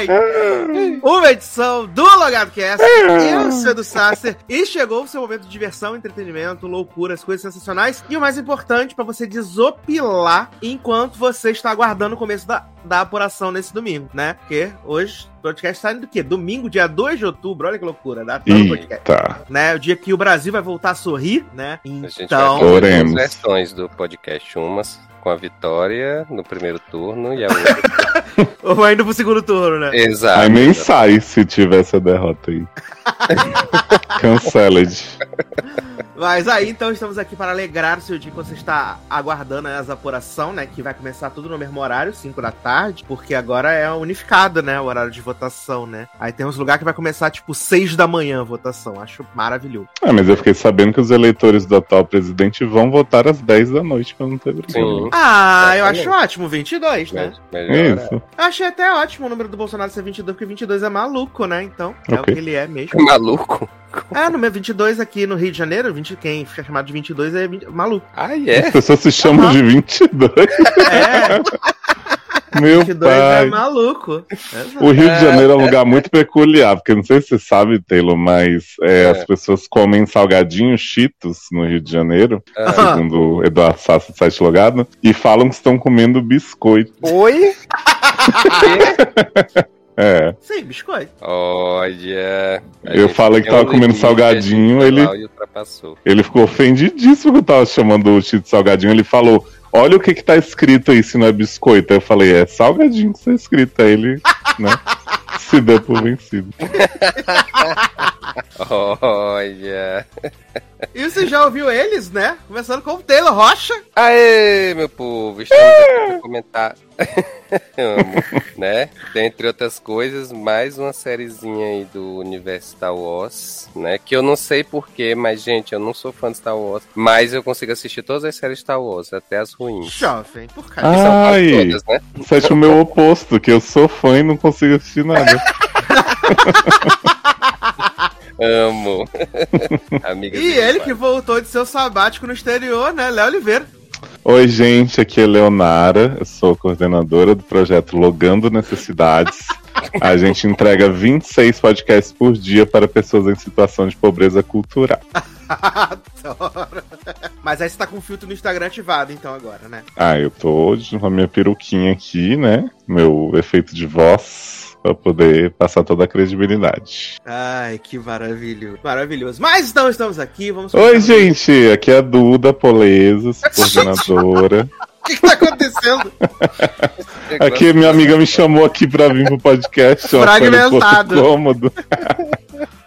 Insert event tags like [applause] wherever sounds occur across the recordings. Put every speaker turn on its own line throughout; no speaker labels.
[laughs] uma edição do LogadoCast. Eu sou Edu Sasser e chegou o seu momento de diversão, entretenimento, loucuras, coisas sensacionais e o mais importante para você desopilar enquanto você está aguardando o começo da, da apuração nesse domingo, né? Porque hoje o podcast sai do quê? Domingo, dia 2 de outubro. Olha que loucura, dá todo podcast. Né? O dia que o Brasil vai voltar a sorrir, né?
A gente vai
Então,
ter duas
Oremos.
versões do podcast. Umas com a vitória no primeiro turno e a [laughs] outra.
ou indo pro segundo turno, né?
Exato.
Aí nem sai se tiver essa derrota aí. [laughs] Canceled.
Mas aí, então, estamos aqui para alegrar o seu dia que você está aguardando as apuração, né? Que vai começar tudo no mesmo horário, 5 da tarde, porque agora é unificado, né? O horário de votação, né? Aí tem uns lugares que vai começar, tipo, 6 da manhã a votação. Acho maravilhoso.
Ah, mas eu fiquei sabendo que os eleitores do atual presidente vão votar às 10 da noite pra não ter briga.
Sim.
Ah, eu acho ótimo, 22, né?
Me- Melhor.
Isso.
Eu achei até ótimo o número do Bolsonaro ser 22, porque 22 é maluco, né? Então, é o que ele é mesmo.
é. Maluco?
É, [laughs] no meu 22 aqui no Rio de Janeiro, 20, quem fica chamado de 22 é 20 maluco.
Ah,
As
é?
pessoas se chamam
Aham.
de 22.
É, [laughs]
Meu
22 é
pai.
maluco. Exato.
O Rio de Janeiro é um lugar muito peculiar, porque não sei se você sabe, Taylor, mas é,
É.
as pessoas comem salgadinhos cheetos no Rio de Janeiro,
Ah.
segundo o Eduardo Sassi do site logado, e falam que estão comendo biscoito.
Oi? [laughs]
É,
Sim, biscoito.
Olha.
Eu falei que tava comendo salgadinho, ele- ele ficou ofendidíssimo que eu tava chamando o de salgadinho. Ele falou: Olha o que que tá escrito aí se não é biscoito. Aí eu falei: É salgadinho que tá escrito. Aí ele, né, [laughs] se deu por vencido. [laughs]
Olha.
E você já ouviu eles, né? Começando com o Taylor Rocha.
Aê, meu povo, estamos aqui para comentar. [laughs] Amo, né? Dentre outras coisas, mais uma sériezinha aí do universo Star Wars, né? Que eu não sei porquê, mas, gente, eu não sou fã de Star Wars, mas eu consigo assistir todas as séries Star Wars, até as ruins.
Jovem, por causa.
Ai.
todas, né?
Você acha o meu oposto, que eu sou fã e não consigo assistir nada. [laughs]
Amo. [laughs] Amiga
E ele que voltou de seu sabático no exterior, né? Léo Oliveira.
Oi, gente, aqui é Leonara, eu sou coordenadora do projeto Logando Necessidades. A gente entrega 26 podcasts por dia para pessoas em situação de pobreza cultural.
Adoro. Mas aí você tá com o filtro no Instagram ativado, então, agora, né?
Ah, eu tô com a minha peruquinha aqui, né? Meu efeito de voz, para poder passar toda a credibilidade.
Ai, que maravilhoso. Maravilhoso. Mas então estamos aqui, vamos...
Oi, gente, aqui é a Duda Polezas, [laughs] coordenadora.
O que, que tá acontecendo? [laughs]
Aqui minha amiga me chamou aqui pra vir pro podcast.
Fragmentado.
cômodo. [laughs]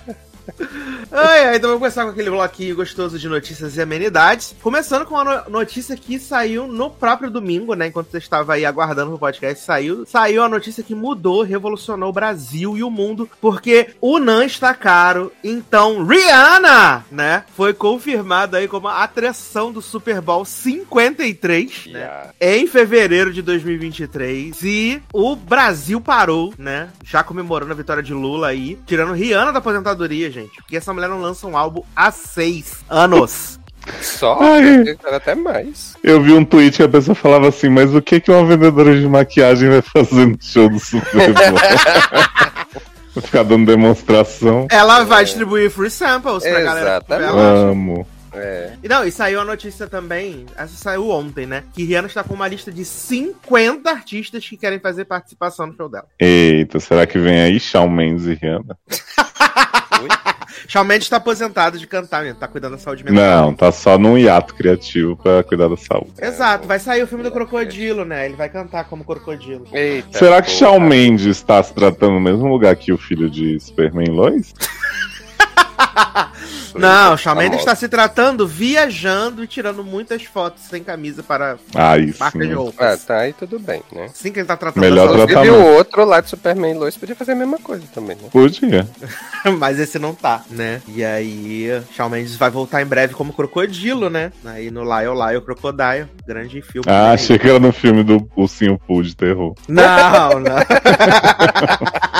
Ai, ai, então vamos começar com aquele bloquinho gostoso de notícias e amenidades. Começando com uma no- notícia que saiu no próprio domingo, né? Enquanto você estava aí aguardando o podcast, saiu. Saiu a notícia que mudou, revolucionou o Brasil e o mundo, porque o NAN está caro. Então, Rihanna, né? Foi confirmada aí como a atração do Super Bowl 53, né?
Yeah.
em fevereiro de 2023 e o Brasil parou, né? Já comemorando a vitória de Lula aí, tirando Rihanna da aposentadoria, gente. Porque essa mulher não lança um álbum há seis anos.
Só?
Ai.
Até mais.
Eu vi um tweet que a pessoa falava assim, mas o que que uma vendedora de maquiagem vai fazer no show do Super Bowl? [laughs] Vai ficar dando demonstração.
Ela vai distribuir free samples pra galera.
Exatamente.
Ela acha.
Amo.
É.
E não, e saiu a notícia também, essa saiu ontem, né? Que Rihanna está com uma lista de 50 artistas que querem fazer participação no show dela.
Eita, será que vem aí Shawn Mendes e Rihanna? [laughs] [laughs]
Shawn Mendes está aposentado de cantar mesmo, tá cuidando da saúde mental.
Não, tá só num hiato criativo pra cuidar da saúde.
Exato, vai sair o filme do Crocodilo, né? Ele vai cantar como Crocodilo.
Eita,
Será que. Shawn Mendes está se tratando no mesmo lugar que o filho de Superman Lois? [laughs]
Não, o Shawn Mendes está se tratando, viajando e tirando muitas fotos sem camisa para
Aí
marca de
sim.
Ah,
roupas.
tá, aí tudo bem, né?
Assim que ele tá tratando
Melhor tratar-
E o outro lá de Superman e Lois podia fazer a mesma coisa também, né?
Podia. [laughs]
mas esse não tá, né? E aí, Shawn Mendes vai voltar em breve como crocodilo, né? Aí no Lyle Lyle Crocodile, grande filme.
Ah, achei que era no filme do Ursinho Poo de terror.
Não, não. [laughs]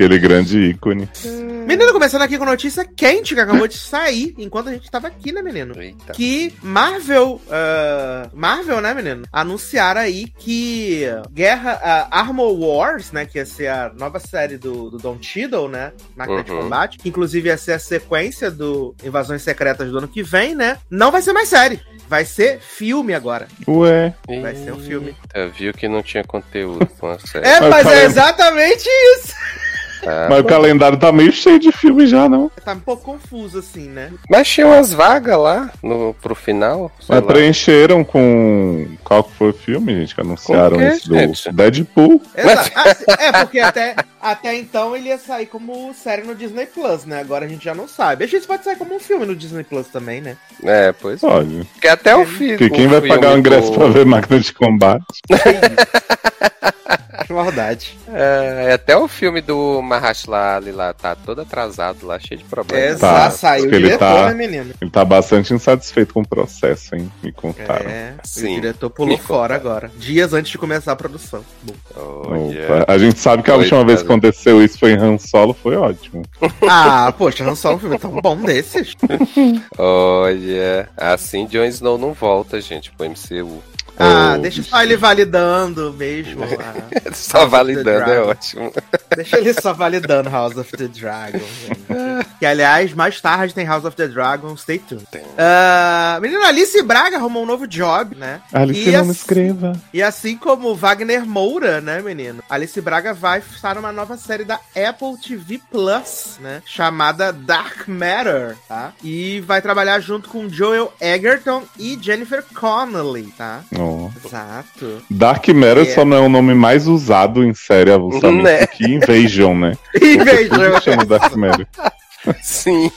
Aquele grande ícone.
Menino, começando aqui com notícia quente que acabou de sair enquanto a gente tava aqui, né, menino?
Eita.
Que Marvel, ah, Marvel, né, menino? Anunciaram aí que Guerra, ah, Armor Wars, né, que ia ser a nova série do, do Don Cheadle, né, Máquina de
Uhum.
Combate, que inclusive ia ser a sequência do Invasões Secretas do ano que vem, né? Não vai ser mais série, vai ser filme agora.
Ué,
Vai ser um filme.
Eita, Viu que não tinha conteúdo com a [laughs] série.
É,
Mas
mas é exatamente isso.
Tá?
mas o calendário tá meio cheio de filme já, não?
Tá um pouco confuso assim, né?
Mas tinha umas vagas lá no, pro final.
Mas
lá.
preencheram com. Qual que foi o filme, gente? Que anunciaram esse do? Deadpool.
Exato. Ah, é, porque até, até então ele ia sair como série no Disney Plus, né? Agora a gente já não sabe. A gente pode sair como um filme no Disney Plus também, né?
É, pois é.
Olha.
Porque até o filme.
Porque quem vai pagar o ingresso pra ver máquina de combate? [laughs]
Que maldade.
É, até o filme do Mahershala Ali lá tá todo atrasado lá, cheio de problemas.
Exato,
Tá,
saiu o diretor,
tá-
né, menino?
Ele tá bastante insatisfeito com o processo, hein? Me contaram.
É,
Sim.
o diretor pulou
Me
fora agora. Dias antes de começar a produção.
Olha.
Opa, A gente sabe que a última vez que aconteceu isso foi em Han Solo, foi ótimo. [laughs]
Ah, poxa, não só um filme tão bom desses.
Olha. Assim Jon Snow não volta, gente, pro MCU.
Ah,
Oh,
deixa só ele validando mesmo. [laughs]
Só
House
validando é ótimo.
Deixa ele só validando House of the Dragon. que, aliás, mais tarde tem House of the Dragon. Stay tuned. Ah, menino Alice Braga arrumou um novo job, né?
Alice,
E
não
assim-
me escreva.
E assim como Wagner Moura, né, menino? Alice Braga vai estar numa nova série da Apple TV Plus, né? Chamada Dark Matter, tá? E vai trabalhar junto com Joel Egerton e Jennifer Connelly, tá?
Ó.
Exato.
Dark Matter
É.
só não é o nome mais usado em série avulsamente
Né?
que Invasion, né? [laughs]
Veja,
chama Dark Matter.
Sim.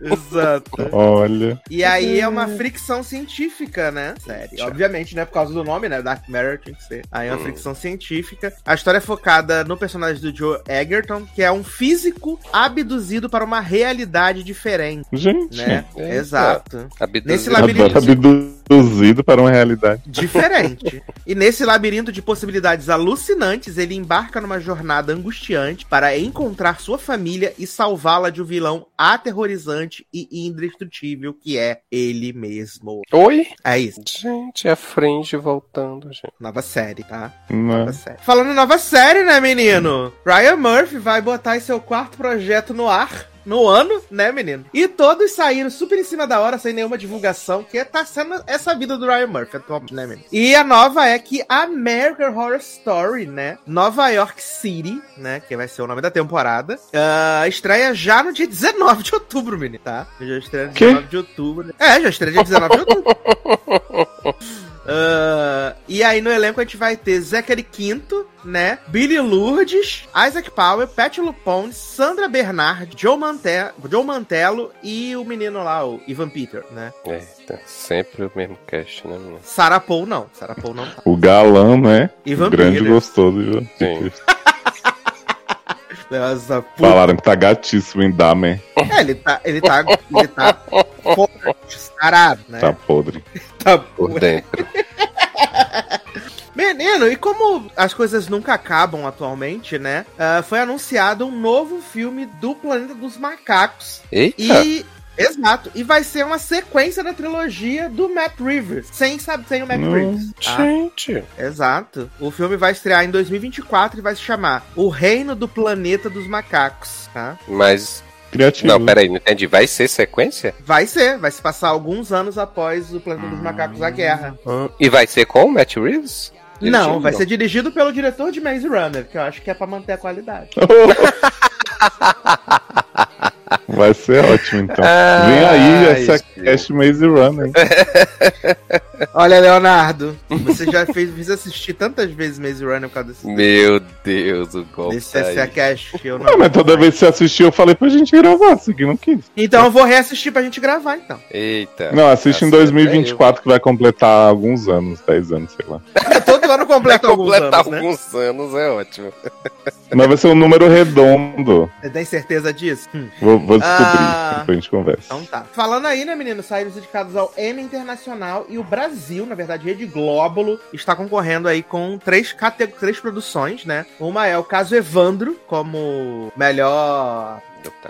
exato.
Olha.
E aí é uma fricção científica, né? Série. Obviamente, né? Por causa do nome, né? Dark Matter tinha que ser. Aí é uma
Hum.
fricção científica. A história é focada no personagem do Joe Egerton, que é um físico abduzido para uma realidade diferente,
Gente,
né? Exato.
Abduzido.
Nesse labirinto-
adoro abduzido para uma realidade.
Diferente. e nesse labirinto de possibilidades alucinantes, ele embarca numa jornada angustiante para encontrar sua família e salvá-la de um vilão aterrorizante e indestrutível que é ele mesmo.
Oi?
É isso.
Gente, a Fringe voltando, gente.
Nova série, tá?
Né?
Nova série. Falando em nova série, né, menino? Ryan Murphy vai botar seu quarto projeto no ar. No ano, né, menino? E todos saíram super em cima da hora, sem nenhuma divulgação, que tá sendo essa vida do Ryan Murphy atualmente, né, menino? E a nova é que American Horror Story, né? Nova York City, né? Que vai ser o nome da temporada. ah, estreia já no dia 19 de outubro, menino, tá? Já estreia no
Quê?
19 de outubro. É, já estreia dia 19 de outubro. [laughs] Ah, e aí no elenco a gente vai ter Zachary Quinto, né? Billy Lourdes, Isaac Powell, Pat LuPone, Sandra Bernard, Joe, Mante Joe Mantello e o menino lá, o Ivan Peter, né?
Eita, sempre o mesmo cast, né, menino?
Sarah Paul não, Sarah Paul não tá.
O galã, né?
Ivan
o grande
Peter.
gostoso. Ivan
Sim.
Peter. [laughs]
Nossa, puta.
Falaram que tá gatíssimo em Dahmer.
É, ele tá, ele tá, ele tá forte, sarado, né?
Tá podre. [laughs]
Tá
Por dentro. [laughs]
Menino, e como as coisas nunca acabam atualmente, né? ah, foi anunciado um novo filme do Planeta dos Macacos.
Eita!
E. Exato. E vai ser uma sequência da trilogia do Matt Rivers. Sem, sabe, sem o Matt
Hum,
Rivers. tá?
Gente!
Exato. O filme vai estrear em 2024 e vai se chamar O Reino do Planeta dos Macacos. Tá?
Mas.
Criativo.
Não, peraí, não entendi. Vai ser sequência?
Vai ser, vai se passar alguns anos após o Planeta dos Macacos a Guerra.
E vai ser com o Matt Reeves?
Não, vai ser dirigido pelo diretor de Maze Runner, que eu acho que é pra manter a qualidade. [laughs] [laughs]
Vai ser ótimo, então.
Ah,
Vem aí essa
isso.
Cast Maze Runner. [laughs]
Olha, Leonardo, [laughs] você já fez, fez assistir tantas vezes Maze Runner por causa desse,
Meu Deus, o golpe
desse
tá aí.
SC Cast. Eu não
Não, mas toda vez que você assistiu, eu falei pra gente gravar, isso aqui não quis.
Então eu vou reassistir pra gente gravar, então.
Eita.
Não, assiste em
Tá certo,
2024 que vai completar alguns anos, 10 anos, sei lá.
Todo ano
Vai
completa alguns
completar
anos, né?
alguns anos, é ótimo.
Mas vai ser um número redondo.
Você tem certeza disso?
Vou, vou descobrir,
Ah.
depois a gente conversa.
Então tá. Falando aí, né, menino? Saíram os indicados ao Emmy Internacional e o Brasil, na verdade, Rede Glóbulo, está concorrendo aí com três, três produções, né? Uma é o caso Evandro, como melhor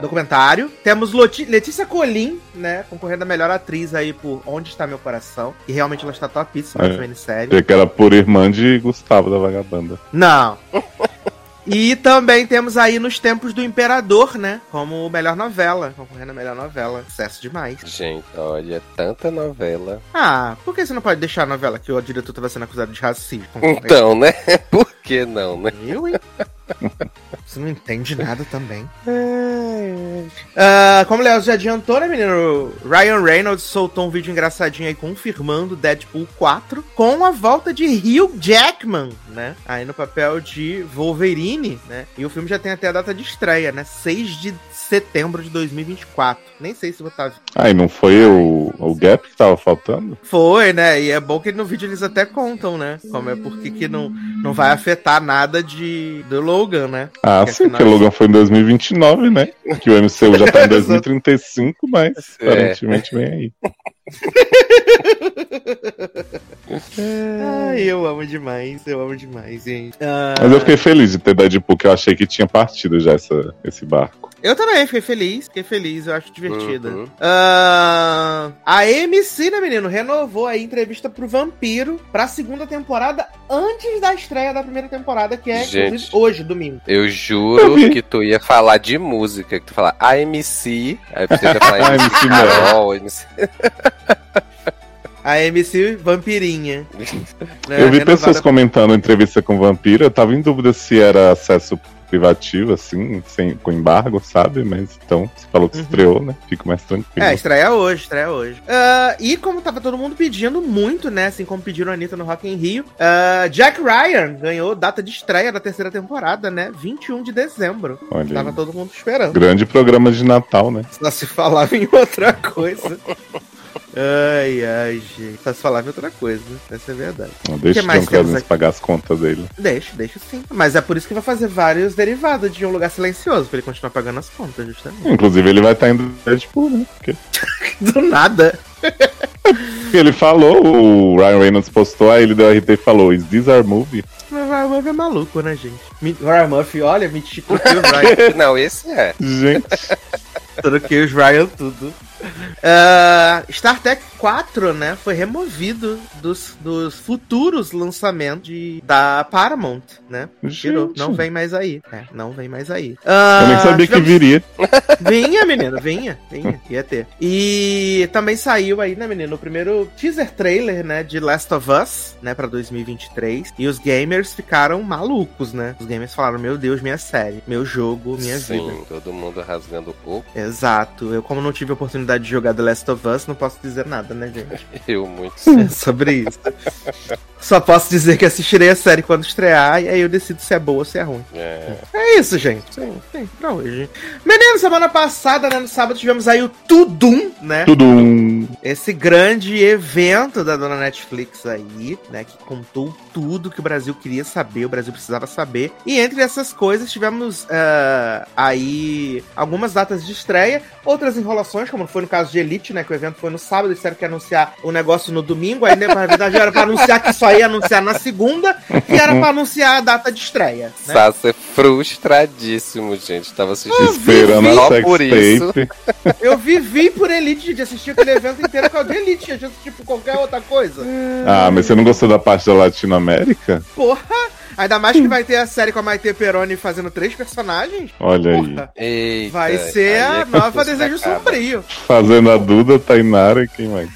Documentário. Temos Letícia Colim, né? Concorrendo a melhor atriz aí por Onde Está Meu Coração. E realmente ela está topíssima
É.
nessa minissérie.
Achei que era por irmã de Gustavo da Vagabanda.
Não. [laughs] E também temos aí Nos Tempos do Imperador, né? Como melhor novela. Concorrendo a melhor novela. Sucesso demais.
Gente, olha, tanta novela.
Ah, por que você não pode deixar a novela que o diretor estava sendo acusado de racismo?
Então, né? [laughs] Por que não, né?
Eu, hein? [laughs] Você não entende nada também. Ah, como o Léo já adiantou, né, menino? Ryan Reynolds soltou um vídeo engraçadinho aí confirmando Deadpool 4 com a volta de Hugh Jackman, né? Aí no papel de Wolverine, né? E o filme já tem até a data de estreia, né? 6 de setembro de 2024. Nem sei se vou estar.
Ah, e não foi o, o gap que tava faltando?
Foi, né? E é bom que no vídeo eles até contam, né? Como é porque que não, não vai afetar nada de do Logan, né?
Ah,
Porque
sim, o Logan foi em 2029, né? Que o MCU já tá em [laughs] 2035, mas
É.
aparentemente vem aí. [laughs]
Ai, eu amo demais, eu amo demais, gente. Ah,
Mas eu fiquei feliz de ter Deadpool, que eu achei que tinha partido já essa, esse barco.
Eu também fiquei feliz, fiquei feliz, eu acho divertida.
Uhum.
Ah, a AMC, né, menino, renovou a entrevista pro Vampiro pra segunda temporada antes da estreia da primeira temporada, que é
Gente.
inclusive, hoje, domingo.
Eu juro [laughs] que tu ia falar de música, que tu fala AMC, aí você ia falar
AMC
MC
não.
Carol, MC...
A AMC [laughs] Vampirinha. [laughs] né,
eu vi
renovada
pessoas comentando entrevista com o Vampiro, eu tava em dúvida se era acesso privativo, assim, sem, com embargo, sabe? Mas então, você falou que
Uhum.
estreou, né? Fico mais tranquilo.
É, estreia hoje, estreia hoje. Ah, e como tava todo mundo pedindo muito, né? Assim como pediram a Anitta no Rock in Rio, ah, Jack Ryan ganhou data de estreia da terceira temporada, né? 21 de dezembro.
Olha aí.
Tava todo mundo esperando.
Grande programa de Natal, né?
Só se falava em outra coisa. [laughs] Ai, ai, gente. Só se falava outra coisa, essa é verdade.
Não deixa
que
o
mais
John
aqui?
pagar as contas dele.
Deixa, deixa sim. Mas é por isso que vai fazer vários derivados de um lugar silencioso, pra ele continuar pagando as contas, justamente.
Inclusive, ele vai estar indo Deadpool, né? Porque [laughs]
Do nada. [laughs]
ele falou, o Ryan Reynolds postou, aí ele deu RT e falou, is this our movie?
Mas Ryan Murphy é maluco, né, gente? Me- Ryan Murphy, olha, me chicoteou o Ryan. [laughs]
Não, esse é.
Gente,
Troquei os Ryan tudo. Ah, Star Trek 4, né, foi removido dos, dos futuros lançamentos de, da Paramount, né? Tirou, não vem mais aí. É, não vem mais aí.
eu
Ah,
nem sabia que
tivemos-
viria. [laughs]
Vinha, menino, vinha, vinha, ia ter. E também saiu aí, né, menino, o primeiro teaser trailer, né, de Last of Us, né, pra 2023. E os gamers ficaram malucos, né? Os gamers falaram, meu Deus, minha série, meu jogo, minha
Sim,
vida.
todo mundo rasgando o
Exato. Eu, como não tive a oportunidade de jogar The Last of Us, não posso dizer nada, né, gente? [laughs]
eu muito. [laughs]
É sobre isso. Só posso dizer que assistirei a série quando estrear e aí eu decido se é boa ou se é ruim.
É.
É isso, gente. Sim, sim, pra hoje. Menino, semana passada, né, no sábado, tivemos aí o Tudum, né?
Tudo um...
Esse grande evento da dona Netflix aí, né? Que contou tudo que o Brasil queria saber, o Brasil precisava saber. E entre essas coisas, tivemos ah, aí algumas datas de estreia, outras enrolações, como foi no caso de Elite, né? Que o evento foi no sábado, eles disseram que ia anunciar o negócio no domingo, aí né, na verdade era pra anunciar que só ia anunciar na segunda, e era pra anunciar a data de estreia. Né?
Sassi é frustradíssimo, gente. Tava assistindo
Esperando a
só
sex
por isso.
Eu vivi por Elite, de assistir aquele evento inteiro por causa de Elite, assisti por qualquer outra coisa.
Ah, mas você não gostou da parte da Latinoamérica?
Porra! Ainda mais que vai ter a série com a Maite Peroni fazendo três personagens.
Olha aí.
Porra,
Eita,
vai ser
aí
a
é que
nova Desejo
acaba.
Sombrio.
Fazendo a Duda, Tainara e quem mais?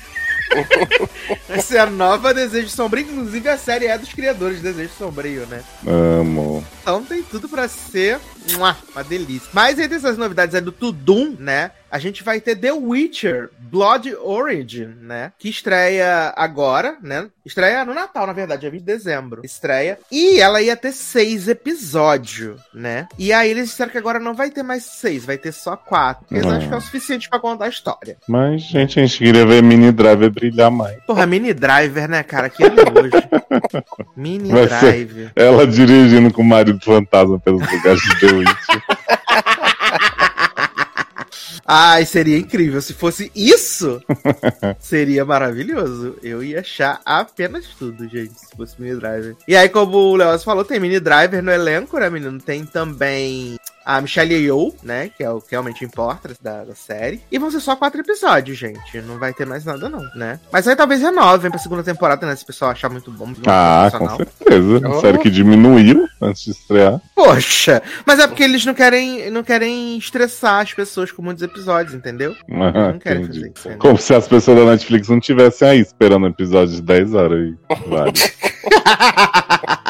[laughs]
Vai ser a nova Desejo Sombrio. Inclusive, a série é dos criadores de Desejo Sombrio, né?
Amo.
Então tem tudo pra ser uma delícia. Mas entre essas novidades aí do Tudum, né? A gente vai ter The Witcher Blood Origin, né? Que estreia agora, né? Estreia no Natal, na verdade, é 20 de dezembro. Estreia. E ela ia ter seis episódios, né? E aí eles disseram que agora não vai ter mais seis, vai ter só quatro. Eles
Uhum.
acham que é o suficiente pra contar a história.
Mas, gente, a gente queria ver Mini Driver brilhar mais.
Porra, Mini Driver, né, cara? Que nojo. [laughs] Mini
Vai ser-
Drive.
Ela dirigindo com o marido fantasma pelos lugares de Witch. [laughs]
Ai, seria incrível. Se fosse isso, [laughs] seria maravilhoso. Eu ia achar apenas tudo, gente, se fosse Mini Driver. E aí, como o Leoz falou, tem Mini Driver no elenco, né, menino? Tem também a Michelle Yeoh, né? Que é o que realmente importa da, da, série. E vão ser só quatro episódios, gente. Não vai ter mais nada, não, né? Mas aí talvez renovem pra segunda temporada, né? Se o pessoal achar muito bom.
Ah, com certeza. Oh. Série que diminuiu antes de estrear.
Poxa, mas é porque eles não querem, não querem estressar as pessoas com muitos episódios, entendeu?
Ah, não querem entendi. fazer isso. Como se as pessoas da Netflix não tivessem aí esperando um episódio de 10 horas aí. [laughs]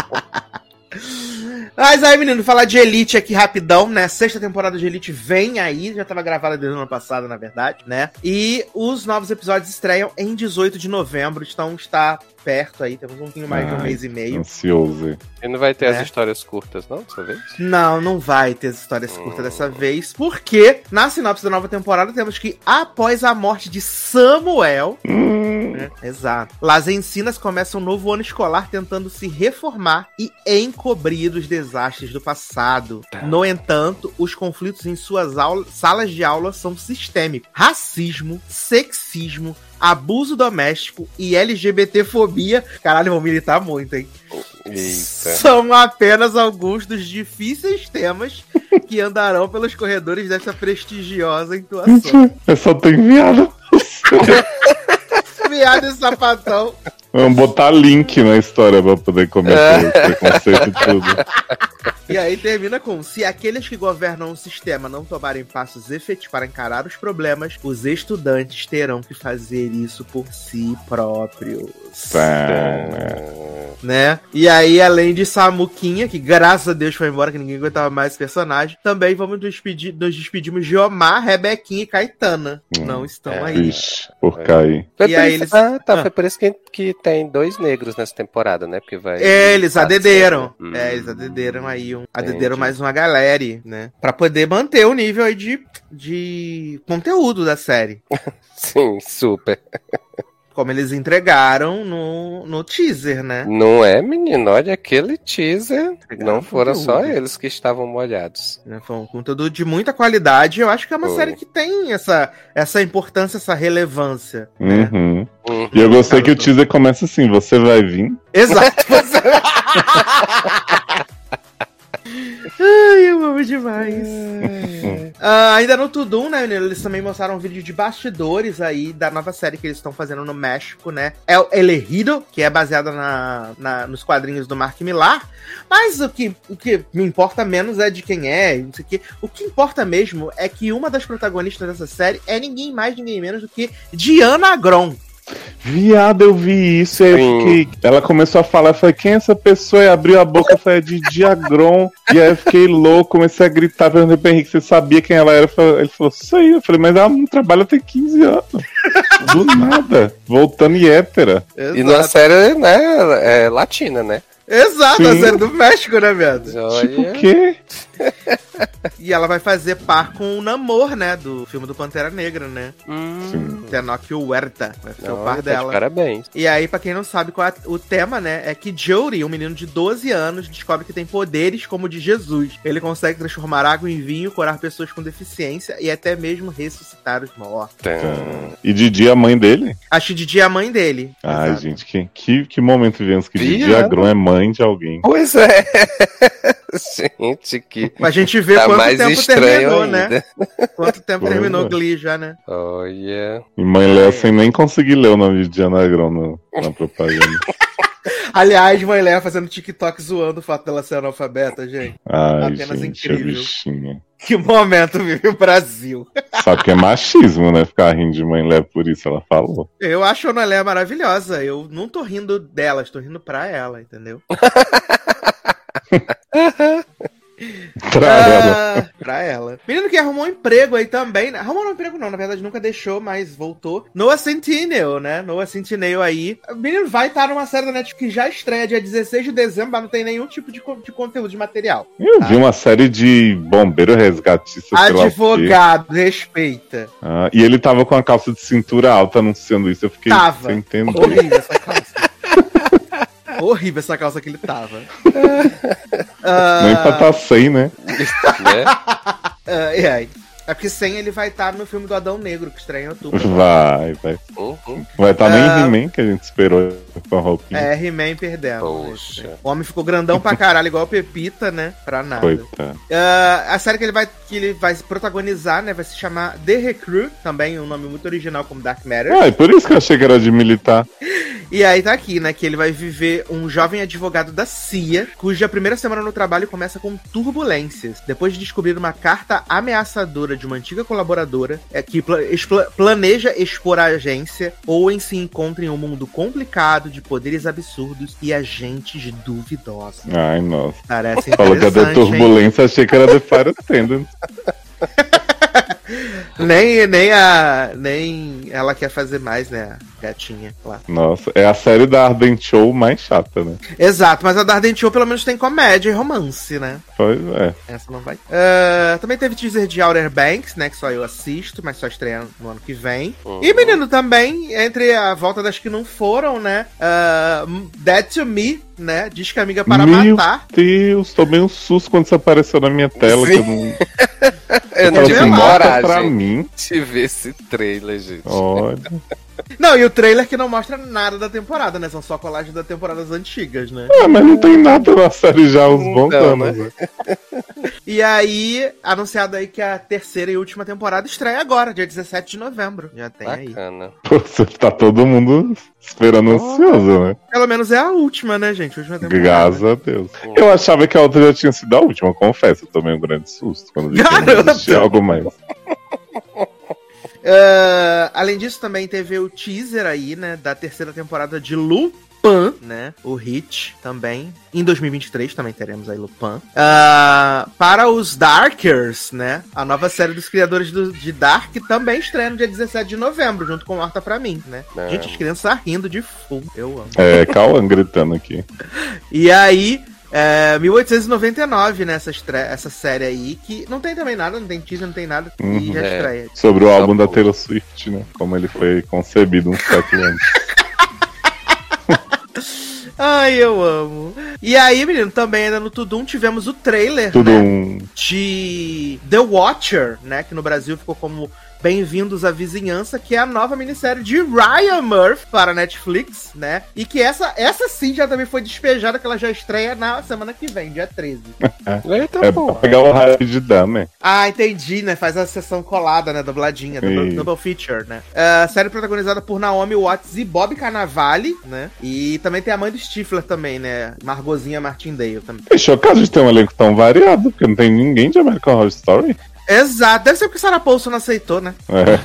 Mas aí, menino, falar de Elite aqui rapidão, né? Sexta temporada de Elite vem aí, já tava gravada desde o ano passado, na verdade, né? E os novos episódios estreiam em 18 de novembro, então está perto aí, temos um pouquinho mais Ai, de um mês e meio.
Ansioso.
E não vai ter é. as histórias curtas, não, dessa vez?
Não, não vai ter as histórias hum. curtas dessa vez, porque na sinopse da nova temporada temos que, após a morte de Samuel. Hum. Né, exato. Las Encinas começa um novo ano escolar tentando se reformar e encobrir os desastres do passado. Tá. No entanto, os conflitos em suas aulas, salas de aula são sistêmicos. Racismo, sexismo, abuso doméstico e LGBTfobia. Caralho, vão militar muito, hein? Eita. São apenas alguns dos difíceis temas que andarão pelos corredores dessa prestigiosa intuação. [laughs]
Eu só tenho viado. [laughs]
viado e sapatão.
Vamos botar link na história pra poder começar é. o preconceito e tudo.
E aí termina com: se aqueles que governam o sistema não tomarem passos efetivos para encarar os problemas, os estudantes terão que fazer isso por si próprios. Né? E aí, além de Samuquinha, que graças a Deus foi embora, que ninguém aguentava mais esse personagem, também vamos nos, despedir, nos despedimos de Omar, Rebequinha e Caetana. Hum, não estão é, aí.
Ixi, por cair.
E aí eles... Ah, tá, ah. foi por isso que, que tem dois negros nessa temporada, né? Porque vai.
É, eles adederam. Hum. É, eles adederam aí um. Adederam mais uma galera, né? Pra poder manter o nível aí de, de conteúdo da série. [laughs]
Sim, super.
Como eles entregaram no, no teaser, né?
Não é, menino? Olha aquele teaser. Entregaram não foram conteúdo. só eles que estavam molhados.
Né, foi um conteúdo de muita qualidade. Eu acho que é uma Foi. série que tem essa, essa importância, essa relevância.
Né? Uhum. Uhum. E eu gostei que o teaser começa assim: você vai vir.
Exato. Você... [laughs] Ai, eu amo demais. uh, ainda no Tudum, né, eles também mostraram um vídeo de bastidores aí da nova série que eles estão fazendo no México, né? É o Elegido, que é baseada na, na, nos quadrinhos do Mark Millar. Mas o que, o que me importa menos é de quem é, não sei o que. O que importa mesmo é que uma das protagonistas dessa série é ninguém mais, ninguém menos do que Diana Agron.
Viado, eu vi isso. Aí eu fiquei. Ela começou a falar, eu falei, quem é essa pessoa? E abriu a boca, eu falei, é de Diagron. e aí eu fiquei louco, comecei a gritar, perguntei pro Henrique, você sabia quem ela era? Ele falou, sei. Eu falei, mas ela não trabalha tem 15 anos. Do [laughs] nada. Voltando e hétera.
E na série, né, é latina, né?
Exato, Sim. a série do México, né, viado?
Tipo o quê? [laughs]
e ela vai fazer par com o Namor, né? Do filme do Pantera Negra, né? Hum. Tenoch Huerta. Vai ser o par tá dela.
parabéns.
E aí, pra quem não sabe qual é o tema, né? É que Jory, um menino de 12 anos, descobre que tem poderes como o de Jesus. Ele consegue transformar água em vinho, curar pessoas com deficiência e até mesmo ressuscitar os mortos.
E Didi é a mãe dele?
Acho que Didi é a mãe dele.
Ai, Exato. gente, que, que, que momento vivemos que Didi Agron é mãe de alguém.
Pois é. [laughs] [laughs] gente, que.
Mas a gente vê tá quanto tempo terminou, né? ainda. né? Quanto tempo terminou Glee já, né?
Olha.
E mãe Léo sem nem conseguir ler o nome de Diana Grão no, na propaganda. [laughs]
Aliás, mãe Léa fazendo TikTok zoando o fato dela ser analfabeta, gente.
Ai, Apenas gente, incrível.
Que momento vive o Brasil.
Sabe que é machismo, né? Ficar rindo de mãe Léa por isso, ela falou.
Eu acho a Ana Léa maravilhosa. Eu não tô rindo dela, estou rindo pra ela, entendeu? [laughs] [laughs]
Pra ah, ela.
Pra ela. Menino que arrumou um emprego aí também. Né? Arrumou um emprego não, na verdade nunca deixou, mas voltou. Noah Centineo, né? Noah Centineo aí. Menino vai estar numa série da Netflix que já estreia dia 16 de dezembro, mas não tem nenhum tipo de, de conteúdo, de material.
Eu tá? vi uma série de bombeiro resgatista.
Advogado, respeita.
Ah, e ele tava com a calça de cintura alta anunciando isso. Eu fiquei tava. sem entender.
Horrível essa calça. Horrível essa calça que ele tava.
uh... [laughs] Nem pra tá sem, né? né?
uh, [laughs] e aí? É porque sem ele vai estar no filme do Adão Negro, que estreia em outubro.
Vai, vai.
Uhum.
Vai estar nem
Ah.
He-Man que a gente esperou a roupinha.
É, He-Man perdendo.
Poxa.
O homem ficou grandão pra caralho, igual o Pepita, né? Pra nada.
Coitado.
Ah, a série que ele, vai, que ele vai protagonizar, né? Vai se chamar The Recruit, também um nome muito original como Dark Matter.
Ah, e por isso que eu achei que era de militar.
E aí tá aqui, né? Que ele vai viver um jovem advogado da CIA, cuja primeira semana no trabalho começa com turbulências. Depois de descobrir uma carta ameaçadora de uma antiga colaboradora é, que pla- planeja expor a agência, Owen se encontra em um mundo complicado de poderes absurdos e agentes duvidosos.
Ai, nossa.
Parece
Falou que de
interessante, hein?
turbulência, achei que era de Fire Attendant. [laughs]
Nem, nem a. Nem ela quer fazer mais, né? A gatinha lá.
Nossa, é a série da Ardent Show mais chata, né?
Exato, mas a Darden Show pelo menos tem comédia e romance, né?
Pois é.
Essa não vai. Ah, também teve teaser de Outer Banks, né? Que só eu assisto, mas só estreia no ano que vem.
Uhum.
E, menino, também, entre a volta das que não foram, né? ah, Dead to Me, né? Diz que amiga para
Meu
matar.
Deus, tomei um susto quando isso apareceu na minha tela. Que eu não...
Eu não tive
assim, mostra pra
coragem
mim.
de ver esse trailer, gente.
Olha.
Não, e o trailer que não mostra nada da temporada, né? São só colagens das temporadas antigas, né?
Ah, mas não tem nada na série já há uns bons
Não,
anos.
né?
né?
E aí, anunciado aí que a terceira e última temporada estreia agora, dia 17 de novembro. Já tem aí.
Bacana.
Pô, você tá todo mundo esperando ansioso, né?
Pelo menos é a última, né, gente? A última temporada.
Graças a Deus. Eu achava que a outra já tinha sido a última, confesso. Eu tomei um grande susto quando vi que [laughs] não
Garota!
existia algo mais.
Ah, além disso, também teve o teaser aí, né, da terceira temporada de Lupin, né? O Hit também. Em 2023 também teremos aí Lupin. Ah, para os Darkers, né? A nova série dos criadores do- de Dark também estreia no dia 17 de novembro, junto com Horta pra mim, né?
É.
Gente, as crianças rindo de full. Eu amo.
É, Cauã gritando aqui. [laughs]
E aí, é, 1899, né? Essa, essa série aí, que não tem também nada, não tem teaser, não tem nada, e
Uhum.
já
É.
estreia.
Sobre o álbum
Tá
da
bom.
Taylor Swift, né? Como ele foi concebido uns séculos [laughs] antes.
Ai, eu amo. E aí, menino, também ainda no Tudum tivemos o trailer,
Tudo
né?
um.
De The Watcher, né? Que no Brasil ficou como Bem-vindos à Vizinhança, que é a nova minissérie de Ryan Murphy para Netflix, né? E que essa, essa sim já também foi despejada, que ela já estreia na semana que vem, dia 13.
Eita, [laughs]
É
pô.
pra pegar o hype de Dahmer.
Ah, entendi, né? Faz a sessão colada, né? Dubladinha, double, double feature, né? Ah, série protagonizada por Naomi Watts e Bob Carnavale, né? E também tem a mãe do Stifler também, né? Margozinha Martindale também.
É chocado de ter um elenco tão variado, porque não tem ninguém de American Horror Story.
Exato, deve ser porque Sarah Paulson não aceitou, né?
É.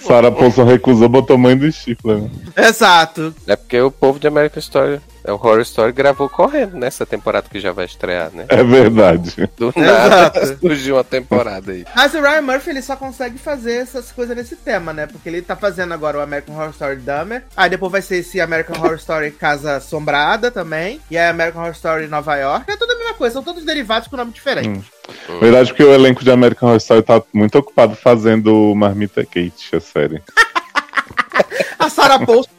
[laughs] Sarah Paulson recusou, botou mãe do Stifler. Né?
Exato.
É porque o povo de American Story, é o Horror Story gravou correndo nessa temporada que já vai estrear, né?
É verdade.
Do nada
Exato. [laughs]
surgiu uma temporada aí.
Mas o Ryan Murphy, ele só consegue fazer essas coisas nesse tema, né? Porque ele tá fazendo agora o American Horror Story Dahmer. Aí depois vai ser esse American Horror Story Casa Assombrada também. E aí American Horror Story Nova York. É tudo a mesma coisa, são todos derivados com nome diferente.
Hum. Verdade, porque o elenco de American Horror Story tá muito ocupado fazendo Marmita Kate, a série. [laughs]
A Sarah Paulson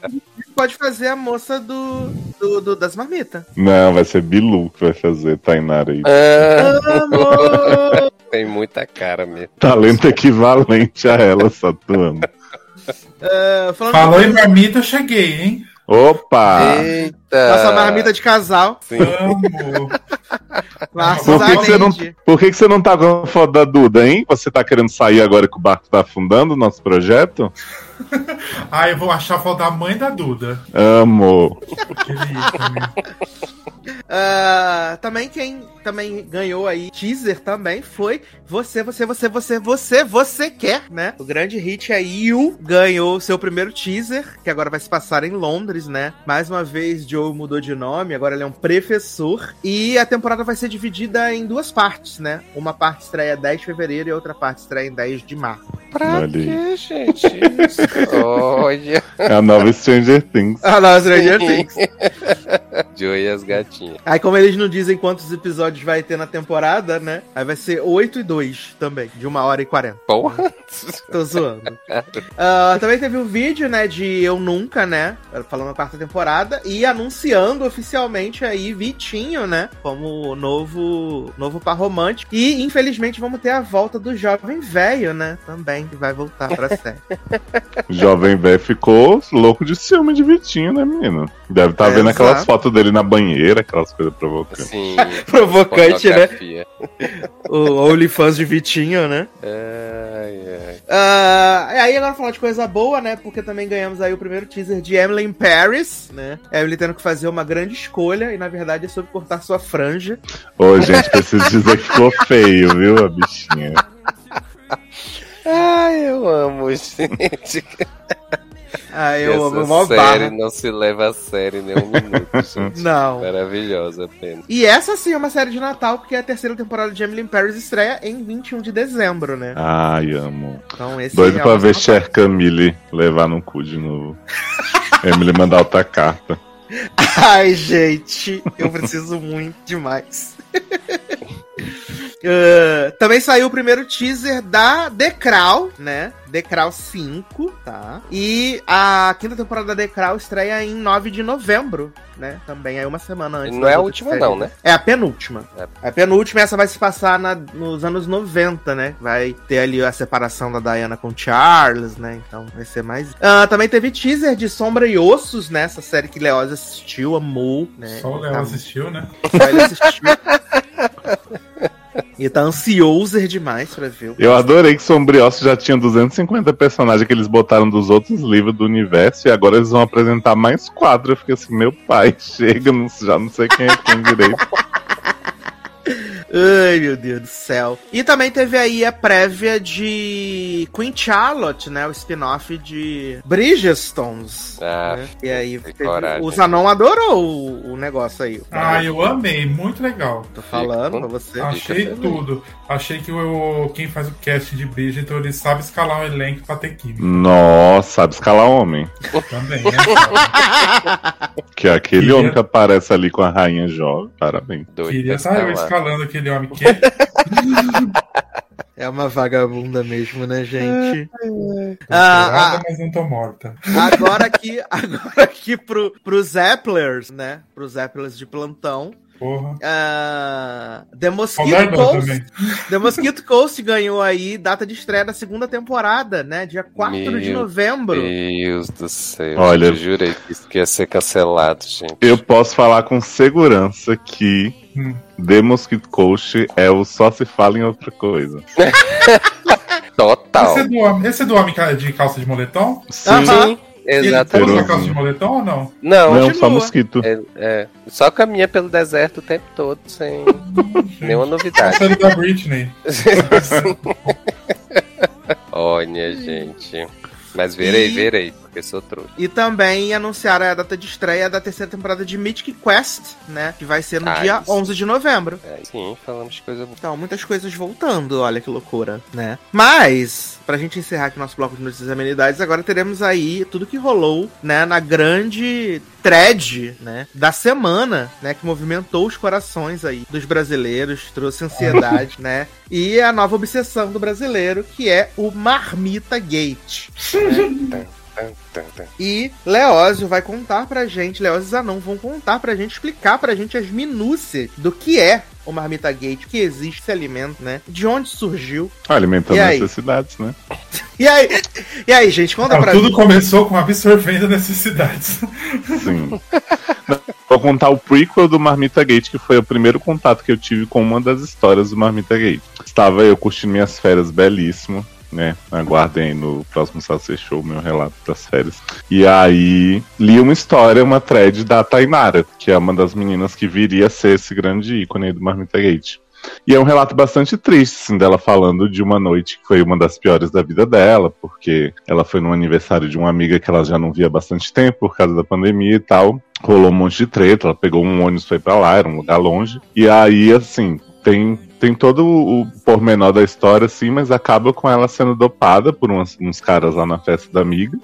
pode fazer a moça do, do, do- das marmitas.
Não, vai ser Bilu que vai fazer Tainara aí.
Ah, [laughs] tem muita cara mesmo.
Talento equivalente a ela, Saturno. [laughs]
Falando
Falou em marmita, eu cheguei, hein?
Opa!
Eita!
nossa marmita de casal.
Sim. [laughs]
Por que, que você não, por que, que você não tá com a foto da Duda, hein? Você tá querendo sair agora que o barco tá afundando o nosso projeto? [laughs]
Ah, eu vou achar a foto da mãe da Duda.
Amo. [laughs]
Ah, também quem também ganhou aí teaser também foi você, você, você, você, você, você quer, né? O grande hit aí, You ganhou seu primeiro teaser, que agora vai se passar em Londres, né? Mais uma vez, Joe mudou de nome, agora ele é um professor. E a temporada vai ser dividida em duas partes, né? Uma parte estreia 10 de fevereiro e a outra parte estreia em 10 de março.
Pra
Olha
quê, gente? Olha.
É a nova Stranger Things.
Ah, não, Stranger Things. [laughs]
Joey e as gatinhas.
Aí, como eles não dizem quantos episódios vai ter na temporada, né? Aí vai ser 8 e 2 também, de uma hora e 40.
Porra.
Tô zoando. Ah, também teve um vídeo, né, de Eu Nunca, né? Falando da quarta temporada. E anunciando oficialmente aí Vitinho, né? Como novo, novo par romântico. E, infelizmente, vamos ter a volta do jovem velho, né? Também, que vai voltar pra série. [laughs]
O [laughs] Jovem Bé ficou louco de ciúme de Vitinho, né, menino? Deve estar
É,
vendo aquelas
exato.
fotos dele na banheira, aquelas coisas provocantes.
Sim. [laughs]
Provocante, né? O OnlyFans de Vitinho, né?
Ai.
Ah, e aí agora falar de coisa boa, né? Porque também ganhamos aí o primeiro teaser de Emily in Paris, né? Emily tendo que fazer uma grande escolha e na verdade é sobre cortar sua franja.
Ô, gente, preciso dizer que ficou feio, viu, a bichinha?
Ai, eu amo, [laughs] gente.
Ah, eu
Essa
amo mó
série
barra.
não se leva a sério nem um minuto, [laughs] gente.
Não.
Maravilhosa apenas.
E essa sim é uma série de Natal, porque a terceira temporada de Emily in Paris estreia em 21 de dezembro, né?
Ai, amo.
Então esse
Doido
é
pra ver Cher Camille levar no cu de novo. [laughs] Emily mandar outra carta.
Ai, gente, eu preciso muito demais. Uh, [laughs] também saiu o primeiro teaser da The Crown, né? The Crown 5, tá? E a quinta temporada da The Crown estreia em 9 de novembro, né? Também aí uma semana antes.
Não é a última, não, né?
É a penúltima.
É.
A penúltima, essa vai se passar na- nos anos 90, né? Vai ter ali a separação da Diana com Charles, né? Então vai ser mais. Ah, também teve teaser de Sombra e Ossos, né? Essa série que Leoz assistiu, amou, né?
Só o Léo
Tá-
assistiu, né?
só ele assistiu. [laughs] E tá ansioso demais pra ver.
Eu adorei que Sombriossi já tinha 250 personagens que eles botaram dos outros livros do universo e agora eles vão apresentar mais quatro. Eu fiquei assim, meu pai, [laughs] chega, já não sei quem é quem direito.
Ai, meu Deus do céu. E também teve aí a prévia de Queen Charlotte, né? O spin-off de Bridgestones.
Ah,
né? E aí, teve- o Zanon adorou o, o negócio aí.
Ah, eu amei, muito legal.
Tô falando pra você.
Achei tudo. Achei que o, quem faz o cast de Bridgerton, ele sabe escalar um elenco pra ter química.
Nossa, sabe escalar homem.
Também, né? [laughs]
Que é aquele
Queria-
homem que aparece ali com a rainha jovem. Parabéns.
Doido
Queria
pra
estar eu homem que [laughs]
É uma vagabunda mesmo, né, gente? Ah, ah.
mas não tô morta.
Agora aqui, [laughs] agora aqui pro, pros Zapplers, né? Pros Zapplers de plantão.
Porra.
Ah, The Mosquito
Saudade
Coast.
também. [laughs]
The Mosquito Coast ganhou aí data de estreia da segunda temporada, né? Dia 4 de
Meu
novembro.
Deus do céu.
Olha-
Eu jurei que isso ia ser cancelado, gente.
Eu posso falar com segurança que
Hum.
The Mosquito Coast é o só se fala em outra coisa. [laughs]
Total.
Esse é, do homem, esse é do homem de calça de moletom?
Sim.
Sim,
Ele
exatamente.
usa calça de moletom ou não?
Não,
Não, só mosquito.
é, é. Só caminha pelo deserto o tempo todo, sem [laughs] nenhuma novidade.
Série da Britney. [laughs]
Olha, gente. Mas verei, verei, porque sou trouxa.
E também anunciaram a data de estreia da terceira temporada de Mythic Quest, né? Que vai ser no
Ah,
dia
isso.
11 de novembro.
É, sim, falamos de coisa boa.
Então, muitas coisas voltando, olha que loucura, né? Mas, pra gente encerrar aqui nosso bloco de notícias e amenidades, agora teremos aí tudo que rolou, né, na grande thread, né, da semana, né, que movimentou os corações aí dos brasileiros, trouxe ansiedade, [laughs] né? E a nova obsessão do brasileiro, que é o Marmita Gate.
Tan.
E Leózio vai contar pra gente, Leózio e Zanon vão contar pra gente, explicar pra gente as minúcias do que é o Marmita Gate, que existe esse alimento, né? De onde surgiu.
Alimentando necessidades, né? [laughs]
E aí, e aí gente, conta
Não,
pra
tudo
gente.
começou com absorvendo necessidades.
Sim. Vou contar o prequel do Marmita Gate, que foi o primeiro contato que eu tive com uma das histórias do Marmita Gate. Estava eu curtindo minhas férias belíssimo, né? Aguardem no próximo Salsa Show meu relato das férias. E aí li uma história, uma thread da Tainara, que é uma das meninas que viria a ser esse grande ícone aí do Marmita Gate. E é um relato bastante triste, assim, dela falando de uma noite que foi uma das piores da vida dela, porque ela foi no aniversário de uma amiga que ela já não via há bastante tempo por causa da pandemia e tal. Rolou um monte de treta, ela pegou um ônibus, foi pra lá, era um lugar longe. E aí, assim, tem tem todo o pormenor da história, assim, mas acaba com ela sendo dopada por uns caras lá na festa da amiga.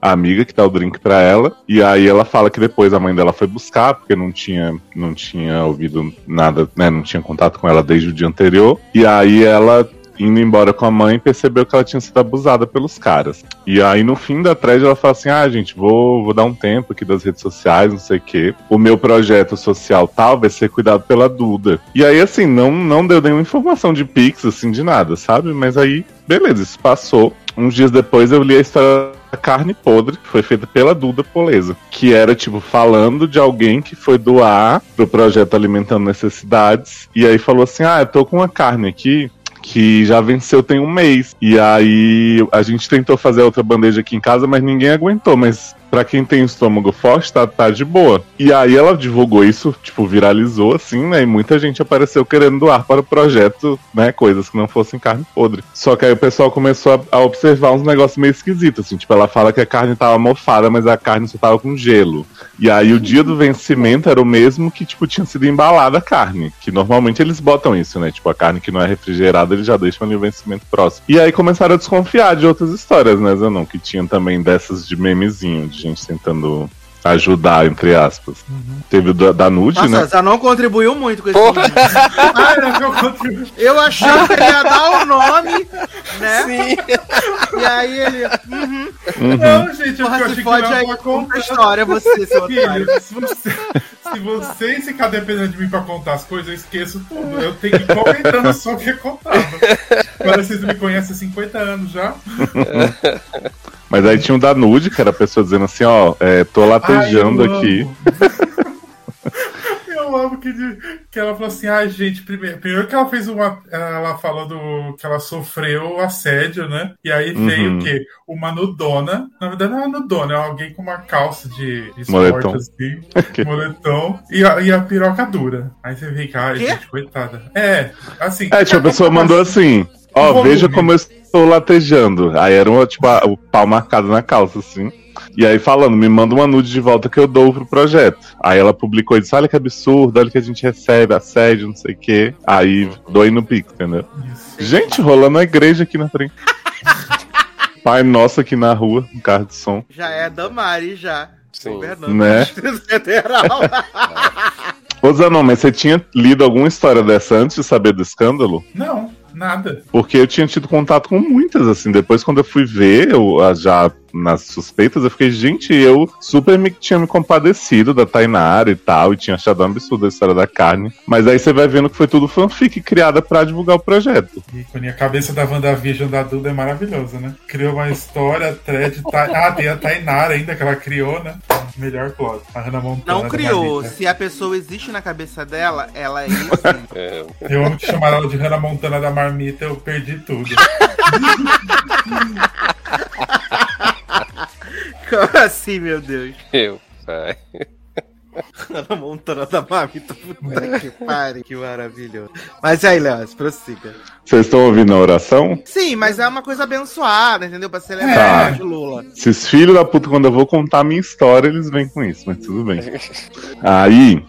A amiga que dá o drink pra ela. E aí ela fala que depois a mãe dela foi buscar, porque não tinha, não tinha ouvido nada, né? Não tinha contato com ela desde o dia anterior. E aí ela indo embora com a mãe, percebeu que ela tinha sido abusada pelos caras. E aí, no fim da thread, ela fala assim: ah, gente, vou, vou dar um tempo aqui das redes sociais, não sei o quê. O meu projeto social tal vai ser cuidado pela Duda. E aí, assim, não, não deu nenhuma informação de Pix, assim, de nada, sabe? Mas aí, beleza, isso passou. Uns dias depois eu li a história da carne podre, que foi feita pela Duda Poleza. Que era, tipo, falando de alguém que foi doar pro projeto Alimentando Necessidades. E aí falou assim: ah, eu tô com uma carne aqui que já venceu tem um mês. E aí a gente tentou fazer outra bandeja aqui em casa, mas ninguém aguentou. Mas pra quem tem estômago forte, tá, tá de boa. E aí ela divulgou isso, tipo, viralizou assim, né? E muita gente apareceu querendo doar para o projeto, né? Coisas que não fossem carne podre. Só que aí o pessoal começou a, a observar uns negócios meio esquisitos, assim. Tipo, ela fala que a carne tava mofada, mas a carne só tava com gelo. E aí o dia do vencimento era o mesmo que, tipo, tinha sido embalada a carne. Que normalmente eles botam isso, né? Tipo, a carne que não é refrigerada, eles já deixam ali o vencimento próximo. E aí começaram a desconfiar de outras histórias, né, Zanon? Que tinham também dessas de memezinho, de gente tentando ajudar, entre aspas. Teve o da, da Nude,
Nossa,
né?
já não contribuiu muito com esse
Porra.
vídeo.
Ah, não, eu.
Eu achei que ele ia dar o nome, né?
Sim.
E aí ele. Uhum,
Uhum.
Não, gente, eu
porra,
achei
se
que
fode
ele
aí,
ia
conta a história, você, seu.
Filho, se você, se você ficar dependendo de mim pra contar as coisas, eu esqueço tudo. Eu tenho que ir comentando só o que é contado. Agora vocês me conhecem há 50 anos já. [laughs]
Mas aí tinha o da Nude, que era a pessoa dizendo assim, ó, é, tô latejando
Ai, eu
aqui.
amo. [laughs] Eu amo que, que ela falou assim, ai gente, primeiro, primeiro que ela fez uma. Ela falando que ela sofreu assédio, né? E aí veio
Uhum.
o quê? Uma nudona. Na verdade, não é uma nudona, é alguém com uma calça de, de
Moletom.
esporte, assim, [laughs] moletom, e a, e a piroca dura. Aí você vê que, ai, gente, coitada. É, assim.
É, tipo, a pessoa mandou assim, ó,
Volume.
veja como eu estou latejando. Aí era uma, tipo, a- o pau marcado na calça, assim. E aí falando, me manda uma nude de volta que eu dou pro projeto. Aí ela publicou e disse, olha que absurdo, olha que a gente recebe, assédio, não sei o quê. Aí doei no pico, entendeu? Gente, rolando a igreja aqui na frente. [laughs] Pai nosso aqui na rua, um carro de som.
Já é Damari, já.
Sim.
Governando
Né? [laughs]
Federal.
Ô Zanon, mas você tinha lido alguma história dessa antes de saber do escândalo?
Não, nada.
Porque eu tinha tido contato com muitas, assim. Depois, quando eu fui ver, eu, ah, já nas suspeitas, eu fiquei, gente, eu super me, tinha me compadecido da Tainara e tal, e tinha achado um absurdo a história da carne. Mas aí você vai vendo que foi tudo fanfic criada pra divulgar o projeto.
E a cabeça da WandaVision da Duda é maravilhosa, né? Criou uma história, thread. Ta... [laughs] Ah, tem a Tainara ainda que ela criou, né? Melhor plot. A Hannah Montana.
Não criou. Se a pessoa existe na cabeça dela, ela é isso. aí.
É,
Eu amo que chamaram ela de Hannah Montana da Marmita, eu perdi tudo. [laughs]
Como [laughs] assim, meu Deus?
eu, pai.
Ana Montana da Mamita, puta que pare, que maravilhoso. Mas aí, Léo, prossiga.
Vocês estão ouvindo a oração?
Sim, mas é uma coisa abençoada, entendeu? Pra celebrar
Tá.
de Lula.
Esses filhos da puta, quando eu vou contar a minha história, eles vêm com isso, mas tudo bem. Aí.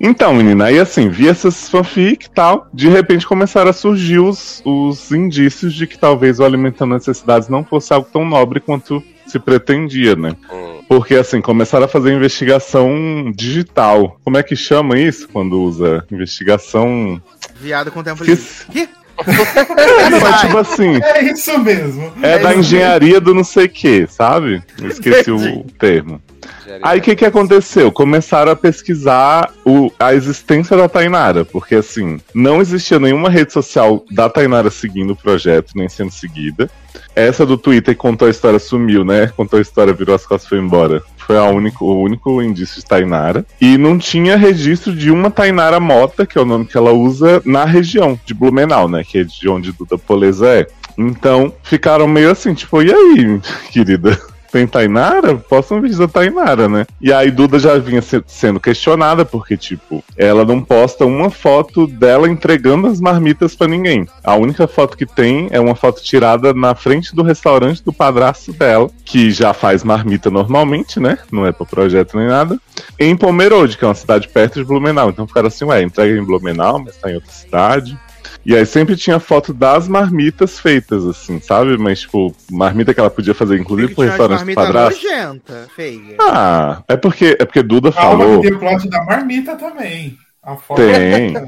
Então, menina, aí assim, vi essas fanfic e tal. De repente começaram a surgir os, os indícios de que talvez o Alimentando Necessidades não fosse algo tão nobre quanto se pretendia, né?
Hum.
Porque assim, começaram a fazer investigação digital. Como é que chama isso quando usa investigação?
Viado com tempo
Que-
livre. Que?
É, não, é tipo assim.
É isso mesmo.
É da
isso
engenharia do não sei o que, sabe? Eu esqueci o
Entendi.
termo. Aí o que, que aconteceu? Começaram a pesquisar o- a existência da Tainara, porque assim, não existia nenhuma rede social da Tainara seguindo o projeto, nem sendo seguida. Essa do Twitter que contou a história sumiu, né? Contou a história, virou as costas e foi embora. Foi a único, o único indício de Tainara. E não tinha registro de uma Tainara Mota, que é o nome que ela usa, na região de Blumenau, né? Que é de onde Duda Poleza é. Então, ficaram meio assim, tipo, e aí, [laughs] querida? Tem Tainara? Posta um vídeo da Tainara, né? E aí Duda já vinha se- sendo questionada, porque, tipo, ela não posta uma foto dela entregando as marmitas pra ninguém. A única foto que tem é uma foto tirada na frente do restaurante do padrasto dela, que já faz marmita normalmente, né? Não é pra projeto nem nada. Em Pomerode, que é uma cidade perto de Blumenau. Então ficaram assim, ué, entrega em Blumenau, mas tá em outra cidade. E aí sempre tinha foto das marmitas feitas, assim, sabe? Mas, tipo, marmita que ela podia fazer, inclusive,
umas
restaurante do
marmitas
padrasto.
nojenta, feia.
Ah, é porque, é porque Duda
Calma
falou.
que tem o plot da marmita também. A foto
Tem. [laughs]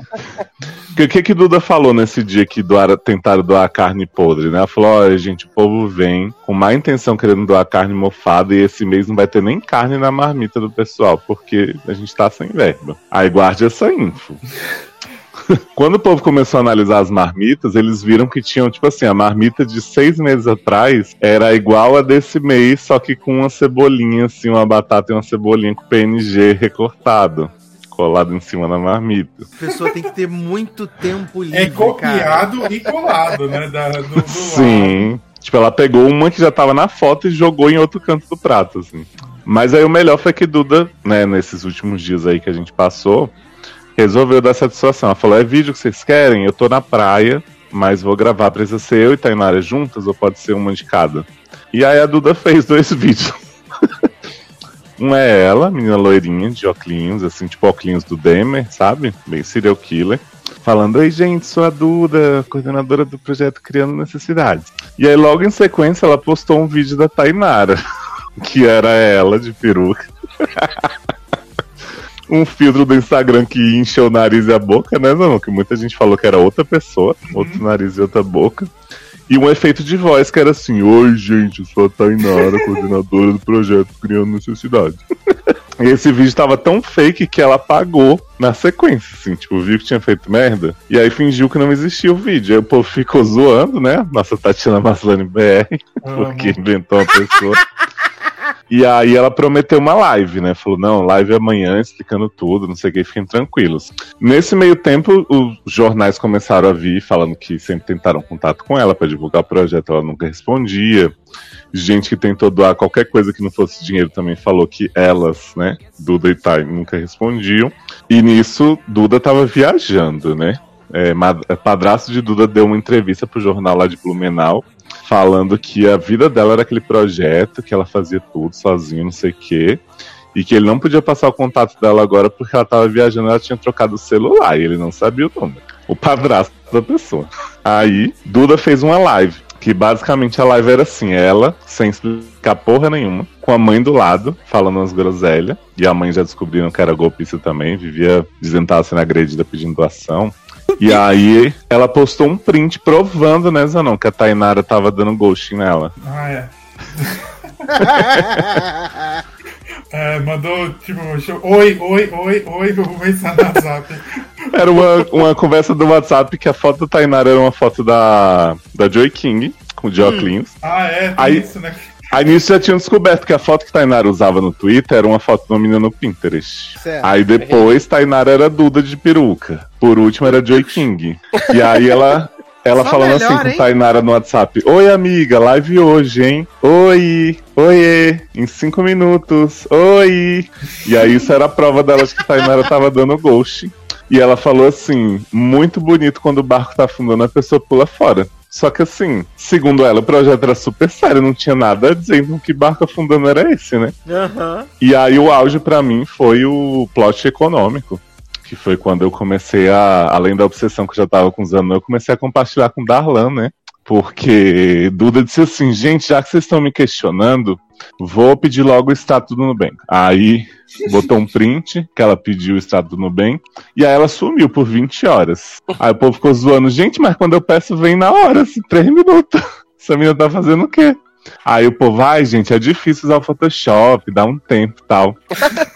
O que, que Duda falou nesse dia que doaram, tentaram doar carne podre, né? Ela falou: olha, gente, o povo vem com má intenção querendo doar carne mofada e esse mês não vai ter nem carne na marmita do pessoal, porque a gente tá sem verba. Aí guarde essa info. [laughs] [laughs] Quando o povo começou a analisar as marmitas, eles viram que tinham, tipo assim, a marmita de seis meses atrás era igual a desse mês, só que com uma cebolinha, assim, uma batata e uma cebolinha com PNG recortado, colado em cima da marmita.
A pessoa tem que ter muito tempo livre,
é
cara.
copiado e colado, né? Da, do, do
Sim. Tipo, ela pegou uma que já tava na foto e jogou em outro canto do prato, assim. Mas aí o melhor foi que Duda, né, nesses últimos dias aí que a gente passou, resolveu dar satisfação. Ela falou: é vídeo que vocês querem? Eu tô na praia, mas vou gravar. Precisa ser eu e Tainara juntas ou pode ser uma de cada? E aí a Duda fez dois [laughs] vídeos. Um é ela, menina loirinha, de óculos, assim, tipo óculos do Demer, sabe? Bem serial killer. Falando, oi gente, sou a Duda, coordenadora do projeto Criando Necessidades. E aí logo em sequência ela postou um vídeo da Tainara, [laughs] que era ela de peruca. [laughs] um filtro do Instagram que encheu o nariz e a boca, né, não? Que muita gente falou que era outra pessoa, outro nariz e outra boca. E um efeito de voz que era assim: Oi, gente, eu sou a Tainara, [laughs] coordenadora do projeto Criando Necessidade. e esse vídeo tava tão fake que ela apagou na sequência, assim, tipo, viu que tinha feito merda. E aí fingiu que não existia o vídeo. Aí o povo ficou zoando, né? Nossa Tatiana Maslany BR, [laughs] porque inventou uma pessoa. E aí ela prometeu uma live, né? Falou, não, live amanhã, explicando tudo, não sei o que, fiquem tranquilos. Nesse meio tempo, os jornais começaram a vir falando que sempre tentaram contato com ela para divulgar o projeto, ela nunca respondia. Gente que tentou doar qualquer coisa que não fosse dinheiro também falou que elas, né, Duda e Thay, nunca respondiam. E nisso, Duda tava viajando, né? É, ma- padrasto de Duda deu uma entrevista pro jornal lá de Blumenau, falando que a vida dela era aquele projeto, que ela fazia tudo sozinha, não sei o quê. E que ele não podia passar o contato dela agora porque ela tava viajando ela tinha trocado o celular e ele não sabia o número. O padrasto da pessoa. Aí, Duda fez uma live. Que basicamente a live era assim, ela, sem explicar porra nenhuma, com a mãe do lado, falando umas groselhas. E a mãe já descobriram que era golpista também, vivia dizendo que tava sendo agredida pedindo doação. E aí ela postou um print provando, né, Zanon, que a Tainara tava dando ghosting nela.
Ah, é. [laughs] É, mandou, tipo, oi, oi, oi, oi, vou começar no WhatsApp.
Era uma, uma conversa do WhatsApp que a foto da Tainara era uma foto da, da Joy King, com o Joe
Ah, é, tem
Aí-
isso, né?
Aí nisso já tinham descoberto que a foto que Tainara usava no Twitter era uma foto de uma menina no Pinterest.
Certo.
Aí depois Tainara era Duda de peruca. Por último era Joy King. E aí ela, ela
Só
falando
melhor,
assim com
hein?
Tainara no WhatsApp: Oi, amiga, live hoje, hein? Oi, oiê, em cinco minutos, oi. E aí isso era a prova dela de que Tainara tava dando ghost. E ela falou assim: muito bonito quando o barco tá afundando, a pessoa pula fora. Só que assim, segundo ela, o projeto era super sério, não tinha nada dizendo que barco afundando era esse, né?
Aham.
E aí o auge pra mim foi o plot econômico. Que foi quando eu comecei a, além da obsessão que eu já tava com os anos, eu comecei a compartilhar com o Darlan, né? Porque Duda disse assim, gente, já que vocês estão me questionando, vou pedir logo o extrato do Nubank. Aí botou um print que ela pediu o extrato do Nubank, e aí ela sumiu por 20 horas. Aí o povo ficou zoando, gente, mas quando eu peço vem na hora, assim, 3 minutos. [laughs] Essa menina tá fazendo o quê? Aí o povo, ai, gente, é difícil usar o Photoshop, dá um tempo e tal.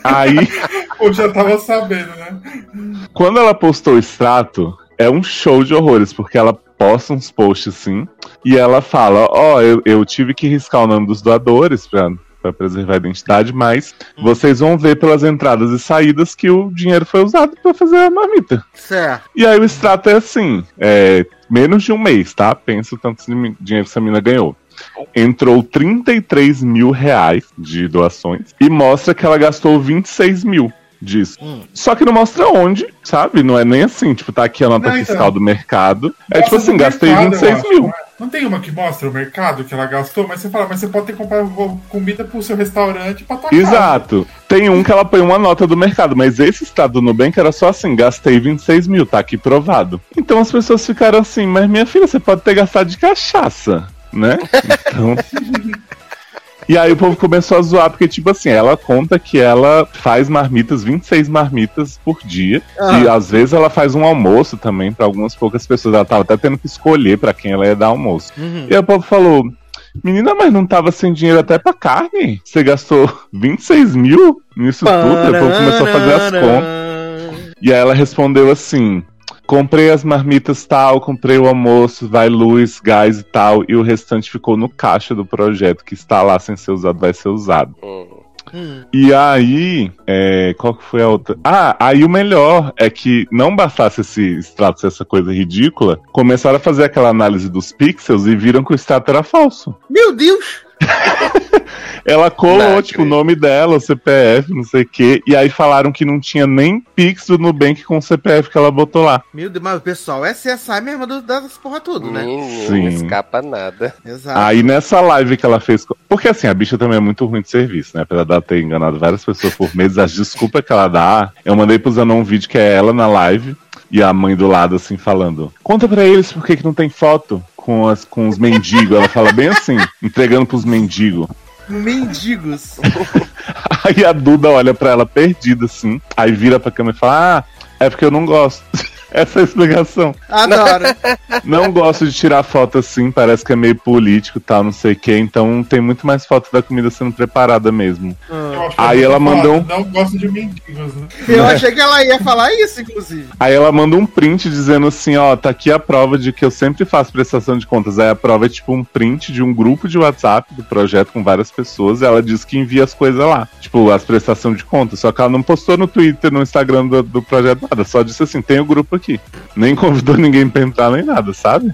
Aí, [laughs]
Eu já tava sabendo, né?
quando ela postou o extrato, é um show de horrores, porque ela posta uns posts assim, e ela fala, ó, eu, eu tive que riscar o nome dos doadores pra, pra preservar a identidade, mas vocês vão ver pelas entradas e saídas que o dinheiro foi usado pra fazer a marmita.
Certo.
E aí o extrato é assim, é menos de um mês, tá? Pensa o tanto de dinheiro que essa mina ganhou. entrou 33 mil reais de doações e mostra que ela gastou 26 mil disso.
Hum.
Só que não mostra onde, sabe? Não é nem assim, tipo, tá aqui a nota
Não, então.
fiscal do mercado. É tipo
Mostra
assim, gastei
mercado, eu
26
acho,
mil.
não é? Não tem uma que mostra o mercado que ela gastou, mas você fala, mas você pode ter comprado comida pro seu restaurante pra tua casa.
Exato. Tem um que ela põe uma nota do mercado, mas esse estado do Nubank era só assim, gastei 26 mil, tá aqui provado. Então as pessoas ficaram assim, mas minha filha, você pode ter gastado de cachaça, né? [laughs] Então... [laughs] E aí o povo começou a zoar, porque, tipo assim, ela conta que ela faz marmitas, 26 marmitas por dia.
Ah.
E às vezes ela faz um almoço também pra algumas poucas pessoas. Ela tava até tendo que escolher pra quem ela ia dar almoço.
Uhum.
E aí o povo falou: Menina, mas não tava sem dinheiro até pra carne? Você gastou 26 mil nisso tudo? Povo começou a fazer as contas. E aí ela respondeu assim: Comprei as marmitas tal, comprei o almoço, vai luz, gás e tal, e o restante ficou no caixa do projeto, que está lá sem ser usado, vai ser usado.
Hum.
Hum.
E aí, é, qual que foi a outra? Ah, aí o melhor é que não bastasse esse extrato, essa coisa ridícula, começaram a fazer aquela análise dos pixels e viram que o extrato era falso.
Meu Deus! [laughs]
Ela colou,
Não
tipo, o nome dela, o CPF, não sei o quê, e aí falaram que não tinha nem pix do Nubank com o CPF que ela botou lá.
Meu Deus, mas o pessoal é CSI mesmo do- das porra tudo, né?
Sim.
não escapa nada.
Exato.
Aí nessa live que ela fez. Porque assim, a bicha também é muito ruim de serviço, né? Apesar dela ter enganado várias pessoas por meses, as desculpas que ela dá. Eu mandei pro Zanon um vídeo que é ela na live e a mãe do lado, assim, falando: Conta pra eles por que, que não tem foto com, as, com os mendigos. Ela fala bem assim, entregando pros mendigos.
Mendigos.
Aí a Duda olha pra ela perdida, assim. Aí vira pra câmera e fala: Ah, é porque eu não gosto. Essa é a explicação.
Adoro. [laughs]
Não gosto de tirar foto assim, parece que é meio político tal, não sei o que. Então tem muito mais foto da comida sendo preparada mesmo.
Que
Aí ela mandou um-
Não gosto de mendigos, né?
Eu achei que ela ia falar isso, inclusive.
Aí ela manda um print dizendo assim, ó, tá aqui a prova de que eu sempre faço prestação de contas. Aí a prova é tipo um print de um grupo de WhatsApp do projeto com várias pessoas. E ela diz que envia as coisas lá. Tipo, as prestações de contas. Só que ela não postou no Twitter, no Instagram do, do projeto, nada. Só disse assim, tem o grupo aqui. Nem convidou ninguém pra entrar, nem nada, sabe?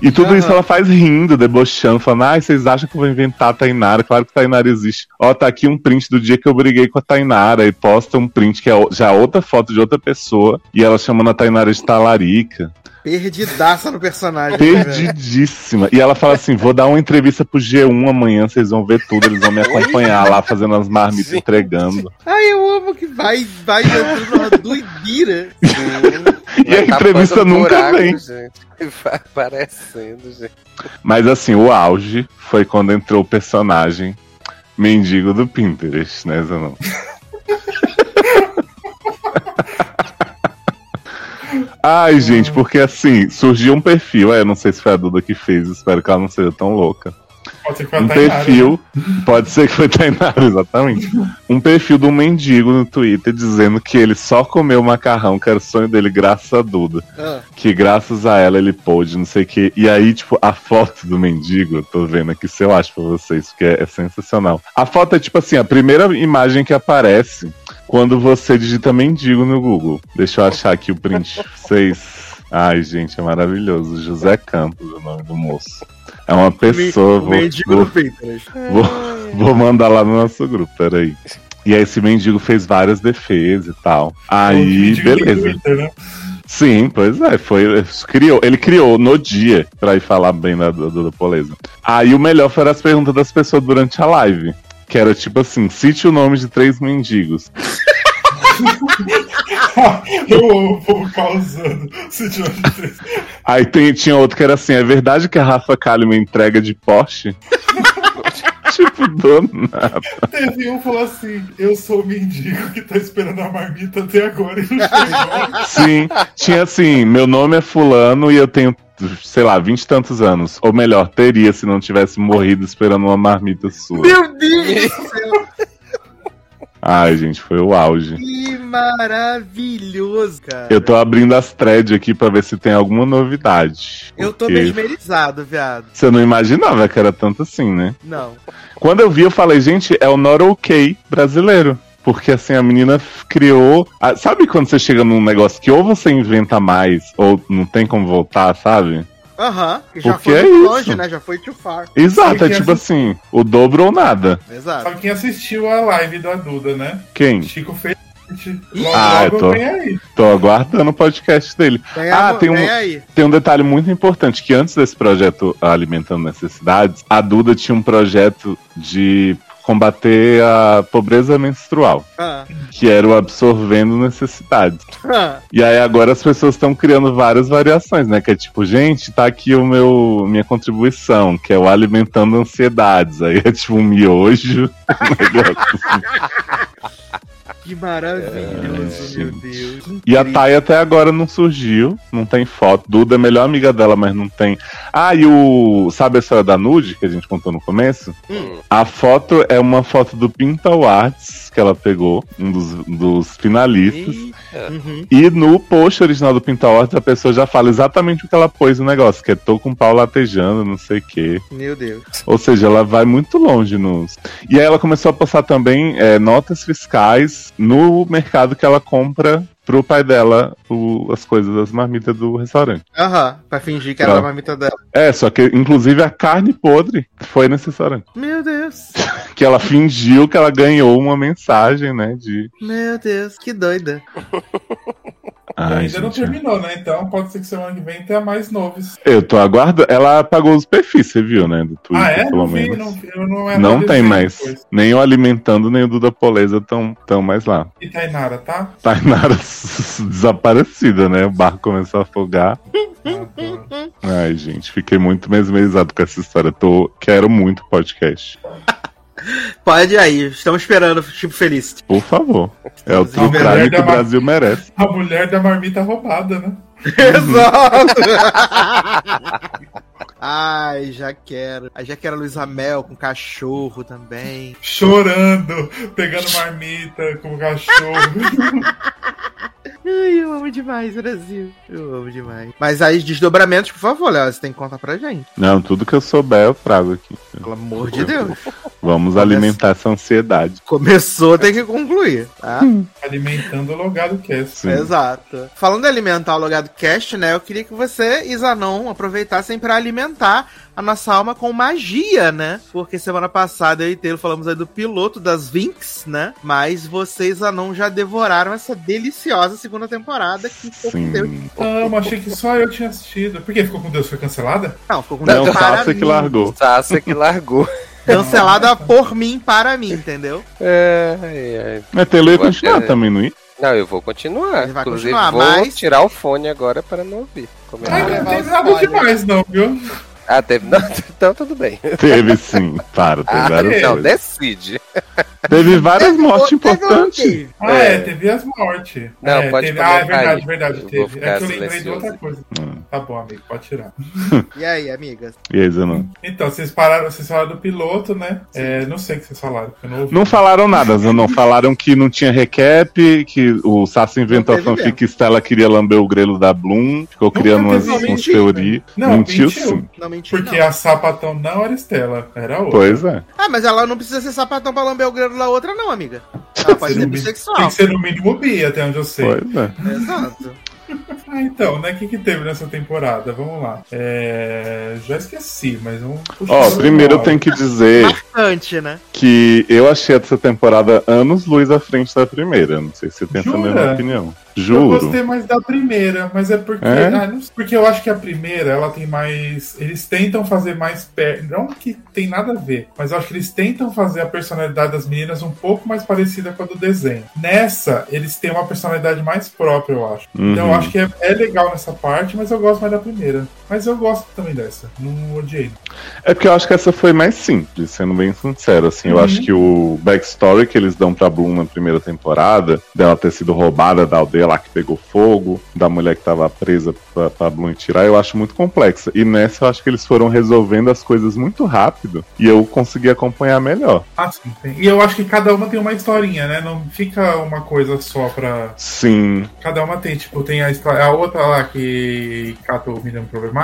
E tudo
Aham.
isso ela faz rindo, debochando, falando, ai, vocês acham que eu vou inventar a Tainara? Claro que Tainara existe. Ó, tá aqui um print do dia que eu briguei com a Tainara e posta um print que é já outra foto de outra pessoa e ela chamando a Tainara de talarica.
Perdidaça no personagem. né?
Perdidíssima. E ela fala assim: vou dar uma entrevista pro G1 amanhã, vocês vão ver tudo, eles vão me acompanhar lá fazendo as marmitas
Gente.
entregando.
Ai, eu amo que vai, vai entrando numa doideira. [laughs]
E a entrevista nunca
buraco,
vem.
Gente. [laughs] Vai aparecendo, gente.
Mas assim, o auge foi quando entrou o personagem mendigo do Pinterest, né, Zanon? [laughs] Ai, gente, porque assim, surgiu um perfil, é, eu não sei se foi a Duda que fez, espero que ela não seja tão louca.
Pode ser que foi a
Um
Tainara,
perfil, pode ser que foi Tainara, exatamente. Um perfil de um mendigo no Twitter dizendo que ele só comeu macarrão, que era o sonho dele, graças a Duda.
Ah,
Que graças a ela ele pôde, não sei o que. E aí, tipo, a foto do mendigo, eu tô vendo aqui se eu acho pra vocês, porque é, é sensacional. A foto é tipo assim, a primeira imagem que aparece quando você digita mendigo no Google. Deixa eu achar aqui o print pra vocês. Ai, gente, é maravilhoso. José Campos, é o nome do moço. É uma pessoa.
o
vou-
mendigo
vou-
do Pinterest.
Vou, vou mandar lá no nosso grupo, peraí. E aí esse mendigo fez várias defesas e tal. Aí,
do
beleza.
Twitter, né?
Sim, pois é, foi. Criou, ele criou no dia pra ir falar bem da Duda Poleza. Aí o melhor foram as perguntas das pessoas durante a live. Que era tipo assim, cite o nome de três mendigos. [laughs]
Eu amo o povo causando.
Aí tem- tinha outro que era assim, é verdade que a Rafa Kalimann entrega de Porsche? [laughs] tipo, do nada.
Teve um falou assim: Eu sou o mendigo que tá esperando a marmita até agora e não chegou.
Sim, tinha assim, meu nome é fulano e eu tenho, sei lá, vinte e tantos anos. Ou melhor, teria se não tivesse morrido esperando uma marmita sua.
Meu Deus do céu,
Ai, gente, foi o auge.
que maravilhoso, cara.
Eu tô abrindo as threads aqui pra ver se tem alguma novidade.
Eu tô mesmerizado, viado.
Você não imaginava que era tanto assim, né?
Não.
Quando eu vi, eu falei, gente, é o Not OK brasileiro. Porque assim, a menina criou. ah, Sabe quando você chega num negócio que ou você inventa mais, ou não tem como voltar, sabe?
Aham, que já
Porque
foi
é isso.
longe, né? Já foi too far.
Exato, é
Sabe
tipo assim, o dobro ou nada.
Exato.
Sabe quem assistiu a live da Duda, né?
Quem?
Chico fez.
Ih,
Logo,
Ah,
logo
eu tô-. Tô aguardando o podcast dele.
Vem,
Ah,
a-
tem um-. Tem um detalhe muito importante, que antes desse projeto Alimentando Necessidades, a Duda tinha um projeto de combater a pobreza menstrual,
Ah,
que era o absorvendo necessidades.
ah.
E aí agora as pessoas estão criando várias variações, né? Que é tipo, gente, tá aqui o meu minha contribuição, que é o alimentando ansiedades. Aí é tipo um miojo, [laughs] um negócio assim. [laughs]
Que maravilhoso,
É,
meu. Deus.
E a. Thay até agora não surgiu, não tem foto. Duda é a melhor amiga dela, mas não tem. Ah, e o. Sabe a história da nude que a gente contou no começo?
Hum.
A foto é uma foto do Pintal Arts que ela pegou, um dos, dos finalistas.
Eita. Uhum.
E no post original do Pintal Arts a pessoa já fala exatamente o que ela pôs no negócio, que é tô com o pau latejando, não sei o quê.
Meu Deus.
Ou seja, ela vai muito longe nos. E aí ela começou a postar também é, notas fiscais no mercado que ela compra pro pai dela o- as coisas das marmitas do restaurante.
Aham, pra fingir que era
Tá.
a marmita dela.
É, só que inclusive a carne podre foi nesse restaurante.
Meu Deus. [laughs]
Que ela fingiu que ela ganhou uma mensagem, né? De.
Meu Deus, que doida.
Ai,
Ainda não
gente,
terminou, né? Então pode ser que semana que vem tenha mais novos.
Eu tô aguardando. Ela apagou os perfis, você viu, né? Do Twitter,
ah, é?
pelo
Não vi,
menos.
não vi. Eu não, é
Não
nada
tem mais.
depois.
Nem o Alimentando, nem o Duda Poleza estão tão mais lá.
E Tainara, tá?
Tainara [laughs] desaparecida, né? O barco começou a afogar. Ai, gente, fiquei muito mesmerizado com essa história. Tô, quero muito podcast. [laughs]
Pode ir aí, estamos esperando, tipo feliz.
Por favor. É o true crime que o Brasil merece.
A mulher da marmita roubada, né? [laughs]
Exato! Ai, já quero. Ai, já quero a Luísa Mel com cachorro também.
Chorando, pegando marmita com cachorro. [laughs]
Ai, eu amo demais, Brasil. Eu amo demais. Mas aí, desdobramentos, por favor, Léo, você tem que contar pra gente.
Não, tudo que eu souber eu trago aqui.
Pelo amor de Deus.
Vamos alimentar essa ansiedade.
Começou, tem que concluir, tá?
Alimentando o Logado Cast.
Sim.
Exato. Falando em alimentar o Logado Cast, né? Eu queria que você e Zanon aproveitassem pra alimentar a nossa alma com magia, né? Porque semana passada eu e Telo falamos aí do piloto das Vinx, né? Mas vocês, Zanon, já devoraram essa deliciosa segunda temporada que ficou com Deus.
Ah, achei que só eu tinha assistido. Por que ficou com Deus? Foi cancelada?
Não, ficou com
Não,
Deus para
Sasha que
mim.
largou.
Sasha que largou. [laughs]
Cancelada por mim, para mim, entendeu?
É, ai, ai.
Mas Taylor ia continuar
que é-
também, não ia?
Não, eu vou continuar.
Ele vai
Inclusive,
continuar,
vou
mas-
tirar o fone agora para não ouvir. Como é
Ai,
que é?
não tem nada demais, não, viu?
Ah, teve. Não, [laughs] então tudo bem.
Teve sim. Para, teve
Ah,
várias
não,
coisas.
decide.
Teve várias mortes
Teve
importantes.
motivo.
Ah,
É.
é, teve as mortes.
Não,
é,
pode
teve... Ah, é verdade,
aí.
verdade,
Eu
teve.
ficar
É que eu lembrei de outra coisa.
Hum.
Tá bom, amigo, pode tirar. [laughs]
E aí, amigas?
E aí, Zanon?
Então, vocês pararam, vocês falaram do piloto, né? É, não sei o que vocês falaram, porque eu não ouvi.
Não falaram nada, Zanon. Falaram que não tinha recap, que o Sassi inventou a
Não teve
fanfic que Stella queria lamber o grelo da Bloom, ficou
Nunca
criando umas,
teve
umas teorias.
Não,
mentiu,
mentiu.
sim.
Não mentiu,
Porque
não.
a sapatão não era Estela, era outra.
Pois é.
Ah, mas ela não precisa ser sapatão pra lamber o grano da outra, não, amiga. Ela pode
Ser
ser
mínimo- Tem
bissexual.
que ser no mínimo bi, até onde eu sei.
Pois é.
Exato. [laughs]
Ah, então, né? O que, que teve nessa temporada? Vamos lá. É... Já esqueci, mas vamos puxar.
Ó,
pra
primeiro eu tenho que dizer
Marcante, né?
que eu achei essa temporada anos luz à frente da primeira. Não sei se você tem essa
Jura?
mesma opinião.
Eu
Juro.
gostei mais da primeira, mas é porque.
É?
ah, porque eu acho que a primeira, ela tem mais. Eles tentam fazer mais. Per... Não que tem nada a ver, mas eu acho que eles tentam fazer a personalidade das meninas um pouco mais parecida com a do desenho. Nessa, eles têm uma personalidade mais própria, eu acho. Então eu
Uhum.
acho que é, é legal nessa parte, mas eu gosto mais da primeira. Mas eu gosto também dessa. Não odiei.
É porque eu acho que essa foi mais simples, sendo bem sincero. Assim, eu
Uhum.
acho que o backstory que eles dão pra Bloom na primeira temporada, dela ter sido roubada da aldeia lá que pegou fogo, da mulher que tava presa pra, pra Bloom tirar, eu acho muito complexa. E nessa eu acho que eles foram resolvendo as coisas muito rápido e eu consegui acompanhar melhor.
Ah, sim, tem. E eu acho que cada uma tem uma historinha, né? Não fica uma coisa só pra.
Sim,
Cada uma tem, tipo, tem a história. A outra lá que cata o menino problemático,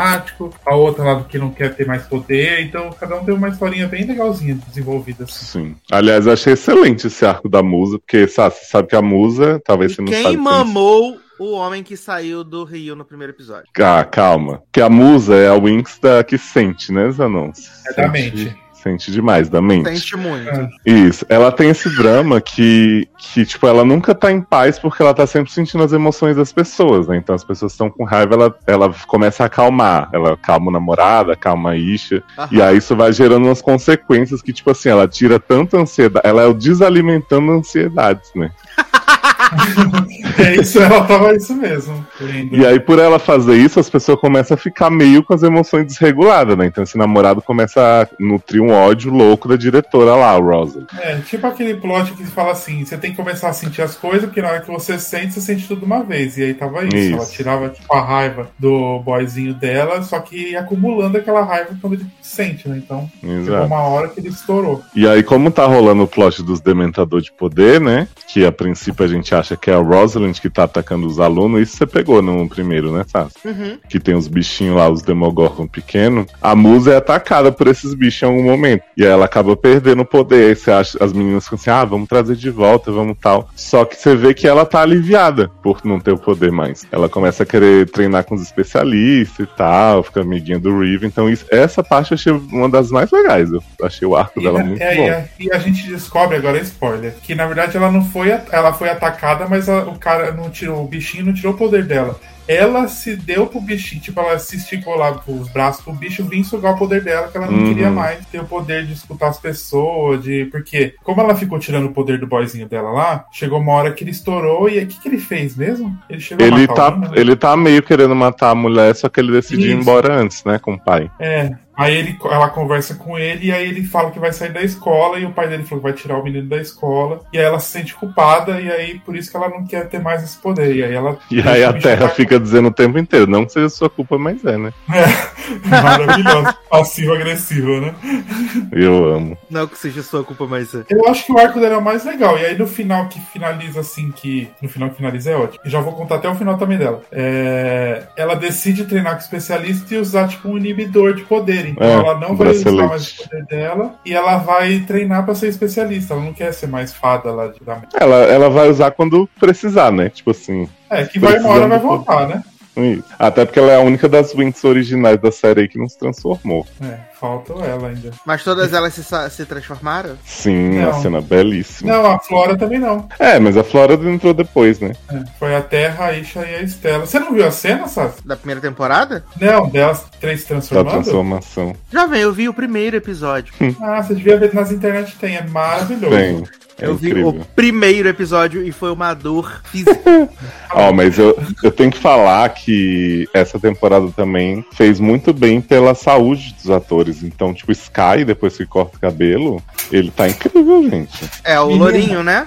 a outra lá que não quer ter mais poder. Então, cada um tem uma historinha bem legalzinha desenvolvida, assim.
sim. Aliás, eu achei excelente esse arco da musa, porque sabe, você sabe que a musa, talvez
E
você não
quem
sabe.
mamou o homem que saiu do Rio no primeiro episódio.
Ah, calma. Que a musa é a Winx da que sente, né, Zanon?
É da mente.
Sente demais, da mente.
Sente muito.
É.
Isso. Ela tem esse drama que, que, tipo, ela nunca tá em paz porque ela tá sempre sentindo as emoções das pessoas, né? Então as pessoas estão com raiva, ela, ela começa a acalmar. Ela calma o namorado, acalma a Isha.
Aham.
E aí isso vai gerando umas consequências que, tipo assim, ela tira tanta ansiedade. Ela é o desalimentando ansiedades, né? [laughs]
É isso, ela tava isso mesmo. Lindo.
E aí, por ela fazer isso, as pessoas começam a ficar meio com as emoções desreguladas, né? Então esse namorado começa a nutrir um ódio louco da diretora lá, a Rosa.
É, tipo aquele plot que fala assim: você tem que começar a sentir as coisas, porque na hora que você sente, você sente tudo uma vez. E aí tava isso.
Isso.
Ela tirava tipo, a raiva do boyzinho dela, só que acumulando aquela raiva quando ele sente, né? Então chegou
Exato.
uma hora que ele estourou.
E aí, como tá rolando o plot dos Dementador de Poder, né? Que a princípio a gente acha que é a Rosalind que tá atacando os alunos, isso você pegou no primeiro, né, Sassi?
Uhum.
Que tem os bichinhos lá, os Demogorgon pequeno. A musa é atacada por esses bichos em algum momento. E aí ela acaba perdendo o poder. Aí você acha, as meninas ficam assim, ah, vamos trazer de volta, vamos tal. Só que você vê que ela tá aliviada por não ter o poder mais. Ela começa a querer treinar com os especialistas e tal, fica amiguinha do Reeve. Então, isso, essa parte eu achei uma das mais legais. Eu achei o arco
E,
dela
é-
muito
é,
bom.
e a, e a gente descobre agora spoiler que na verdade ela não foi ela foi atacada, mas a- o cara não tirou o bichinho não tirou o poder dela. Ela se deu pro bichinho, tipo, ela se esticou lá pros braços pro bicho vir sugar o poder dela, que ela não
Uhum.
queria mais ter o poder de escutar as pessoas, de. Porque, como ela ficou tirando o poder do boyzinho dela lá, chegou uma hora que ele estourou e aí o que, que ele fez mesmo? Ele chegou
Ele
a matar
tá,
alguém, né?
ele tá meio querendo matar a mulher, só que ele decidiu ir
Isso.
embora antes, né, com o pai.
É. Aí ele, ela conversa com ele e aí ele fala que vai sair da escola e o pai dele falou que vai tirar o menino da escola. E aí ela se sente culpada e aí por isso que ela não quer ter mais esse poder. E aí ela.
E aí
o
a Terra fica dizendo o tempo inteiro, não que seja sua culpa, mas é, né? [laughs]
Maravilhosa. Passivo-agressiva, né?
Eu amo.
Não que seja sua culpa, mas é.
Eu acho que o arco dela é o mais legal. E aí no final que finaliza assim, que. No final que finaliza é ótimo. E já vou contar até o final também dela. É, Ela decide treinar com especialista e usar, tipo, um inibidor de poder. Então
É,
ela não vai usar mais o poder dela. E ela vai treinar pra ser especialista. Ela não quer ser mais fada lá de da
Ela, ela vai usar quando precisar, né? Tipo assim.
É, que vai uma hora vai voltar, né?
Isso. Até porque ela é a única das Winx originais da série aí que não se transformou.
É, falta ela ainda.
Mas todas elas se, se transformaram?
Sim,
Não.
uma cena belíssima.
Não, a Flora também não.
É, mas a Flora entrou depois, né?
É, foi a Terra, a Isha e a Estela. Você não viu a cena, Sassi?
Da primeira temporada?
Não, delas três se
Da transformação.
Já vem, eu vi o primeiro episódio.
Ah, você devia ver nas internet, tem. É maravilhoso.
Bem, é
eu vi o primeiro episódio e foi uma dor física. [laughs]
Ó, mas eu, eu tenho que falar que essa temporada também fez muito bem pela saúde dos atores. Então, tipo, Sky, depois que corta o cabelo, ele tá incrível, gente.
É, o
Menino.
Lourinho, né?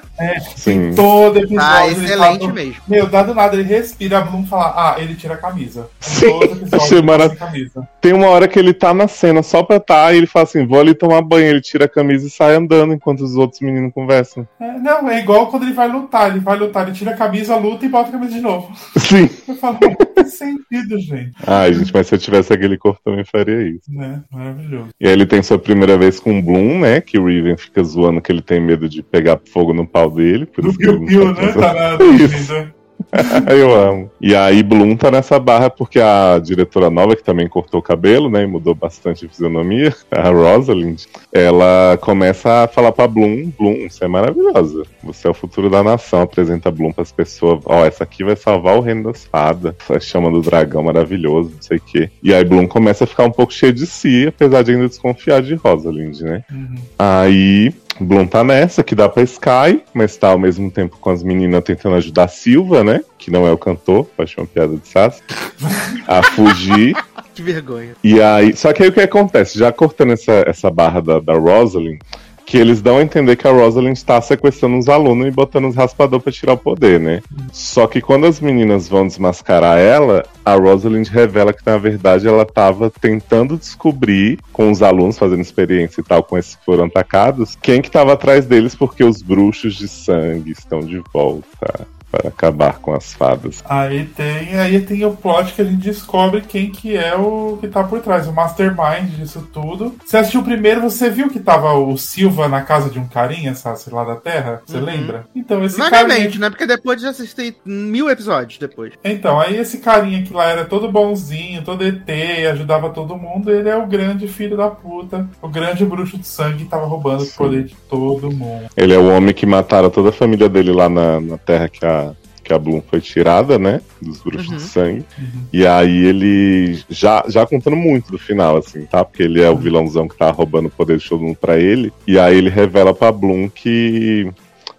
Sim.
Todo episódio.
Tá
ele
excelente
fala-
mesmo.
Meu, dado nada, ele respira, a Bloom fala, ah, ele tira a camisa.
Sim,
Todo episódio
achei [laughs]
ele
marav-
sem camisa.
Tem uma hora que ele tá na cena só pra tá, e ele fala assim: vou ali tomar banho. Ele tira a camisa e sai andando enquanto os outros meninos conversam.
É, não, é igual quando ele vai lutar. Ele vai lutar, ele tira a camisa, luta e bota a camisa de novo. [laughs]
Sim.
Eu falo, não tem sentido, gente.
Ai, gente, mas se eu tivesse aquele corpo também faria isso.
Né? Maravilhoso.
E aí ele tem sua primeira vez com o Bloom, né? Que o Riven fica zoando que ele tem medo de pegar fogo no pau dele. Por isso que
Piu Piu, né? Tá na [laughs]
Isso. [laughs] Eu amo. E aí Bloom tá nessa barra porque a diretora nova, que também cortou o cabelo, né, e mudou bastante a fisionomia, [laughs] a Rosalind, ela começa a falar pra Bloom, Bloom, você é maravilhosa. Você é o futuro da nação. Apresenta Bloom pras pessoas. Ó, essa aqui vai salvar o reino das fadas. Essa chama do dragão maravilhoso, não sei o quê. E aí Bloom começa a ficar um pouco cheio de si, apesar de ainda desconfiar de Rosalind, né?
Uhum.
Aí, Bloom tá nessa, que dá pra Sky, mas tá ao mesmo tempo com as meninas tentando ajudar a Silva, né? Que não é o cantor, faz uma piada de Sassi, a fugir. [laughs]
Que vergonha.
E aí, só que aí o que acontece? Já cortando essa, essa barra da, da Rosalind, que eles dão a entender que a Rosalind está sequestrando os alunos e botando os raspadores pra tirar o poder, né? Só que quando as meninas vão desmascarar ela, a Rosalind revela que na verdade ela tava tentando descobrir com os alunos fazendo experiência e tal com esses que foram atacados, quem que tava atrás deles porque os bruxos de sangue estão de volta. Para acabar com as fadas.
Aí tem, aí tem o plot que a gente descobre quem que é o que tá por trás, o mastermind disso tudo. Você assistiu o primeiro, você viu que tava o Silva na casa de um carinha, sabe, lá da Terra? Você
Uhum.
lembra? Então, esse
Vagamente,
carinha...
né? Porque depois de assistir mil episódios depois.
Então, aí esse carinha que lá era todo bonzinho, todo ET, ajudava todo mundo, ele é o grande filho da puta, o grande bruxo de sangue que tava roubando o
Sim.
poder de todo mundo.
Ele é o homem que mataram toda a família dele lá na, na terra que a, que a Bloom foi tirada, né? Dos bruxos
Uhum.
de sangue.
Uhum.
E aí ele. Já, já contando muito do final, assim, tá? Porque ele é o vilãozão que tá roubando o poder de todo mundo pra ele. E aí ele revela pra Bloom que.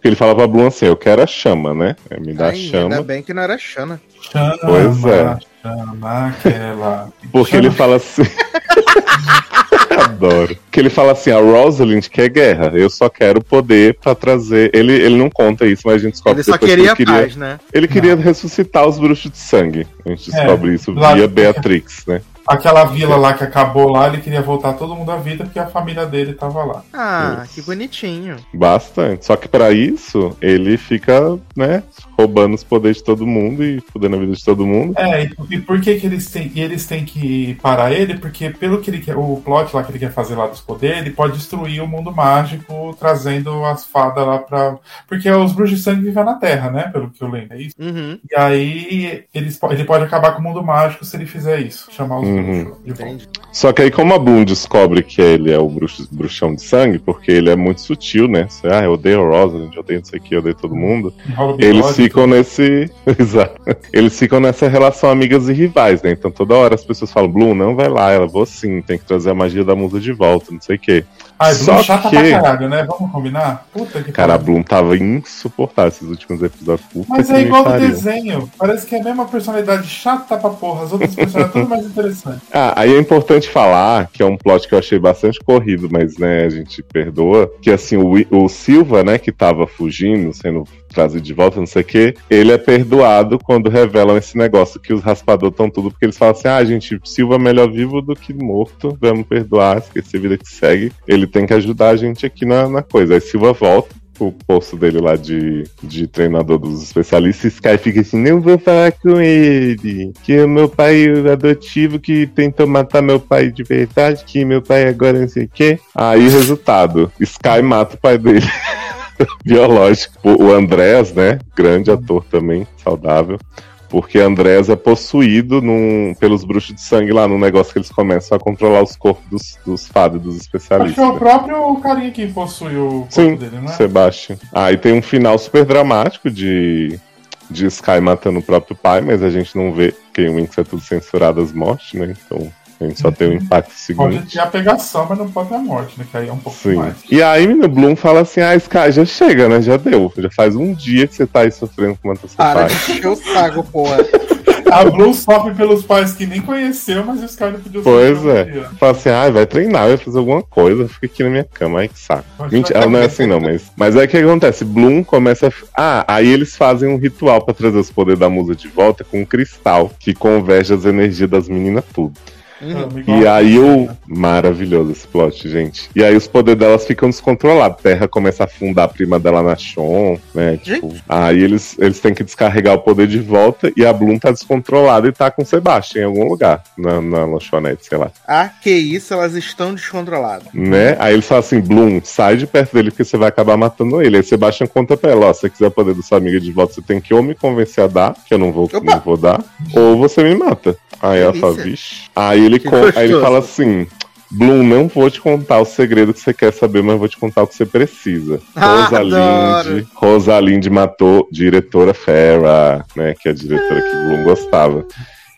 que ele fala pra Bloom assim: Eu quero a chama, né? É, Me dá a
Ai,
chama.
Ainda bem que não era Xana.
Chama,
Pois é.
chama aquela.
Porque
Chama-
ele fala assim. [laughs] Adoro. Que ele fala assim: a Rosalind quer guerra. Eu só quero poder pra trazer. Ele, ele não conta isso, mas a gente descobre
Ele só
depois que
queria
ele queria.
paz, né?
Ele queria ressuscitar os bruxos de sangue. A gente descobre isso
lá-
via Beatrix, né?
Aquela vila lá que acabou lá, ele queria voltar todo mundo à vida porque a família dele tava lá.
Ah,
Isso.
que bonitinho.
Bastante. Só que pra isso, ele fica, né, roubando os poderes de todo mundo e fudendo a vida de todo mundo.
É, e, e por que, que eles têm. Eles têm que parar ele? Porque pelo que ele quer. O plot lá que ele quer fazer lá dos poderes, ele pode destruir o mundo mágico, trazendo as fadas lá pra. Porque os bruxos de sangue vivem na Terra, né? Pelo que eu lembro. É isso.
Uhum,
E aí eles, ele pode acabar com o mundo mágico se ele fizer isso. Chamar os
Uhum.
bruxos de volta.
entendi.
Só que aí, como a Bloom descobre que ele é o bruxo, bruxão de sangue, porque ele é muito sutil, né? Você, ah, eu odeio a Rosalind, eu odeio não sei o que, eu odeio todo mundo. Eles ficam nesse. [laughs] Exato. Eles ficam nessa relação amigas e rivais, né? Então toda hora as pessoas falam, Bloom, não vai lá, ela vou sim, tem que trazer a magia da musa de volta, não sei o quê.
Ai,
Só
chata
que-
pra caralho, né? Vamos combinar? Puta que
Cara, a. Bloom tava insuportável esses últimos episódios. Puta
Mas é igual
pariu.
desenho. Parece que é a mesma personalidade chata pra porra. As outras personalidades tudo mais interessantes.
Ah, aí é importante falar que é um plot que eu achei bastante corrido, mas né, a gente perdoa. Que assim, o, o Silva, né, que tava fugindo, sendo trazido de volta, não sei o quê, ele é perdoado quando revelam esse negócio que os raspadores estão tudo, porque eles falam assim: ah, gente, Silva é melhor vivo do que morto, vamos perdoar, esquecer a vida que segue. Ele tem que ajudar a gente aqui na, na coisa. Aí Silva volta. O posto dele lá de, de treinador dos especialistas, Sky fica assim: não vou falar com ele, que é o meu pai adotivo que tentou matar meu pai de verdade, que meu pai agora não sei o quê. Aí, resultado: Sky mata o pai dele. [laughs] [laughs] Biológico. O, o Andrés, né? Grande ator também, saudável. Porque Andrés é possuído num- pelos bruxos de sangue lá, num negócio que eles começam a controlar os corpos dos, dos fados, dos
Acho
especialistas.
que é o próprio carinha que possui o corpo
Sim,
dele, né?
Sebastian. Aí tem um final super dramático de, de Sky matando o próprio pai, mas a gente não vê, porque em Winx é tudo censurado as mortes, né? Então a gente só tem o impacto
Pode
seguinte.
ter a pegação, mas não pode ter a morte, né? Que aí é um pouco
Sim.
mais.
E aí, menino Bloom fala assim: ah, Sky, já chega, né? Já deu. Já faz um dia que você tá aí sofrendo com seu
Para
pai.
de encher o saco, porra. [laughs]
A Blue sofre pelos pais que nem conheceu, mas os caras não podiam
Pois é.
um.
Fala assim, ah, vai treinar, vai fazer alguma coisa, fica aqui na minha cama, ai que saco.
Pode
Mentira, ela não é assim não, mas. Mas aí o que acontece? Bloom começa a. Ah, aí eles fazem um ritual pra trazer os poderes da musa de volta com um cristal que converge as energias das meninas tudo.
Uhum.
E aí o. Maravilhoso esse plot, gente. E aí os poderes delas ficam descontrolados. Terra começa a afundar a prima dela na Shon, né? Tipo, aí eles, eles têm que descarregar o poder de volta e a Bloom tá descontrolada e tá com o Sebastian em algum lugar. Na, na lanchonete, sei lá.
Ah, que isso, elas estão descontroladas.
Né? Aí eles falam assim: Bloom, sai de perto dele porque você vai acabar matando ele. Aí Sebastian conta pra ela: ó, se você quiser o poder da sua amiga de volta, você tem que ou me convencer a dar, que eu não vou,
Opa!
não vou dar, ou você me mata. Aí ela fala,
Delícia.
vixe. Aí ele, aí ele fala assim. Bloom, não vou te contar o segredo que você quer saber, mas vou te contar o que você precisa. [laughs]
Ah,
Rosalinde, matou diretora Farah, né? Que é a diretora que Bloom gostava.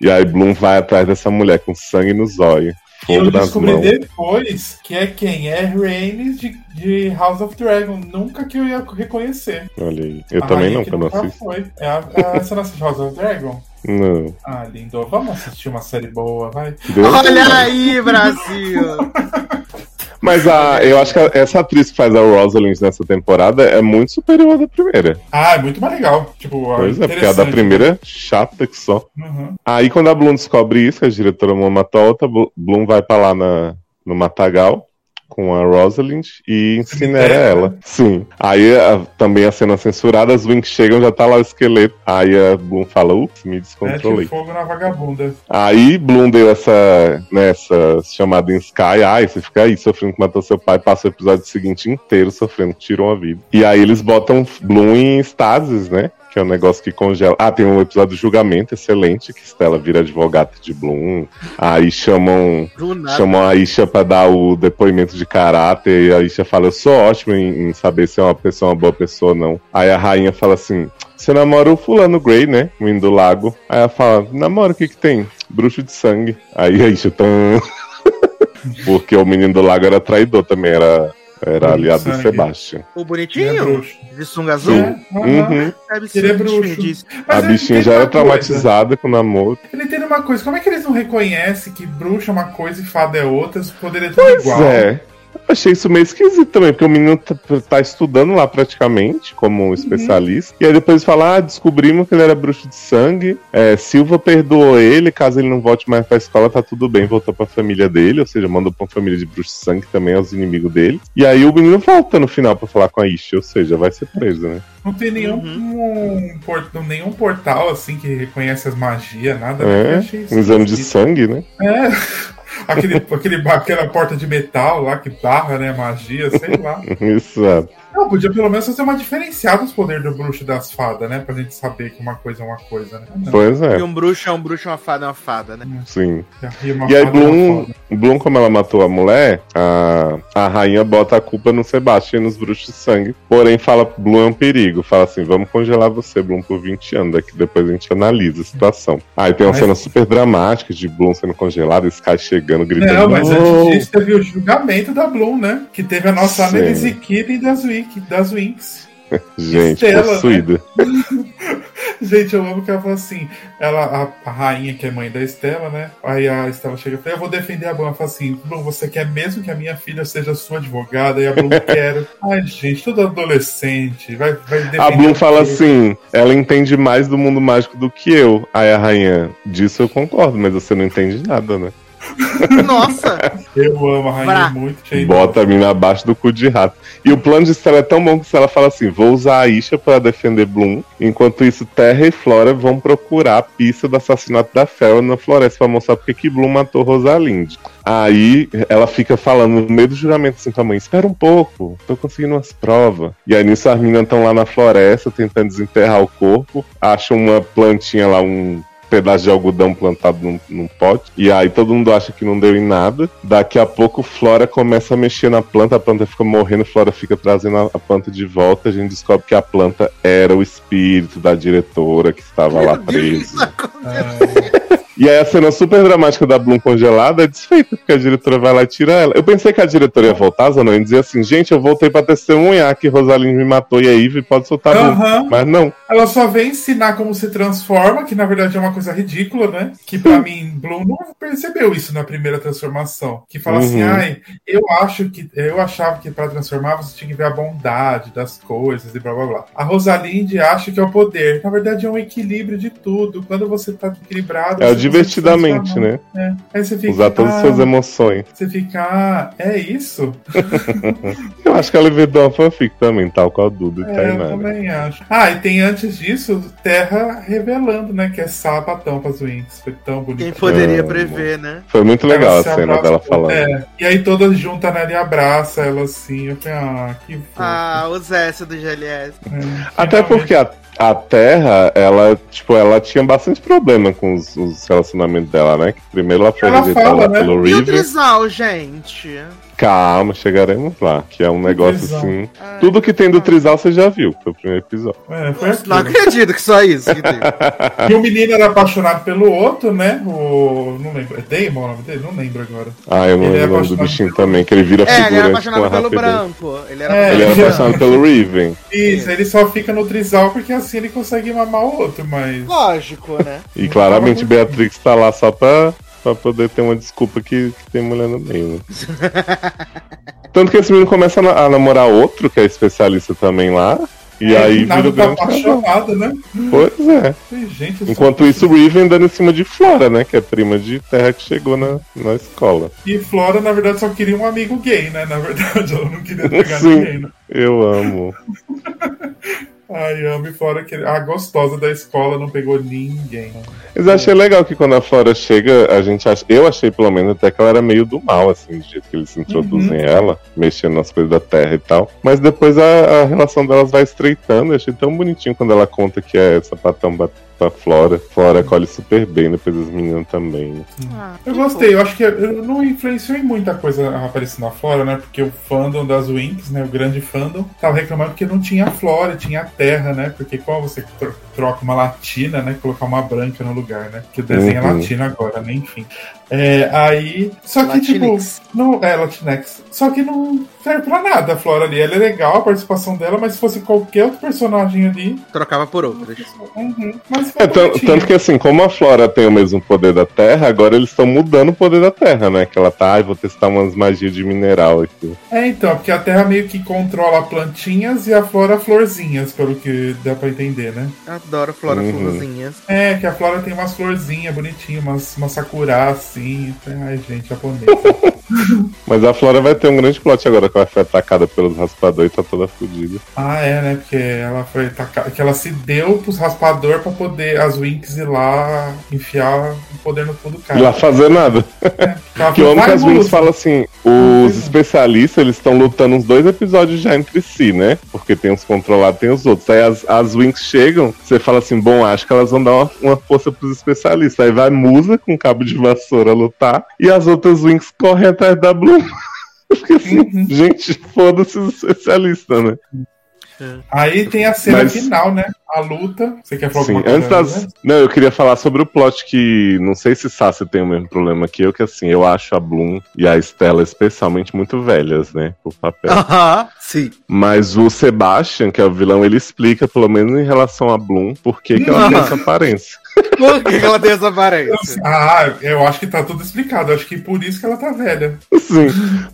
E aí Bloom vai atrás dessa mulher com sangue nos olhos,
E eu descobri
mãos.
depois que é quem? É Rhaenys de, de House of Dragon. Nunca que eu ia reconhecer.
Olha aí. Eu
A
também não,
que
eu não assisto.
Foi. É a, a, você não assiste House of Dragon?
Não.
Ah, lindo. Vamos assistir uma série boa, vai.
Deus
Olha
me
aí, Brasil! [laughs]
Mas a, eu acho que a- essa atriz que faz a Rosalind nessa temporada é muito superior à da primeira.
Ah, é muito mais legal. Tipo,
Pois é, porque a da
interessante.
primeira é chata que só.
Uhum.
Aí quando a Bloom descobre isso, que a diretora Mama matou a outra, Blu- Bloom vai pra lá na, no Matagal, com a Rosalind e incinera ela. Sim. Aí a- também a cena censurada, as Winx chegam, já tá lá o esqueleto. Aí a Bloom fala, ups, me
Mete
descontrolei.
o fogo na vagabunda.
Aí Bloom deu essa, nessa chamada em Sky, ai, você fica aí sofrendo que matou seu pai, passa o episódio seguinte inteiro sofrendo que tirou a vida. E aí eles botam Bloom em estases, né? Que é um negócio que congela. Ah, tem um episódio do julgamento excelente, que Stella vira advogada de Bloom. Aí chamam chamam a Isha pra dar o depoimento de caráter e a Isha fala, eu sou ótima em, em saber se é uma pessoa uma boa pessoa ou não. Aí a rainha fala assim, você namora o fulano Grey, né? O menino do lago. Aí ela fala, namora, o que que tem? Bruxo de sangue. Aí a Isha, tão... [laughs] Porque o menino do lago era traidor também, era, era aliado do. Sebastian.
O
é
bonitinho,
bruxo.
de sunga azul,
É.
Uhum.
deve
Ele é bruxo.
desperdício.
Mas
A bichinha já era traumatizada com o namoro.
Ele entende uma coisa, como é que eles não reconhecem que bruxa é uma coisa e fada é outra, se poderia tudo
Pois
igual?
é. Eu achei isso meio esquisito também, porque o menino tá, tá estudando lá praticamente, como um especialista. E aí depois fala: ah, descobrimos que ele era bruxo de sangue. é, Silva perdoou ele, caso ele não volte mais pra escola, tá tudo bem, voltou pra família dele, ou seja, mandou pra uma família de bruxo de sangue também aos inimigos dele. E aí o menino volta no final pra falar com a Isha, ou seja, vai ser preso, né?
Não tem nenhum,
Uhum.
um nenhum portal assim que reconhece as magias, nada. né?
É,
achei isso
um exame de sangue, né?
É. Aquele, aquele, aquela porta de metal lá que barra, né? Magia, sei lá. [laughs]
Exato.
Não, podia pelo menos fazer uma diferenciada dos poderes do bruxo e das fadas, né? Pra gente saber que uma coisa é uma coisa, né? Não,
Pois é,
E um bruxo é um bruxo, uma fada é uma fada, né?
sim.
já ri uma
E aí,
fada é
Bloom. Bloom, como ela matou a mulher, a, a rainha bota a culpa no Sebastian e nos bruxos de sangue. Porém, fala Bloom é um perigo. Fala assim: vamos congelar você, Bloom, por 20 anos. Daqui depois a gente analisa a situação. Aí tem uma
Mas-
cena super dramática de Bloom sendo congelado, Sky chegando, gritando.
Não, mas antes disso teve o julgamento da Bloom, né? Que teve a nossa
Sim.
Annelise Kitten das, Wiki, das Winx. [laughs]
Gente,
Estela, né?
possuída. [laughs]
Gente, eu amo que ela falou assim: ela, a, a rainha, que é mãe da Estela, né? Aí a Estela chega e fala: Eu vou defender a Bloom. Ela fala assim: Bloom, você quer mesmo que a minha filha seja sua advogada? E a Bloom quer. [laughs] Ai, gente, tudo adolescente. Vai, vai defender.
A Bloom
o
fala assim: ela entende mais do mundo mágico do que eu. Aí a rainha, disso eu concordo, mas você não entende nada, né? [laughs]
Nossa!
Eu amo a rainha muito. cheia
Bota a mina abaixo do cu de rato. E o plano de Stella é tão bom que ela fala assim: vou usar a Isha pra defender Bloom. Enquanto isso, Terra e Flora vão procurar a pista do assassinato da Farrell na floresta pra mostrar porque que Bloom matou Rosalind. Aí ela fica falando no meio do juramento assim pra mãe: espera um pouco, tô conseguindo umas provas. E aí nisso as meninas estão lá na floresta tentando desenterrar o corpo, acham uma plantinha lá, um pedaço de algodão plantado num, num pote. E aí todo mundo acha que não deu em nada. Daqui a pouco Flora começa a mexer na planta, a planta fica morrendo, Flora fica trazendo a, a planta de volta. A gente descobre que a planta era o espírito da diretora que estava lá
Meu Deus,
presa.
Ah,
E aí a cena super dramática da Bloom congelada é desfeita, porque a diretora vai lá e tira ela. Eu pensei que a diretora ia voltar, Zanon, e dizer assim, gente, eu voltei pra testemunhar que Rosalind me matou e a Ivy pode soltar Bloom.
Aham.
Mas não.
Ela só vem ensinar como se transforma, que na verdade é uma coisa ridícula, né? Que pra [laughs] mim, Bloom não percebeu isso na primeira transformação. Que fala assim,
Uhum.
ai, eu acho que eu achava que pra transformar você tinha que ver a bondade das coisas e blá blá blá. A Rosalinde acha que é o poder. Na verdade é um equilíbrio de tudo. Quando você tá equilibrado,
É
você
divertidamente, né?
É. Aí você fica,
Usar todas
ah,
as suas emoções.
Você fica, ah, é isso? [laughs]
Eu acho que ela inventou uma fanfic também, tal qual a Duda e
É, eu também acho. Ah, e tem antes disso, Terra revelando, né, que é sapatão pras Winx. Foi tão bonito.
Quem poderia
É.
prever, né?
Foi muito legal a
Ela se
cena dela falando.
É, e aí todas juntas, né, ele abraça ela assim. Eu falei, ah, que fofo.
Ah, o Zé do GLS.
É,
Até porque a, a Terra, ela, tipo, ela tinha bastante problema com os, os relacionamentos dela, né? Que primeiro ela foi
Ela
rejeitada
fala, né?
pelo
E o
River.
Trisal, gente?
Calma, chegaremos lá. Que é um negócio
Trisal.
assim.
Ai,
Tudo que tem do Trisal você já viu, foi o primeiro episódio.
É, foi
não acredito que só isso que tem. [laughs]
E o menino era apaixonado pelo outro, né? O. Não lembro. É Damon o nome dele? Não lembro agora.
Ah, eu não
é
lembro o nome do bichinho
pelo-
também, que ele vira
É, ele era apaixonado pelo
rapidez.
branco. Ele era
É,
Ele era
apaixonado.
apaixonado pelo Riven.
Isso, ele só fica no trisal porque assim ele consegue mamar o outro, mas.
Lógico, né?
E claramente Beatrix tá lá só pra, pra poder ter uma desculpa que, que tem mulher no meio, né? [laughs] Tanto que esse menino começa a na- a namorar outro, que é especialista também lá. E aí
Nada
vira
tá apaixonado, né?
Pois é.
Gente,
Enquanto isso, o Riven dando em cima de Flora, né? Que é prima de terra que chegou na, na escola.
E Flora, na verdade, só queria um amigo gay, né? Na verdade, [laughs] ela não queria pegar
Sim.
ninguém, né?
Eu amo. [laughs]
Ai, amo e Flora, que a gostosa da escola não pegou ninguém.
Mas eu achei legal que quando a Flora chega, a gente acha. Eu achei pelo menos até que ela era meio do mal, assim, do jeito que eles introduzem ela, mexendo nas coisas da terra e tal. Mas depois a, a relação delas vai estreitando. Eu achei tão bonitinho quando ela conta que é sapatão ba- pra Flora. Flora acolhe super bem, depois as meninas também.
Eu gostei, eu acho que eu não influenciou em muita coisa aparecendo a Flora, né? Porque o fandom das Winx, né? O grande fandom, tava reclamando que não tinha Flora, tinha a Terra, né? Porque como você tro- troca uma latina, né? Colocar uma branca no lugar, né? Que o desenho é
Uhum.
latino agora, né? Enfim. É, aí. Só que,
Latinx.
tipo. Não, é, Latinex. Só que não serve pra nada a Flora ali. Ela é legal, a participação dela, mas se fosse qualquer outro personagem ali.
Trocava por outras.
Uhum, mas
É, tanto que assim, como a Flora tem o mesmo poder da Terra, agora eles estão mudando o poder da Terra, né? Que ela tá, ai, vou testar umas magias de mineral aqui.
É, então, porque a Terra meio que controla plantinhas e a Flora florzinhas, pelo que dá pra entender, né?
Adoro Flora
Uhum.
Florzinhas.
É, que a Flora tem umas florzinhas bonitinhas, umas, umas sakura assim. Ai, gente, japonês. [laughs]
Mas a Flora vai ter um grande plot agora que ela foi atacada pelos raspadores e tá toda fodida.
ah, é, né? Porque ela foi atacada. Que ela se deu pros raspador pra poder as Winx ir lá enfiar o poder no cu do cara.
Lá fazer nada. [laughs]
Ela
Que eu amo que
"Vai,
as
Lúcio."
falam assim: os especialistas eles estão lutando uns dois episódios já entre si, né? Porque tem uns controlados, tem os outros. Aí as, as Wings chegam, você fala assim: bom, acho que elas vão dar uma, uma força pros especialistas. Aí vai Musa com cabo de vassoura lutar e as outras Wings correm atrás da Bloom. [laughs] Fiquei assim,
Uhum.
gente, foda-se os especialistas, né?
Aí tem a cena
Mas-
final, né? A luta. Você quer falar
Sim,
alguma
antes
coisa?
das.
né?
Não, eu queria falar sobre o plot que. Não sei se Sassi tem o mesmo problema que eu, que assim, eu acho a Bloom e a Stella especialmente muito velhas, né? O papel.
Aham, sim.
Mas o Sebastian, que é o vilão, ele explica, pelo menos em relação a Bloom, por que, que ela tem [laughs] essa aparência.
Por que, que ela tem essa aparência?
Ah, eu acho que tá tudo explicado. Eu acho que por isso que ela tá velha.
Sim,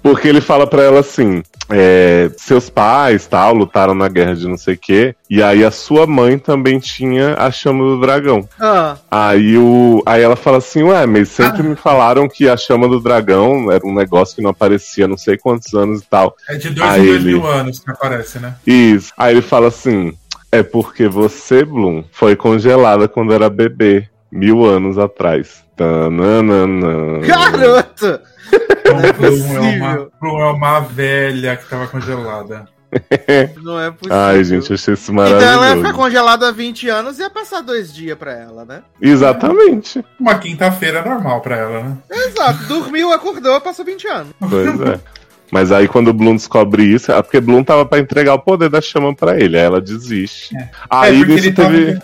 porque ele fala pra ela assim: é, seus pais tal lutaram na guerra de não sei o quê, e aí a sua mãe também tinha a chama do dragão.
Ah,
Aí, o, aí ela fala assim, ué, mas sempre me falaram que a chama do dragão era um negócio que não aparecia há não sei quantos anos e tal.
É de dois
Ah,
em dois
ele-
mil anos que aparece, né?
Isso. Aí ele fala assim, é porque você, Bloom, foi congelada quando era bebê, mil anos atrás. Tananana.
garoto!
Então,
Não é
Bloom, é
possível.
uma, Bloom é uma velha que tava congelada. [laughs]
Não é possível.
Ai, gente, eu achei isso
Então ela ia
maravilhoso.
ficar congelada há 20 anos e ia passar dois dias pra ela, né?
Exatamente.
Uma quinta-feira normal pra ela, né?
Exato, dormiu, acordou, passou 20 anos.
Pois é. [laughs] Mas aí quando o Bloom descobre isso, é porque Bloom tava pra entregar o poder da chama pra ele, aí ela desiste.
É.
Aí
é, ele, tava-
teve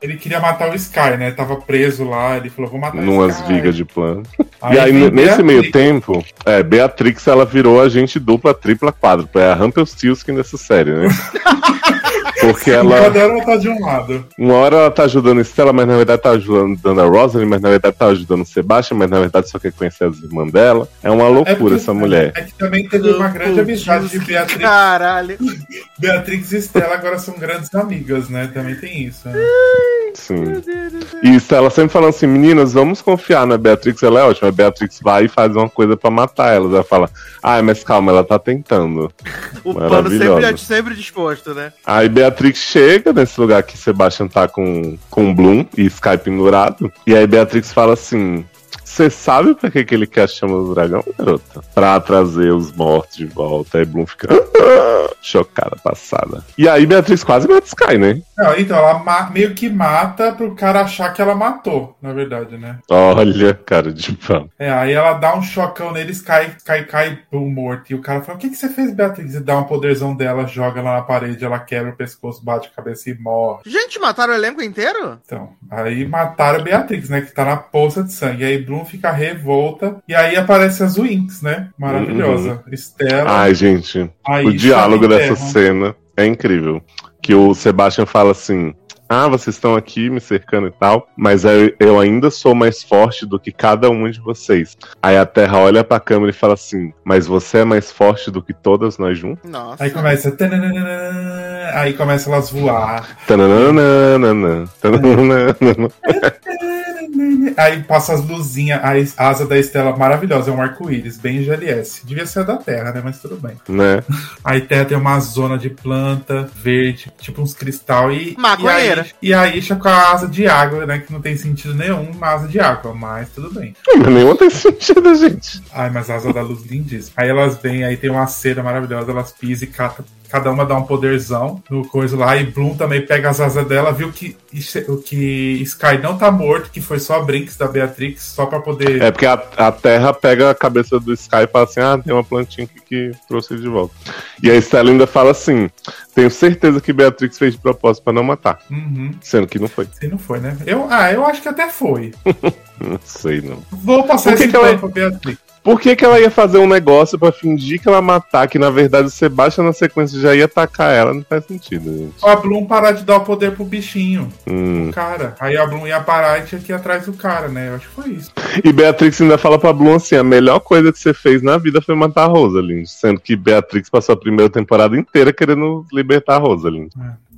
ele queria matar o Sky, né? Tava preso lá, ele falou, vou matar o
numas
Sky.
vigas de plano. e aí,
vem
n- nesse meio
Beatrix.
tempo, é, Beatrix ela virou agente dupla, tripla, quádrupla. É a Rumpelstiltskin dessa série, né? [laughs] Porque ela,
Cada ela tá de um lado.
uma hora ela tá ajudando a Stella, mas na verdade tá ajudando a Rosalie, mas na verdade tá ajudando o Sebastian, mas na verdade só quer conhecer as irmãs dela. É uma
É
loucura
porque-
essa mulher.
É que também teve uma grande amizade de Beatrix.
Caralho.
Beatrix e Stella agora são grandes amigas, né? Também tem isso. Né?
Sim. E Stella sempre falando assim, meninas, vamos confiar na Beatrix, ela é ótima. A Beatrix vai e faz uma coisa pra matar elas. Ela fala, ai, mas calma, ela tá tentando. [laughs]
O pano
Maravilhosa.
sempre, sempre disposto, né?
Aí Beatrix chega nesse lugar que Sebastian tá com, com Bloom e Sky pendurado. E aí Beatrix fala assim: Você sabe pra que, que ele quer a chama do dragão, garota? Pra trazer os mortos de volta. Aí Bloom fica chocada, passada. E aí Beatrix quase mata Sky, né?
Não, então, ela ma- meio que mata pro cara achar que ela matou, na verdade, né?
Olha, cara de pau.
É, aí ela dá um chocão neles, cai, cai, cai pro morto. E o cara fala: O que, que você fez, Beatrix? E dá um poderzão dela, joga lá na parede, ela quebra o pescoço, bate a cabeça e morre.
Gente, mataram o elenco inteiro?
Então, aí mataram a Beatrix, né? Que tá na poça de sangue. Aí Bloom fica revolta. E aí aparece as Winx, né? Maravilhosa. Estela.
Ai, gente,
aí
o diálogo dessa cena é incrível. Que o Sebastian fala assim. Ah, vocês estão aqui me cercando e tal, mas eu, eu ainda sou mais forte do que cada um de vocês. Aí a Terra olha pra câmera e fala assim: Mas você é mais forte do que todas nós juntos?
Nossa.
Aí começa. tananana, Aí começa elas a voar.
Tananana, tananana. [laughs]
Aí passa as luzinhas, a asa da Estela maravilhosa, é um arco-íris, bem GLS. Devia ser da Terra, né? Mas tudo bem.
Né?
Aí Terra tem uma zona de planta verde, tipo uns cristal e.
Maconheira.
E a Isha com a asa de água, né? Que não tem sentido nenhum, uma asa de água, mas tudo bem.
Nenhuma tem [laughs] sentido, gente.
Ai, mas a asa da luz lindíssima. Aí elas vêm, aí tem uma cera maravilhosa, elas pisam e catam cada uma dá um poderzão no coisa lá, e Bloom também pega as asas dela, viu que, que Sky não tá morto, que foi só Brinks da Beatrix, só pra poder.
É porque a, a Terra pega a cabeça do Sky e fala assim: ah, tem uma plantinha aqui que trouxe ele de volta. E a Stella ainda fala assim: tenho certeza que Beatrix fez de propósito pra não matar.
Uhum.
Sendo que não foi.
Sim, não foi, né? Eu, ah, eu acho que até foi. [laughs]
não sei, não.
Vou passar esse
que ela-
pra Beatrix.
Por que, que ela ia fazer um negócio pra fingir que ela matar, que na verdade o Sebastian na sequência já ia atacar ela? Não faz sentido, gente.
A Bloom parar de dar o poder pro bichinho,
Hum.
o cara. Aí a Bloom ia parar e tinha que ir atrás do cara, né? Eu acho que foi isso.
E Beatrix ainda fala pra Bloom assim: a melhor coisa que você fez na vida foi matar a Rosalind. Sendo que Beatrix passou a primeira temporada inteira querendo libertar a Rosalind.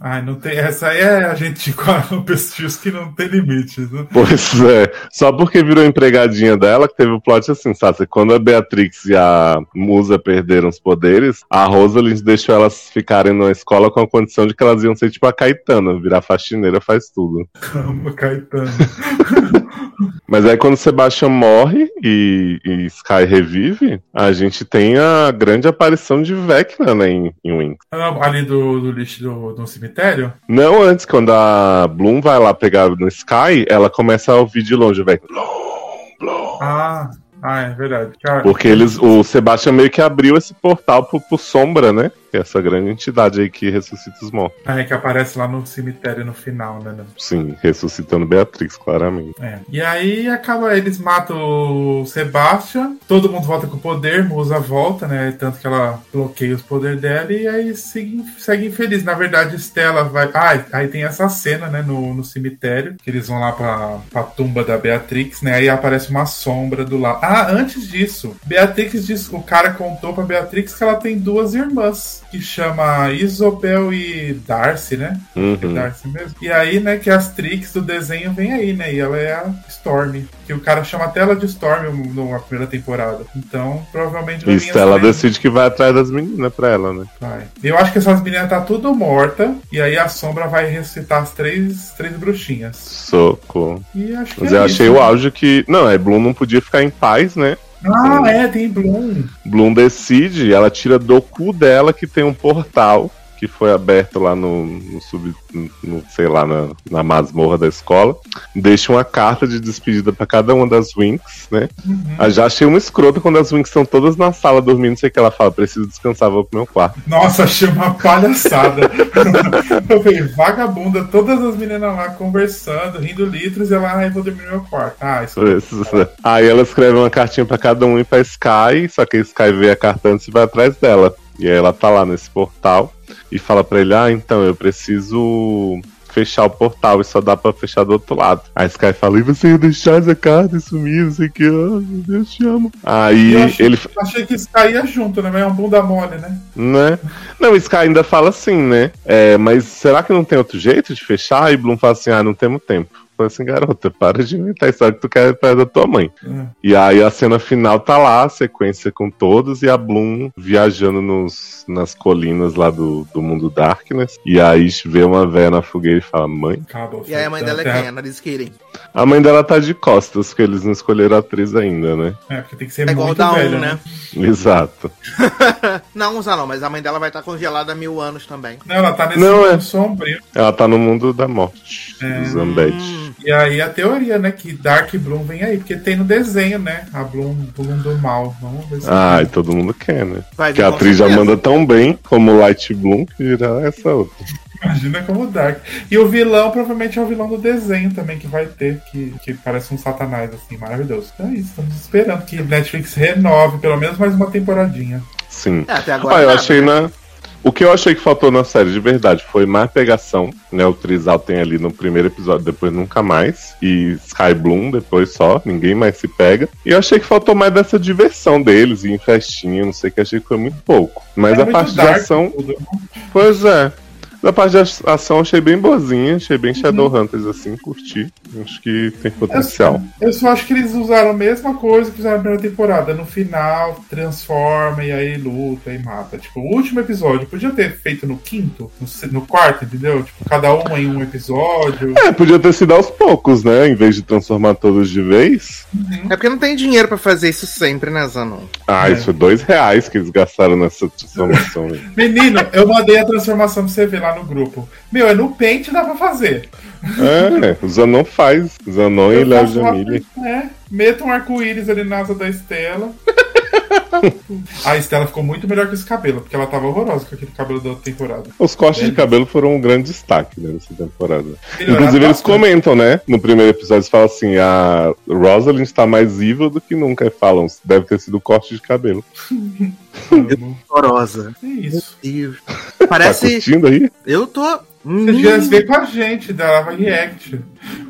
Ai, não tem. Essa aí é a gente [laughs] com a pessoas que não tem limites, né?
Pois é. Só porque virou empregadinha dela que teve o plot assim, sabe? Quando a Beatrix e a Musa perderam os poderes, a Rosalind deixou elas ficarem na escola com a condição de que elas iam ser tipo a Caetana, virar faxineira faz tudo.
Calma, Caetano. [laughs]
Mas aí quando Sebastian morre e, e Sky revive, a gente tem a grande aparição de Vecna, né, em, em Wings.
Ah, Ali do, do lixo do, do cemitério?
Não antes, quando a Bloom vai lá pegar no Sky, ela começa a ouvir de longe o Vecna. Bloom, Bloom.
Ah, ah, é verdade. Cara,
Porque eles, o Sebastian meio que abriu esse portal pro, pro Sombra, né? É essa grande entidade aí que ressuscita os mortos.
é que aparece lá no cemitério no final, né? né?
Sim, ressuscitando Beatrix, claramente.
É. E aí acaba, eles matam o Sebastian, todo mundo volta com o poder, Musa volta, né? Tanto que ela bloqueia os poderes dela e aí segue, segue infeliz. Na verdade, Stella vai. Ah, aí tem essa cena, né, no, no cemitério, que eles vão lá pra, pra tumba da Beatrix, né? Aí aparece uma sombra do lado. Ah, antes disso, Beatrix diz, o cara contou pra Beatrix que ela tem duas irmãs, que chama Isobel e Darcy, né? É
Uhum.
Darcy mesmo. E aí, né, que as tricks do desenho vem aí, né? E ela é a Storm. Que o cara chama até ela de Storm na primeira temporada. Então, provavelmente vai
E
vir
Stella
essa
decide que vai atrás das meninas pra ela, né?
Vai. Eu acho que essas meninas tá tudo morta. E aí a sombra vai ressuscitar as três, três bruxinhas.
Socorro.
E acho que
Mas
é
eu
isso,
achei
né?
o auge que. Não, é Bloom não podia ficar em paz, né?
Ah, é, tem Bloom.
Bloom decide, ela tira do cu dela que tem um portal que foi aberto lá no, no sub, no, sei lá, na, na masmorra da escola. Deixa uma carta de despedida pra cada uma das Winx, né?
Uhum.
Eu já achei uma escrota quando as Winx estão todas na sala dormindo, não sei o que ela fala, preciso descansar, vou pro meu quarto.
Nossa, achei uma palhaçada. [laughs] eu falei, vagabunda, todas as meninas lá conversando, rindo litros, e ela, ai, vou dormir no meu quarto. Ah, isso
Aí ela escreve uma cartinha pra cada um e pra Sky, só que a Sky vê a carta antes e vai atrás dela. E aí ela tá lá nesse portal e fala pra ele: Ah, então eu preciso fechar o portal e só dá pra fechar do outro lado. A Sky fala: E você ia deixar essa carta e sumir, não sei o que, ah, meu Deus, te amo. Aí
Eu achei-
ele.
Achei que isso caía junto, né? Mas é um bunda mole, né?
Né? Não, Sky ainda fala assim, né? É, mas será que não tem outro jeito de fechar? E Bloom fala assim: Ah, não temos tempo. Fala assim, garota, para de inventar a história que tu quer perto da tua mãe.
É.
E aí a cena final tá lá, a sequência com todos, e a Bloom viajando nos, nas colinas lá do, do mundo Darkness. E aí vê uma véia na fogueira e fala, mãe.
Acabou.
E aí a mãe dela é quem? A Nariz Kirin.
A mãe dela tá de costas, porque eles não escolheram a atriz ainda, né?
É, porque tem que ser
É
muito
da
velho,
1,
né?
né?
Exato. [laughs]
não, usa não, mas a mãe dela vai estar congelada há mil anos também.
Não, ela tá nesse
Não,
mundo
é.
sombrio.
Ela tá no mundo da morte.
É.
Dos Zambed.
Hum,
E aí a teoria, né? Que Dark Bloom vem aí, porque tem no desenho, né? A Bloom, Bloom do mal. Vamos ver se.
Ai, todo mundo quer, né?
vai
Que a atriz já manda tão bem como Light Bloom que virá essa outra.
Imagina como Dark. E o vilão provavelmente é o vilão do desenho também que vai ter, que, que parece um satanás, assim, maravilhoso. Então é isso, estamos esperando que Netflix renove pelo menos mais uma temporadinha.
Sim.
É, até agora.
Ah, eu
nada,
achei
né?
na. O que eu achei que faltou na série de verdade foi mais pegação, né? O Trizal tem ali no primeiro episódio, depois nunca mais. E Sky Bloom depois só, ninguém mais se pega. E eu achei que faltou mais dessa diversão deles, ir em festinha, não sei o que, achei que foi muito pouco. Mas
É
a parte de ação.
tudo.
Pois é. Da parte de ação, achei bem boazinha, achei bem Shadowhunters, assim, curti. Acho que tem potencial.
Eu só acho que eles usaram a mesma coisa que fizeram na primeira temporada. No final, transforma e aí luta e mata. Tipo, o último episódio podia ter feito no quinto, no, no quarto, entendeu? Tipo, cada um em um episódio.
É, podia ter sido aos poucos, né? Em vez de transformar todos de vez.
É porque não tem dinheiro pra fazer isso sempre, né, Zanon?
Ah,
É.
isso é dois reais que eles gastaram nessa transformação aí. [laughs]
Menino, eu mandei a transformação pra você ver lá no grupo. Meu, é no pente dá pra fazer.
É, o Zanon faz. Zanon e Léo Jamile.
É, meta um arco-íris ali na asa da Estela. [laughs] a Estela ficou muito melhor com esse cabelo, porque ela tava horrorosa com aquele cabelo da outra temporada.
Os cortes de
Beleza.
cabelo foram um grande destaque né, nessa temporada. Inclusive, eles comentam, né? No primeiro episódio, eles falam assim: a Rosalind está mais evil do que nunca. E falam, deve ter sido o corte de cabelo. [laughs]
Horrorosa.
É isso.
Tá
Parece.
curtindo aí?
Eu tô.
Você devia ver com a gente, dava react.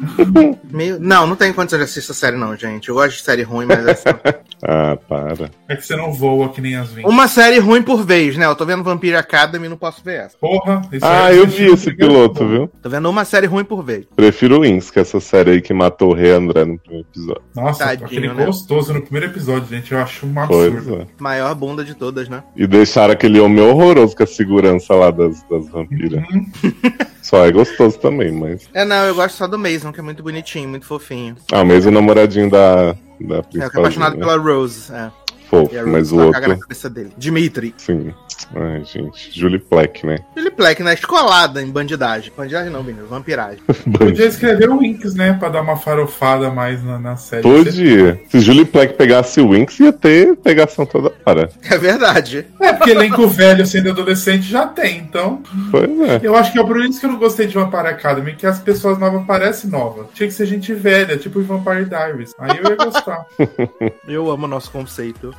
[laughs]
Meio... Não, não tem condição de assistir essa série, não, gente. Eu gosto de série ruim, mas assim. [laughs]
Ah, para.
É que você não voa que nem as 20.
Uma série ruim por vez, né? Eu tô vendo Vampire Academy e não posso ver essa.
Porra, isso
Ah,
aí
eu vi
no
esse piloto, viu?
Tô vendo uma série ruim por vez.
Prefiro Wings, que é essa série aí que matou o Rei André no primeiro episódio.
Nossa,
Tadinho,
aquele
né?
gostoso no primeiro episódio, gente. Eu acho um
Pois
absurdo.
é.
Maior bunda de todas, né?
E deixaram aquele homem horroroso com a segurança lá das, das vampiras.
Uhum. [laughs]
Só é gostoso também, mas.
É, não, eu gosto só do Mason, que é muito bonitinho, muito fofinho.
Ah, mesmo o namoradinho da, da
É, eu fico apaixonado
né?
pela Rose. É.
Fofo,
Rose
mas o
na
outro.
cabeça dele. Dimitri.
Sim. Ai, gente. Julie Plec, né?
Billy Black, né? Escolada em bandidagem. Bandidagem não, menino. Vampiragem. [laughs]
Podia escrever o Winx, né? Pra dar uma farofada mais na, na série.
Podia. Se Julie Plec pegasse o Winx, ia ter pegação toda hora.
É verdade.
É, porque elenco velho sendo adolescente já tem, então.
Pois é.
Eu acho que é por isso que eu não gostei de Vampire Academy, que as pessoas novas parecem novas. Tinha que ser gente velha, tipo o Vampire Diaries. Aí eu ia gostar. [laughs]
Eu amo o nosso conceito.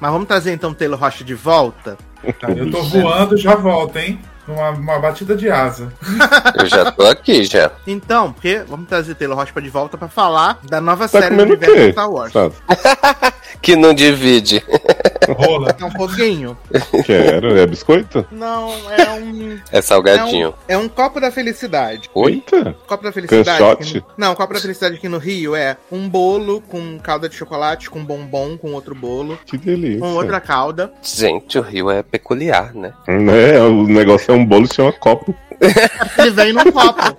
Mas vamos trazer então Taylor Rocha de volta.
Tá, eu tô voando, já volto, hein? Uma, uma batida de asa.
Eu já tô aqui já.
Então, porque vamos trazer Taylor Rocha de volta pra falar da nova
Tá
série do universo? Star Wars. [laughs]
Que não divide.
Rola.
É um foguinho.
Quero. É biscoito?
Não, é um.
É
É
salgadinho.
um, é um copo da felicidade.
Oi?
Eita.
Copo da felicidade. No- Não, copo da felicidade aqui no Rio é um bolo com calda de chocolate, com bombom, com outro bolo,
Que delícia.
com outra calda.
Gente, o Rio é peculiar, né?
Né? O negócio é um bolo, chama copo.
Ele vem num copo.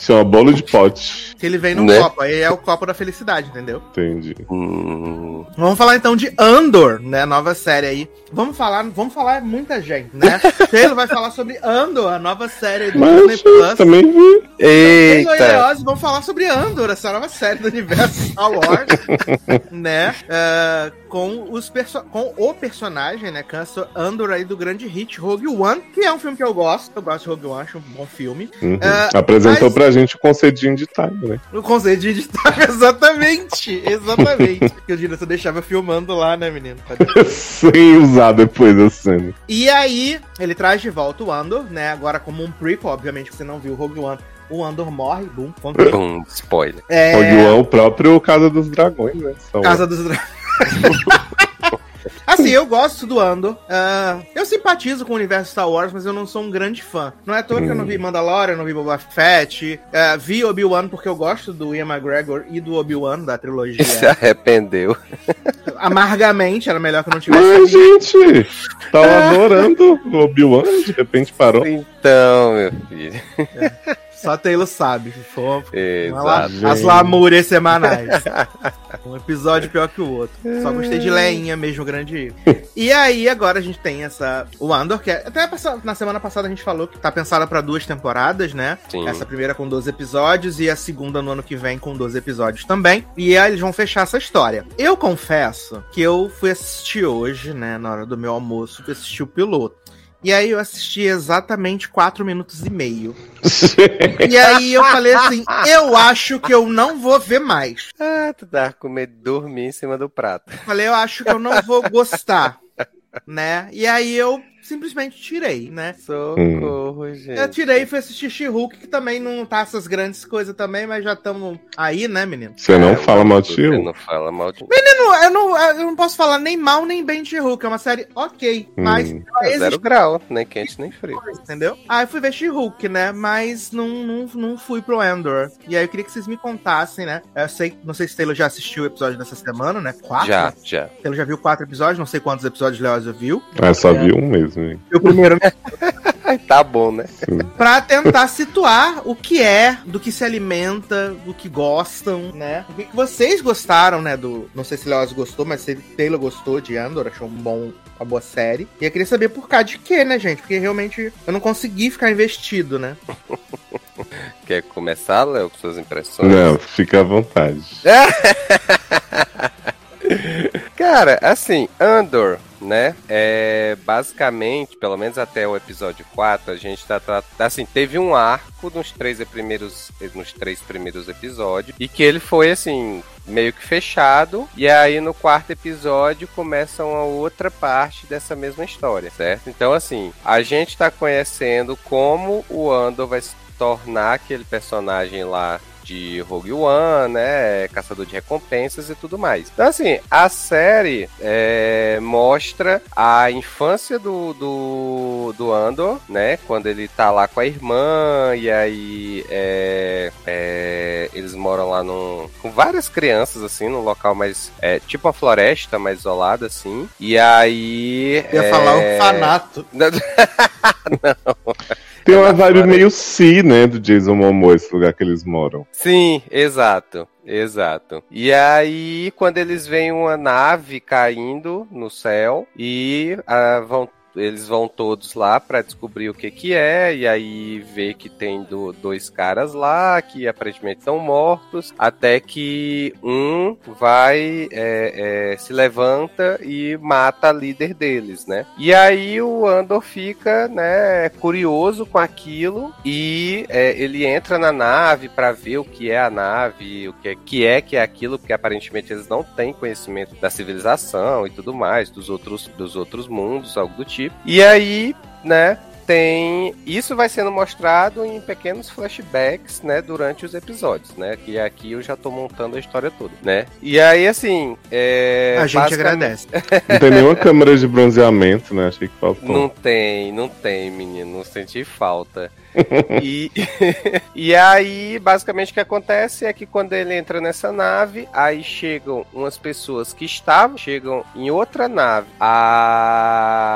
Chama bolo de pote.
Ele vem num
Né?
copo. Aí é o copo da felicidade, entendeu?
Entendi.
Hum,
Vamos falar então de Andor, né? Nova série aí. Vamos falar, vamos falar muita gente, né? [laughs] Taylor vai falar sobre Andor, a nova série do Disney
Mas
Plus.
também vi.
Taylor e
Eita!
Leoz vão falar sobre Andor, essa nova série do universo Star Wars, [laughs] né? É, com, os perso com o personagem, né? Canso Andor aí do grande hit Rogue One, que é um filme que eu gosto. Eu gosto de Rogue One, acho um bom filme.
Uhum.
É,
Apresentou
mas-
pra gente o concedinho de time, né?
O conceito de editar, [laughs] exatamente, exatamente. [laughs] que o diretor deixava filmando lá, né, menino? [laughs]
Sem usar depois a cena.
E aí, ele traz de volta o Andor, né? Agora como um prequel, obviamente, que você não viu o Rogue One. O Andor morre, boom.
Bum, spoiler.
É,
Rogue One, o próprio Casa dos Dragões, né? São-
Casa dos Dragões. [laughs] Assim, eu gosto do Andor. Ah, eu simpatizo com o universo Star Wars, mas eu não sou um grande fã. Não é à toa que eu não vi Mandalorian, não vi Boba Fett. ah, vi Obi-Wan porque eu gosto do Ian McGregor e do Obi-Wan da
Se
trilogia.
arrependeu. [laughs]
Amargamente, era melhor que eu não tivesse visto.
gente, tava adorando o Obi-Wan, de repente parou.
Então, meu filho.
Só Taylor sabe.
Exato.
lá- as lamúrias semanais. [laughs] Um episódio pior que o outro. Só gostei de Leinha mesmo, grande. E aí, agora a gente tem essa. O Andor, que é, até na semana passada a gente falou que tá pensada pra duas temporadas, né?
Sim.
Essa primeira com 12 episódios e a segunda no ano que vem com 12 episódios também. E aí eles vão fechar essa história. Eu confesso que eu fui assistir hoje, né, na hora do meu almoço, fui assistir o piloto. E aí eu assisti exatamente 4 minutos e meio. [laughs] E aí eu falei assim, eu acho que eu não vou ver mais.
Ah, tu dá com medo de dormir em cima do prato.
Falei, eu acho que eu não vou gostar, [laughs] né? E aí eu simplesmente tirei, né?
Socorro, gente.
Eu tirei e fui assistir She-Hulk, que também não tá essas grandes coisas também, mas já estamos aí, né, menino?
Você não
É,
fala mal de
Você
She-Hulk?
não fala mal de
Eu não, eu, não, eu não posso falar nem mal nem bem de She-Hulk, é uma série ok, mas
Hum.
ela existe,
Zero grau, nem quente nem frio.
entendeu? Aí eu fui ver She-Hulk, né, mas não, não, não fui pro Endor. E aí eu queria que vocês me contassem, né, eu sei, não sei se o Taylor já assistiu o episódio dessa semana, né, quatro?
Já, já.
O Taylor já viu quatro episódios, não sei quantos episódios o Leoz viu.
Ah, só vi um mesmo,
E o primeiro
Ai, [laughs] tá bom, né?
Pra tentar situar o que é, do que se alimenta, do que gostam, né? O que, que vocês gostaram, né? Do. Não sei se Leoz gostou, mas se Taylor gostou de Andor, achou um bom, uma boa série. E eu queria saber por causa de quê, né, gente? Porque realmente eu não consegui ficar investido, né? [laughs]
Quer começar, Léo, com suas impressões?
Não, fica à vontade. [laughs] [laughs]
Cara, assim, Andor, né? É basicamente, pelo menos até o episódio 4, a gente tá, tá assim, teve um arco nos três primeiros nos três primeiros episódios e que ele foi assim, meio que fechado, e aí no quarto episódio começa uma outra parte dessa mesma história, certo? Então assim, a gente tá conhecendo como o Andor vai se tornar aquele personagem lá de Rogue One, né? Caçador de recompensas e tudo mais. Então, assim, a série é, mostra a infância do, do, do Andor, né? Quando ele tá lá com a irmã, e aí é, é, eles moram lá num, com várias crianças, assim, num local mais. É, tipo uma floresta mais isolada, assim. E aí.
Eu ia
é...
falar um fanato. [laughs]
Tem uma
É
vibe
bacana.
meio si, né, do Jason Momoa, esse lugar que eles moram.
Sim, exato. Exato. E aí, quando eles veem uma nave caindo no céu e ah, vão eles vão todos lá pra descobrir o que que é e aí vê que tem do- dois caras lá que aparentemente estão mortos até que um vai é, é, se levanta e mata a líder deles, né? E aí o Andor fica, né, curioso com aquilo e é, ele entra na nave pra ver o que é a nave, o que é que é que é aquilo, porque aparentemente eles não têm conhecimento da civilização e tudo mais, dos outros dos outros mundos, algo do tipo. E aí, né, tem isso vai sendo mostrado em pequenos flashbacks, né, durante os episódios, né? Que aqui eu já tô montando a história toda, né? E aí assim, é
a gente
basicamente-
agradece. [laughs]
Não tem nenhuma câmera de bronzeamento, né? Achei que faltou.
Não tem, não tem, menino. Não senti falta. [laughs] e, [laughs] e aí, basicamente, o que acontece é que quando ele entra nessa nave, aí chegam umas pessoas que estavam, chegam em outra nave. A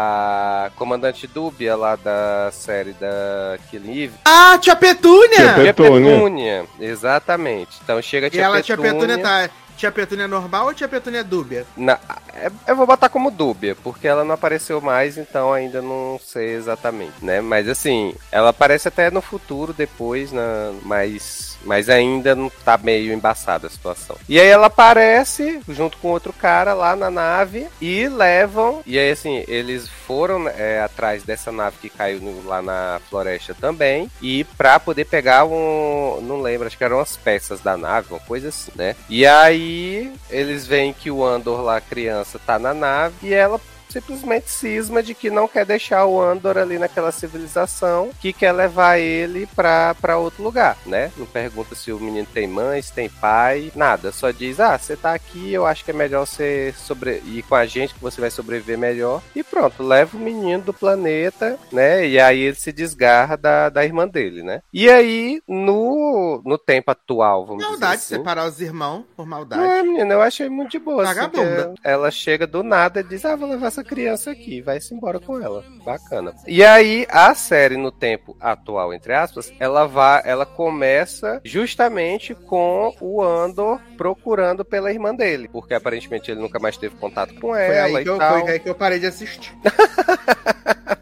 comandante Dúbia, lá da série da Killing Eve.
Ah, tia Petúnia!
Tia
Tia
Petúnia.
Exatamente. Então chega a
E
Tia
ela, tia
Petúnia.
Petúnia, tá. Tia Petúnia normal ou tia Petúnia dúbia?
Na- é- eu vou botar como dúbia, porque ela não apareceu mais, então ainda não sei exatamente, né? Mas assim, ela aparece até no futuro, depois, na, mas, mas ainda não tá meio embaçada a situação. E aí ela aparece junto com outro cara lá na nave e levam. E aí, assim, eles foram é, atrás dessa nave que caiu no- lá na floresta também. E pra poder pegar um. Não lembro, acho que eram as peças da nave, uma coisa assim, né? E aí eles veem que o Andor lá, criança, tá na nave e ela simplesmente cisma de que não quer deixar o Andor ali naquela civilização, que quer levar ele pra, pra outro lugar, né? Não pergunta se o menino tem mãe, se tem pai, nada. Só diz, ah, você tá aqui, eu acho que é melhor você sobre... ir com a gente, que você vai sobreviver melhor. E pronto, leva o menino do planeta, né? E aí ele se desgarra da, da irmã dele, né? E aí, no, no tempo atual, vamos
Maldade,
dizer assim,
separar os irmãos por maldade.
não, menina, eu achei muito de boa. assim,
Vagabunda.
que ela chega do nada e diz: Ah, vou levar essa criança aqui, vai-se embora com ela. Bacana. E aí, a série, no tempo atual, entre aspas, ela vai, ela começa justamente com o Andor procurando pela irmã dele. Porque aparentemente ele nunca mais teve contato com
Foi
ela
aí,
e
que eu,
tal.
foi aí que eu parei de assistir. [laughs]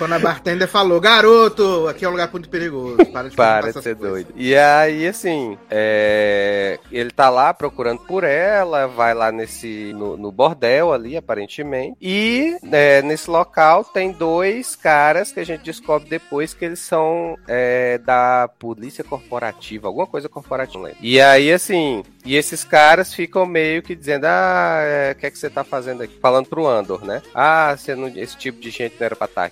Quando a bartender falou, garoto, aqui é um lugar muito perigoso.
Para de, para de ser coisas. doido. E aí, assim, é... ele tá lá procurando por ela, vai lá nesse no, no bordel ali, aparentemente. E é, nesse local tem dois caras que a gente descobre depois que eles são é, da polícia corporativa, alguma coisa corporativa. E aí, assim, e esses caras ficam meio que dizendo: Ah, é, o que é que você tá fazendo aqui? Falando pro Andor, né? Ah, você não, esse tipo de gente não era pra estar tá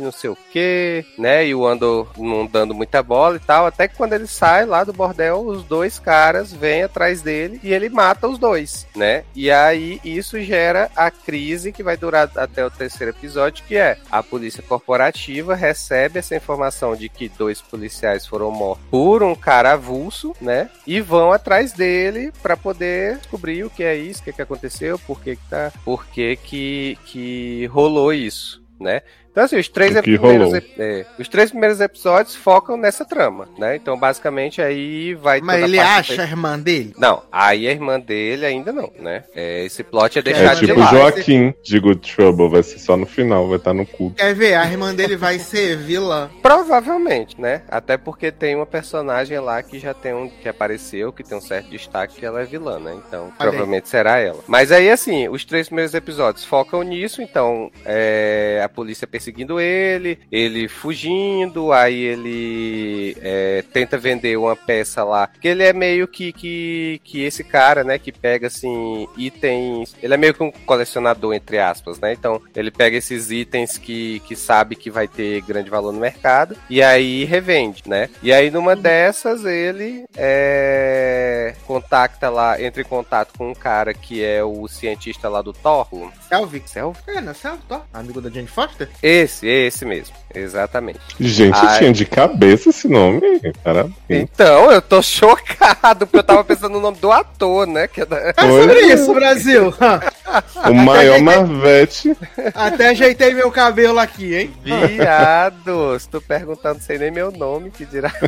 não sei o quê, né? E o Andor não dando muita bola e tal. Até que quando ele sai lá do bordel, os dois caras vêm atrás dele e ele mata os dois, né? E aí isso gera a crise que vai durar até o terceiro episódio, que é a polícia corporativa recebe essa informação de que dois policiais foram mortos por um cara avulso, né? E vão atrás dele dele para poder descobrir o que é isso, o que, é que aconteceu, por que, que tá, por que, que, que rolou isso, né? Então, assim, os três, primeiros, é, os três primeiros episódios focam nessa trama, né? Então, basicamente, aí vai.
Mas ele acha a irmã dele?
Não, aí a irmã dele ainda não, né? É, esse plot é deixado
é, tipo de lado. Joaquim de Good Trouble, vai ser só no final, vai estar no cu.
Quer ver? A irmã dele vai ser vilã.
Provavelmente, né? Até porque tem uma personagem lá que já tem um que apareceu, que tem um certo destaque, que ela é vilã, né? Então, Olha provavelmente aí. será ela. Mas aí, assim, os três primeiros episódios focam nisso, então é, a polícia perseguindo ele, ele fugindo, aí ele é, tenta vender uma peça lá, que ele é meio que, que, que esse cara, né, que pega, assim, itens, ele é meio que um colecionador, entre aspas, né, então ele pega esses itens que, que sabe que vai ter grande valor no mercado, e aí revende, né, e aí numa dessas ele é, contacta lá, entra em contato com um cara que é o cientista lá do Thor,
Selvig. Selvig? É, não é Selvig, Thor? Amigo da Jane Foster?
Esse, esse mesmo. Exatamente.
Gente, Ai... tinha de cabeça esse nome. Parabéns.
Então, eu tô chocado, porque eu tava pensando no nome do ator, né? Que é, da...
é sobre isso, Brasil. [laughs]
o maior ajeitei... Marvete.
Até ajeitei meu cabelo aqui, hein?
Viado, se tu perguntando sem nem meu nome, que dirá. [laughs]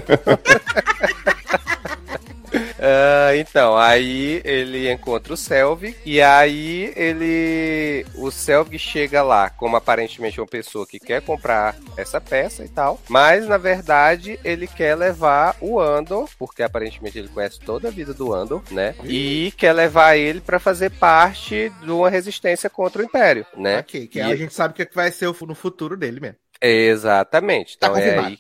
Então, aí ele encontra o Selvig e aí ele. O Selvig chega lá como aparentemente uma pessoa que quer comprar essa peça e tal, mas na verdade ele quer levar o Andor, porque aparentemente ele conhece toda a vida do Andor, né? E quer levar ele para fazer parte de uma resistência contra o Império, né?
Ok, que e... a gente sabe o que vai ser no futuro dele mesmo.
Exatamente. Tá então, tá é aí...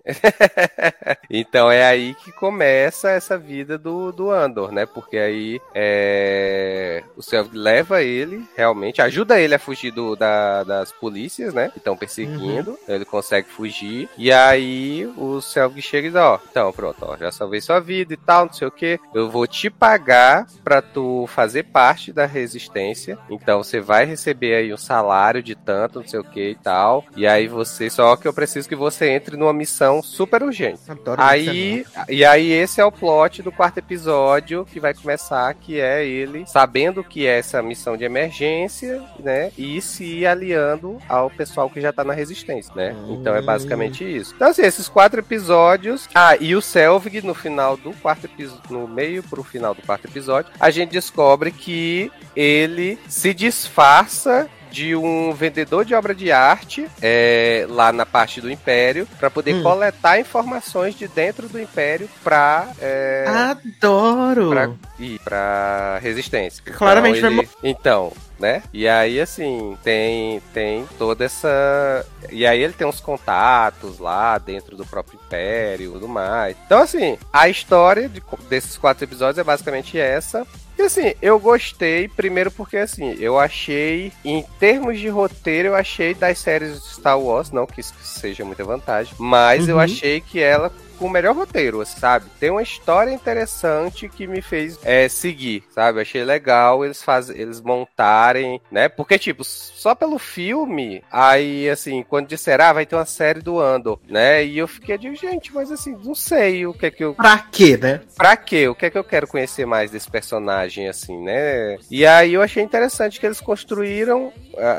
[laughs] então é aí que começa essa vida do, do Andor, né? Porque aí é... o Selvig leva ele, realmente, ajuda ele a fugir do, da, das polícias, né? Que estão perseguindo. Uhum. Ele consegue fugir. E aí o Selvig chega e diz, ó, então pronto, ó, já salvei sua vida e tal, não sei o que. Eu vou te pagar pra tu fazer parte da resistência. Então você vai receber aí um salário de tanto, não sei o que e tal. E aí você só só que eu preciso que você entre numa missão super urgente. Adoro aí, e aí esse é o plot do quarto episódio que vai começar, que é ele sabendo que é essa missão de emergência, né? E se aliando ao pessoal que já tá na resistência, né? Hum. Então é basicamente isso. Então, assim, esses quatro episódios. Ah, e o Selvig, no final do quarto episódio, no meio pro final do quarto episódio, a gente descobre que ele se disfarça de um vendedor de obra de arte é, lá na parte do Império para poder hum. coletar informações de dentro do Império para é,
adoro
pra, e para resistência.
Claramente
então, ele, então né? E aí, assim, tem, tem toda essa. E aí ele tem uns contatos lá dentro do próprio Império e tudo mais. Então, assim, a história de, desses quatro episódios é basicamente essa. E assim, eu gostei, primeiro porque assim, eu achei, em termos de roteiro, eu achei das séries Star Wars, não que isso seja muita vantagem, mas uhum. eu achei que ela com o melhor roteiro, sabe? Tem uma história interessante que me fez é, seguir, sabe? achei legal eles faz, eles montarem, né? Porque, tipo, só pelo filme, aí, assim, quando disseram, ah, vai ter uma série do Andor, né? E eu fiquei de, gente, mas assim, não sei o que é que eu...
Pra quê, né?
Pra quê? O que é que eu quero conhecer mais desse personagem, assim, né? E aí eu achei interessante que eles construíram,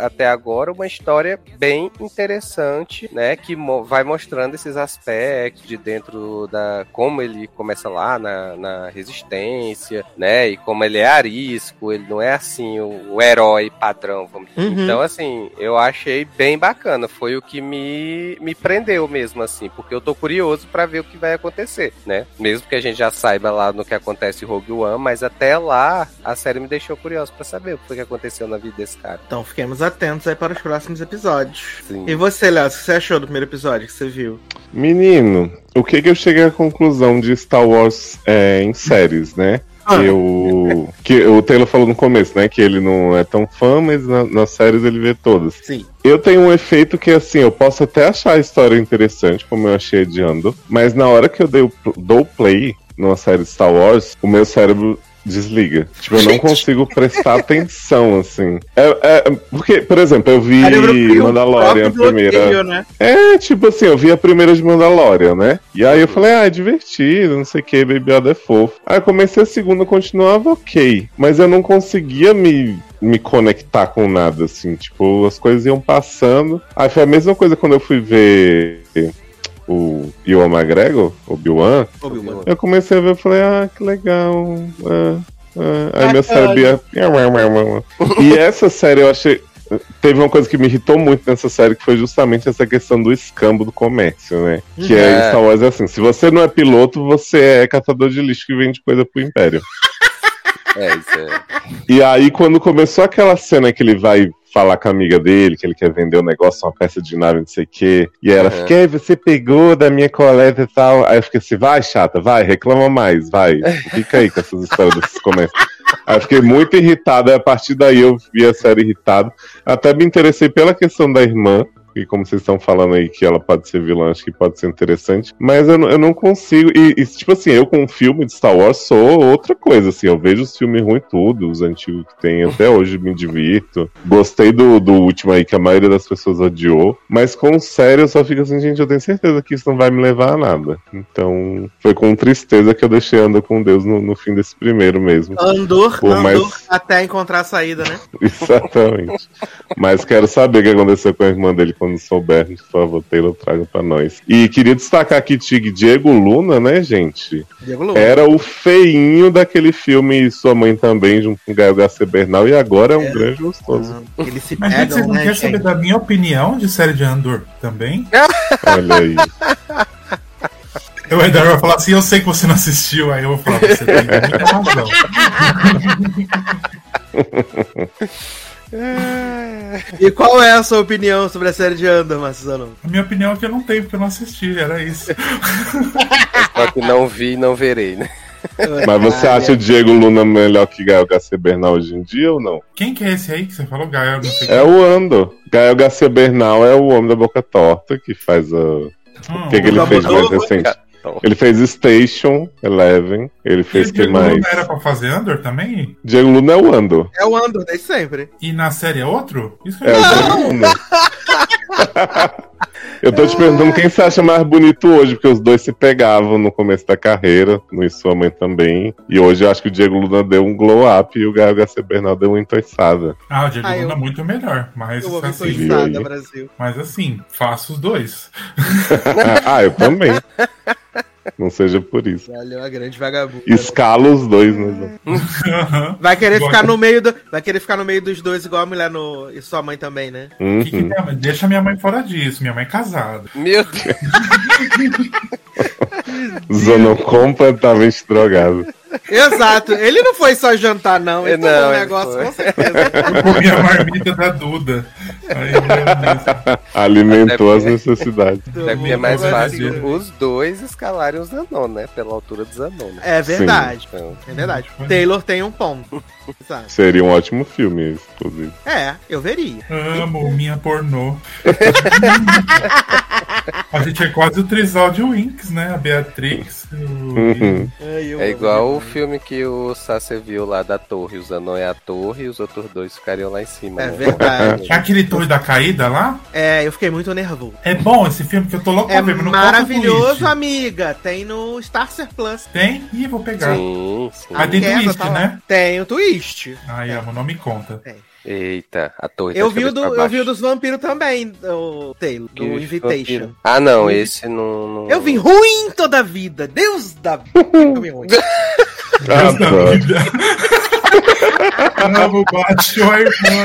até agora, uma história bem interessante, né? Que vai mostrando esses aspectos de dentro dentro da. como ele começa lá na, na resistência, né? E como ele é arisco, ele não é assim o, o herói padrão, vamos dizer.
Uhum.
Então, assim, eu achei bem bacana. Foi o que me, me prendeu mesmo, assim, porque eu tô curioso pra ver o que vai acontecer, né? Mesmo que a gente já saiba lá no que acontece em Rogue One, mas até lá a série me deixou curioso pra saber o que foi que aconteceu na vida desse cara.
Então fiquemos atentos aí para os próximos episódios.
Sim.
E você, Léo, o que você achou do primeiro episódio que você viu?
Menino, o que que eu cheguei à conclusão de Star Wars é, em séries, né?
Ah.
Eu, que o Taylor falou no começo, né? Que ele não é tão fã, mas na- nas séries ele vê todas.
Sim.
Eu tenho um efeito que, assim, eu posso até achar a história interessante, como eu achei de Andor, mas na hora que eu dei o, dou play numa série de Star Wars, o meu cérebro desliga. Tipo, eu não consigo prestar atenção, assim. É, é, porque, por exemplo, eu vi Mandalorian primeira.
bloqueio, né?
É, tipo assim, eu vi a primeira de Mandalorian, né? E aí eu falei, ah, é divertido, não sei o que, Baby Yoda é fofo. Aí eu comecei a segunda, continuava ok. Mas eu não conseguia me, me conectar com nada, assim. Tipo, as coisas iam passando. Aí foi a mesma coisa quando eu fui ver o Ewan McGregor, o Obi-Wan.
Obi-Wan.
Eu comecei a ver e falei, ah, que legal. ah, ah. Aí meu
Bacana.
cérebro ia... E [laughs] essa série eu achei. Teve uma coisa que me irritou muito nessa série, que foi justamente essa questão do escambo do comércio, né? Que é,
É.
Star Wars é assim, se você não é piloto, você é catador de lixo que vende coisa pro Império.
É, isso é.
E aí, quando começou aquela cena que ele vai falar com a amiga dele, que ele quer vender um negócio, uma peça de nave, não sei o quê. E ela
Uhum.
fica, "Ei, você pegou da minha coleta e tal. Aí eu fiquei assim, vai, chata, vai, reclama mais, vai. Fica aí com essas histórias desses comércios. Aí eu fiquei muito irritado, aí a partir daí eu vi a série irritado. Até me interessei pela questão da irmã. E como vocês estão falando aí que ela pode ser vilã, acho que pode ser interessante. Mas eu, não- eu não consigo. E, e, tipo assim, eu com um filme de Star Wars sou outra coisa, assim. Eu vejo os filmes ruins tudo, os antigos que tem. Até hoje me divirto. Gostei do, do último aí, que a maioria das pessoas odiou. Mas com série eu só fico assim, gente, eu tenho certeza que isso não vai me levar a nada. Então, foi com tristeza que eu deixei Anda com Deus no, no fim desse primeiro mesmo.
Andor, Andor até encontrar a saída, né? [laughs]
Exatamente. Mas quero saber o que aconteceu com a irmã dele quando souber. Por favor, Taylor, traga pra nós. E queria destacar aqui Tig Diego Luna, né, gente?
Diego Luna.
Era o feinho daquele filme Sua Mãe Também, junto com Gael Garcia Bernal, e agora é um grande gostoso.
Ah, Eles se
Mas gente, vocês não
né,
querem saber da minha opinião de série de Andor também?
Olha aí.
Eu ainda vou falar assim, eu sei que você não assistiu, aí eu vou falar, você tem muita razão. [laughs]
E qual é a sua opinião sobre a série de Andor, Marcelo?
A minha opinião é que eu não tenho, porque eu não assisti, era isso. [laughs]
Só que não vi e não verei, né?
Mas você acha o Diego Luna melhor que Gael Garcia Bernal hoje em dia ou não?
Quem que é esse aí que você falou, Gael? Não sei
É o Ando. Gael Garcia Bernal é o homem da boca torta que faz a.
Hum,
O que, que ele fez mais recente? Ele fez Station Eleven. Ele
E
fez
o
que
Diego
mais?
Luna era pra fazer Andor também?
Diego Luna é o Ando.
É o Andor, desde sempre.
E na série é outro? Isso que eu
É o
não
Diego Luna. [laughs] Eu tô te perguntando quem você acha mais bonito hoje, porque os dois se pegavam no começo da carreira, no E Sua Mãe também. E hoje eu acho que o Diego Luna deu um glow up e o Gael Garcia Bernal deu uma entoiçada.
Ah, o Diego
Ah, eu-
Luna é muito melhor. Mas
Eu vou
assim?
Brasil.
mas assim, faço os dois. [laughs] [laughs]
ah, eu também. Não seja por isso.
Valeu a grande vagabunda.
Escala os dois, né?
Vai querer ficar no meio do, vai querer ficar no meio dos dois igual a mulher no e sua mãe também, né?
Que que
Uhum.
minha mãe- Deixa minha mãe fora disso, minha mãe é casada.
Meu Deus. [laughs]
Zona completamente drogado.
Exato. Ele não foi só jantar, não. Ele
Não,
tomou um negócio,
foi.
com certeza.
Eu comi a marmita da Duda.
Alimentou as necessidades.
Deve ser mais fácil os dois escalarem os Zanon, né? Pela altura do Zanon, né?
É verdade.
Então,
É verdade. Taylor tem um ponto. Exato.
Seria um ótimo filme, inclusive.
É, eu veria.
Amo minha pornô. [laughs] a gente é quase o trisal de Winx, né? A Beatrix.
Uhum.
Ai,
é igual o filme que o Sasser viu lá da torre. O Zanon é a torre e os outros dois ficariam lá em cima.
É
né?
verdade.
Aquele torre da caída lá?
É, eu fiquei muito nervoso.
É bom esse filme que eu tô louco
É
pra ver, mas
maravilhoso, amiga. Tem no Starcer Plus.
Tem? Ih, vou pegar.
Sim, sim.
Ah, tem twist,
tá
né?
Tem o twist.
Ai, amo, não me conta.
Tem.
Eita, a torre
Eu
tá
vi, o do, eu vi o dos vampiros também, o Taylor, do Invitation.
vampiro. Ah, não, esse não. não-
Eu vim ruim toda a vida. Deus da eu vim ruim.
Deus da vida. Amo Batman, irmão.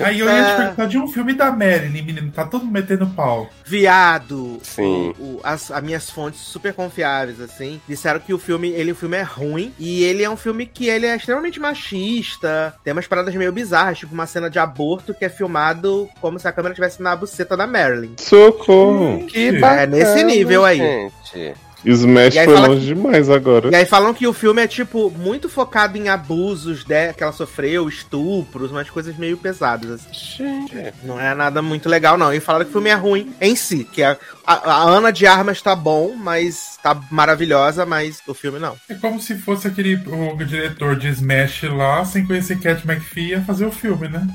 Aí eu ia te
Ah.
perguntar de um filme da Marilyn, menino. Tá todo metendo pau.
Viado.
Sim.
O- o- as, as minhas fontes super confiáveis, assim, disseram que o filme, ele, o filme é ruim. E ele é um filme que ele é extremamente machista. Tem umas paradas meio bizarras, tipo uma cena de aborto que é filmado como se a câmera estivesse na buceta da Marilyn.
Socorro!
Que
É nesse nível aí.
Gente.
Smash foi longe demais agora.
E aí falam que o filme é, tipo, muito focado em abusos de, que ela sofreu, estupros, umas coisas meio pesadas, assim.
Gente.
Não é nada muito legal, não. E falaram que o filme é ruim em si, que a, a, a Ana de Armas tá bom, mas tá maravilhosa, mas o filme não.
É como se fosse aquele o diretor de Smash lá, sem conhecer Cat McPhee, ia fazer o filme, né?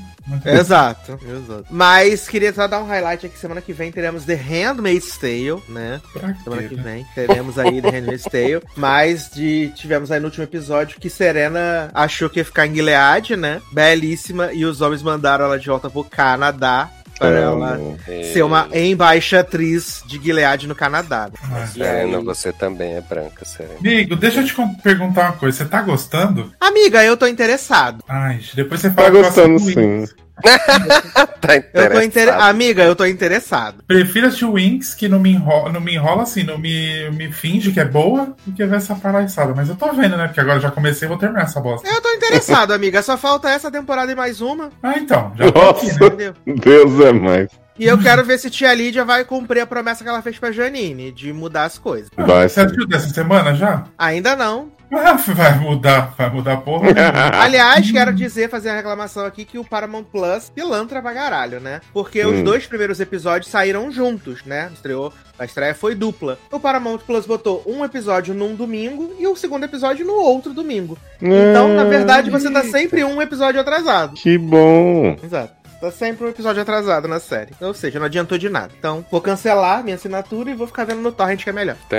Exato, [laughs] exato. Mas queria só dar um highlight aqui, semana que vem teremos The Handmaid's Tale, né?
Pra
Semana que
né?
vem teremos aí The Handmaid's Tale. Mas de, tivemos aí no último episódio que Serena achou que ia ficar em Gilead, né? Belíssima. E os homens mandaram ela de volta pro Canadá. Para
É,
ela
amor.
ser uma embaixatriz de Gilead no Canadá. Aí-
Serena, você também é branca, Serena.
Amigo, deixa eu te perguntar uma coisa. Você tá gostando?
Amiga, eu tô interessado.
Ai, depois você fala
Tá
que gosta
gostando sim. [laughs]
Tá
Eu tô inter...
interessado.
Amiga, eu tô interessado.
Prefiro assistir Winx, que não me enrola, não me enrola assim, não me, me finge que é boa, do que ver essa palhaçada. Mas eu tô vendo, né? Porque agora já comecei e vou terminar essa bosta.
Eu tô interessado, amiga. Só falta essa temporada e mais uma,
Ah, então. Já tô aqui, né?
Nossa,
entendeu?
Deus é mais.
E eu quero ver se tia Lídia vai cumprir a promessa que ela fez pra Janine, de mudar as coisas.
Vai
Você
sim.
assistiu dessa semana já?
Ainda não.
Ah, [laughs] vai mudar, vai mudar porra. [laughs]
Aliás, quero dizer, fazer a reclamação aqui que o Paramount Plus pilantra pra caralho, né? Porque os
Hum.
dois primeiros episódios saíram juntos, né? Estreou, a estreia foi dupla. O Paramount Plus botou um episódio num domingo e o segundo episódio no outro domingo. Então, na verdade, você tá sempre um episódio atrasado.
Que bom.
Exato. Tá sempre um episódio atrasado na série. Ou seja, não adiantou de nada. Então, vou cancelar minha assinatura e vou ficar vendo no Torrent que é melhor.
Tã.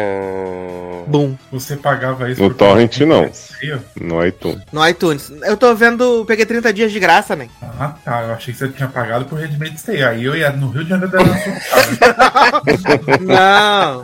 Bum.
Você pagava isso
No
por
torrent, não. No iTunes.
No iTunes. Eu tô vendo. Peguei 30 dias de graça, né?
Ah, tá. Eu achei que você tinha pagado por Redmade Stay. Aí eu ia no Rio de Janeiro [laughs] sua cara.
Não.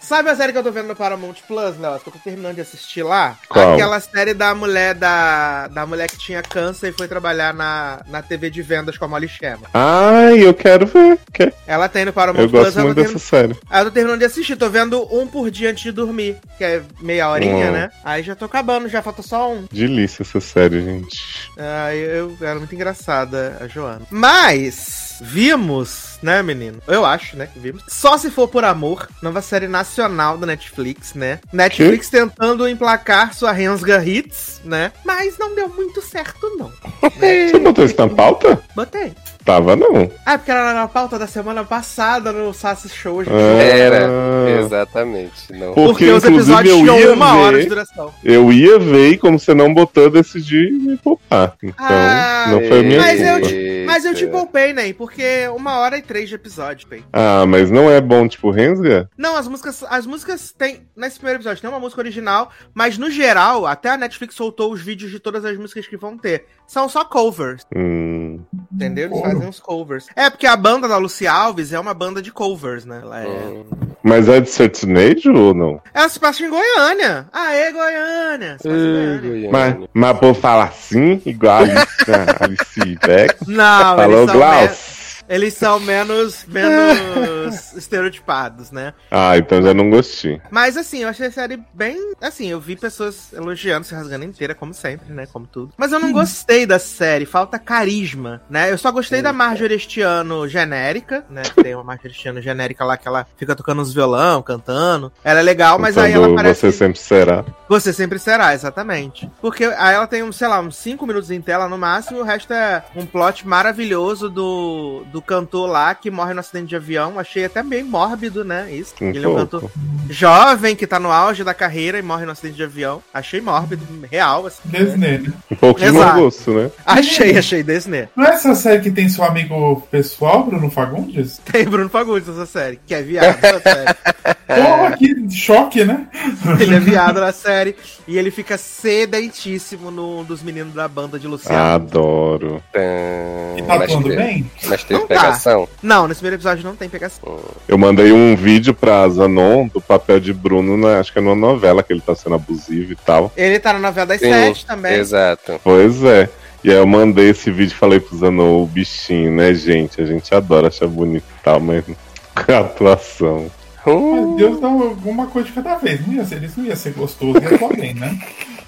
Sabe a série que eu tô vendo no Paramount Plus, Léo? Que eu tô terminando de assistir lá?
Qual?
Aquela série da mulher da, da mulher que tinha câncer e foi trabalhar na, na TV de vendas com a Molly.
Ai, eu quero ver. Que-
Ela no Paramount
Eu
Plus.
gosto
eu tô
muito dessa série.
Aí eu tô terminando de assistir, tô vendo um por dia antes de dormir, que é meia horinha,
Hum.
né? Aí já tô acabando, já falta só um.
Delícia essa série, gente.
Aí eu, era muito engraçada a Joana. Mas vimos, né, menino? Eu acho, né, que vimos. Só se for por amor, nova série nacional da Netflix, né? Netflix tentando emplacar sua Rensga Hits, né? Mas não deu muito certo, não. [laughs]
Você botou isso na pauta?
Botei.
Tava não.
Ah, porque era na pauta da semana passada no Sassy Show. gente.
Ah.
Era, exatamente. Não.
Porque,
porque,
os episódios
eu
tinham uma hora
ver.
de duração.
Eu ia ver e como você não botou, eu decidi me poupar. Então,
Ah,
não foi a minha
mas eu
culpa.
te- Mas eu te poupei, né? Porque uma hora e três de episódio, Pei.
Ah, mas não é bom, tipo, Rensga?
Não, as músicas, as músicas tem. Nesse primeiro episódio tem uma música original, mas no geral, até a Netflix soltou os vídeos de todas as músicas que vão ter. São só covers,
Hum.
entendeu? Eles fazem uns covers. É porque a banda da Lucy Alves é uma banda de covers, né? Ela, é...
Hum.
Mas é de sertanejo ou não?
Ela se passa em Goiânia. Aê, Goiânia! Se passa em Goiânia.
Mas, mas por falar assim, igual a Alice, Alice Beck.
Não,
Falou,
eles são, me-
Klaus.
Eles são menos, menos [laughs] estereotipados, né?
Ah, então já não gostei.
Mas assim, eu achei a série bem. Assim, eu vi pessoas elogiando, se rasgando inteira, como sempre, né? Como tudo. Mas eu não gostei da série, falta carisma, né? Eu só gostei da Marjorie este ano genérica, né? Tem uma Marjorie este ano genérica lá que ela fica tocando uns violão, cantando. Ela é legal, mas aí ela parece.
Você sempre será.
Você sempre será, exatamente. Porque aí ela tem, um, sei lá, uns 5 minutos em tela no máximo, e o resto é um plot maravilhoso do, do cantor lá que morre no acidente de avião. Achei até meio mórbido, né? Isso.
Um
Ele é um
pouco.
cantor jovem que tá no auge da carreira e morre no acidente de avião. Achei mórbido, real, assim. né?
Disney, né?
Um pouco de
Exato.
mau gosto, né?
Achei, achei Disney.
Não é essa série que tem seu amigo pessoal, Bruno Fagundes? [laughs]
Tem Bruno Fagundes nessa série, que é viado nessa série. [laughs]
Porra, que choque, né?
Ele é viado na série. E ele fica sedentíssimo no dos meninos da banda de Luciano.
Adoro.
E tá atuando bem?
mas teve
Não.
Pegação.
Não, nesse primeiro episódio não tem pegação.
Eu mandei um vídeo pra Zanon do papel de Bruno, na, acho que é numa novela que ele tá sendo abusivo e tal.
Ele tá na novela das
Sim,
sete também.
Exato.
Pois é. E aí eu mandei esse vídeo e falei pro Zanon, o bichinho, né, gente? A gente adora achar bonito e tal, mas [laughs] a atuação.
Hum,
Mas Deus dá uma coisa de cada vez. Não ia ser, eles não ia ser gostoso e atuar bem, né?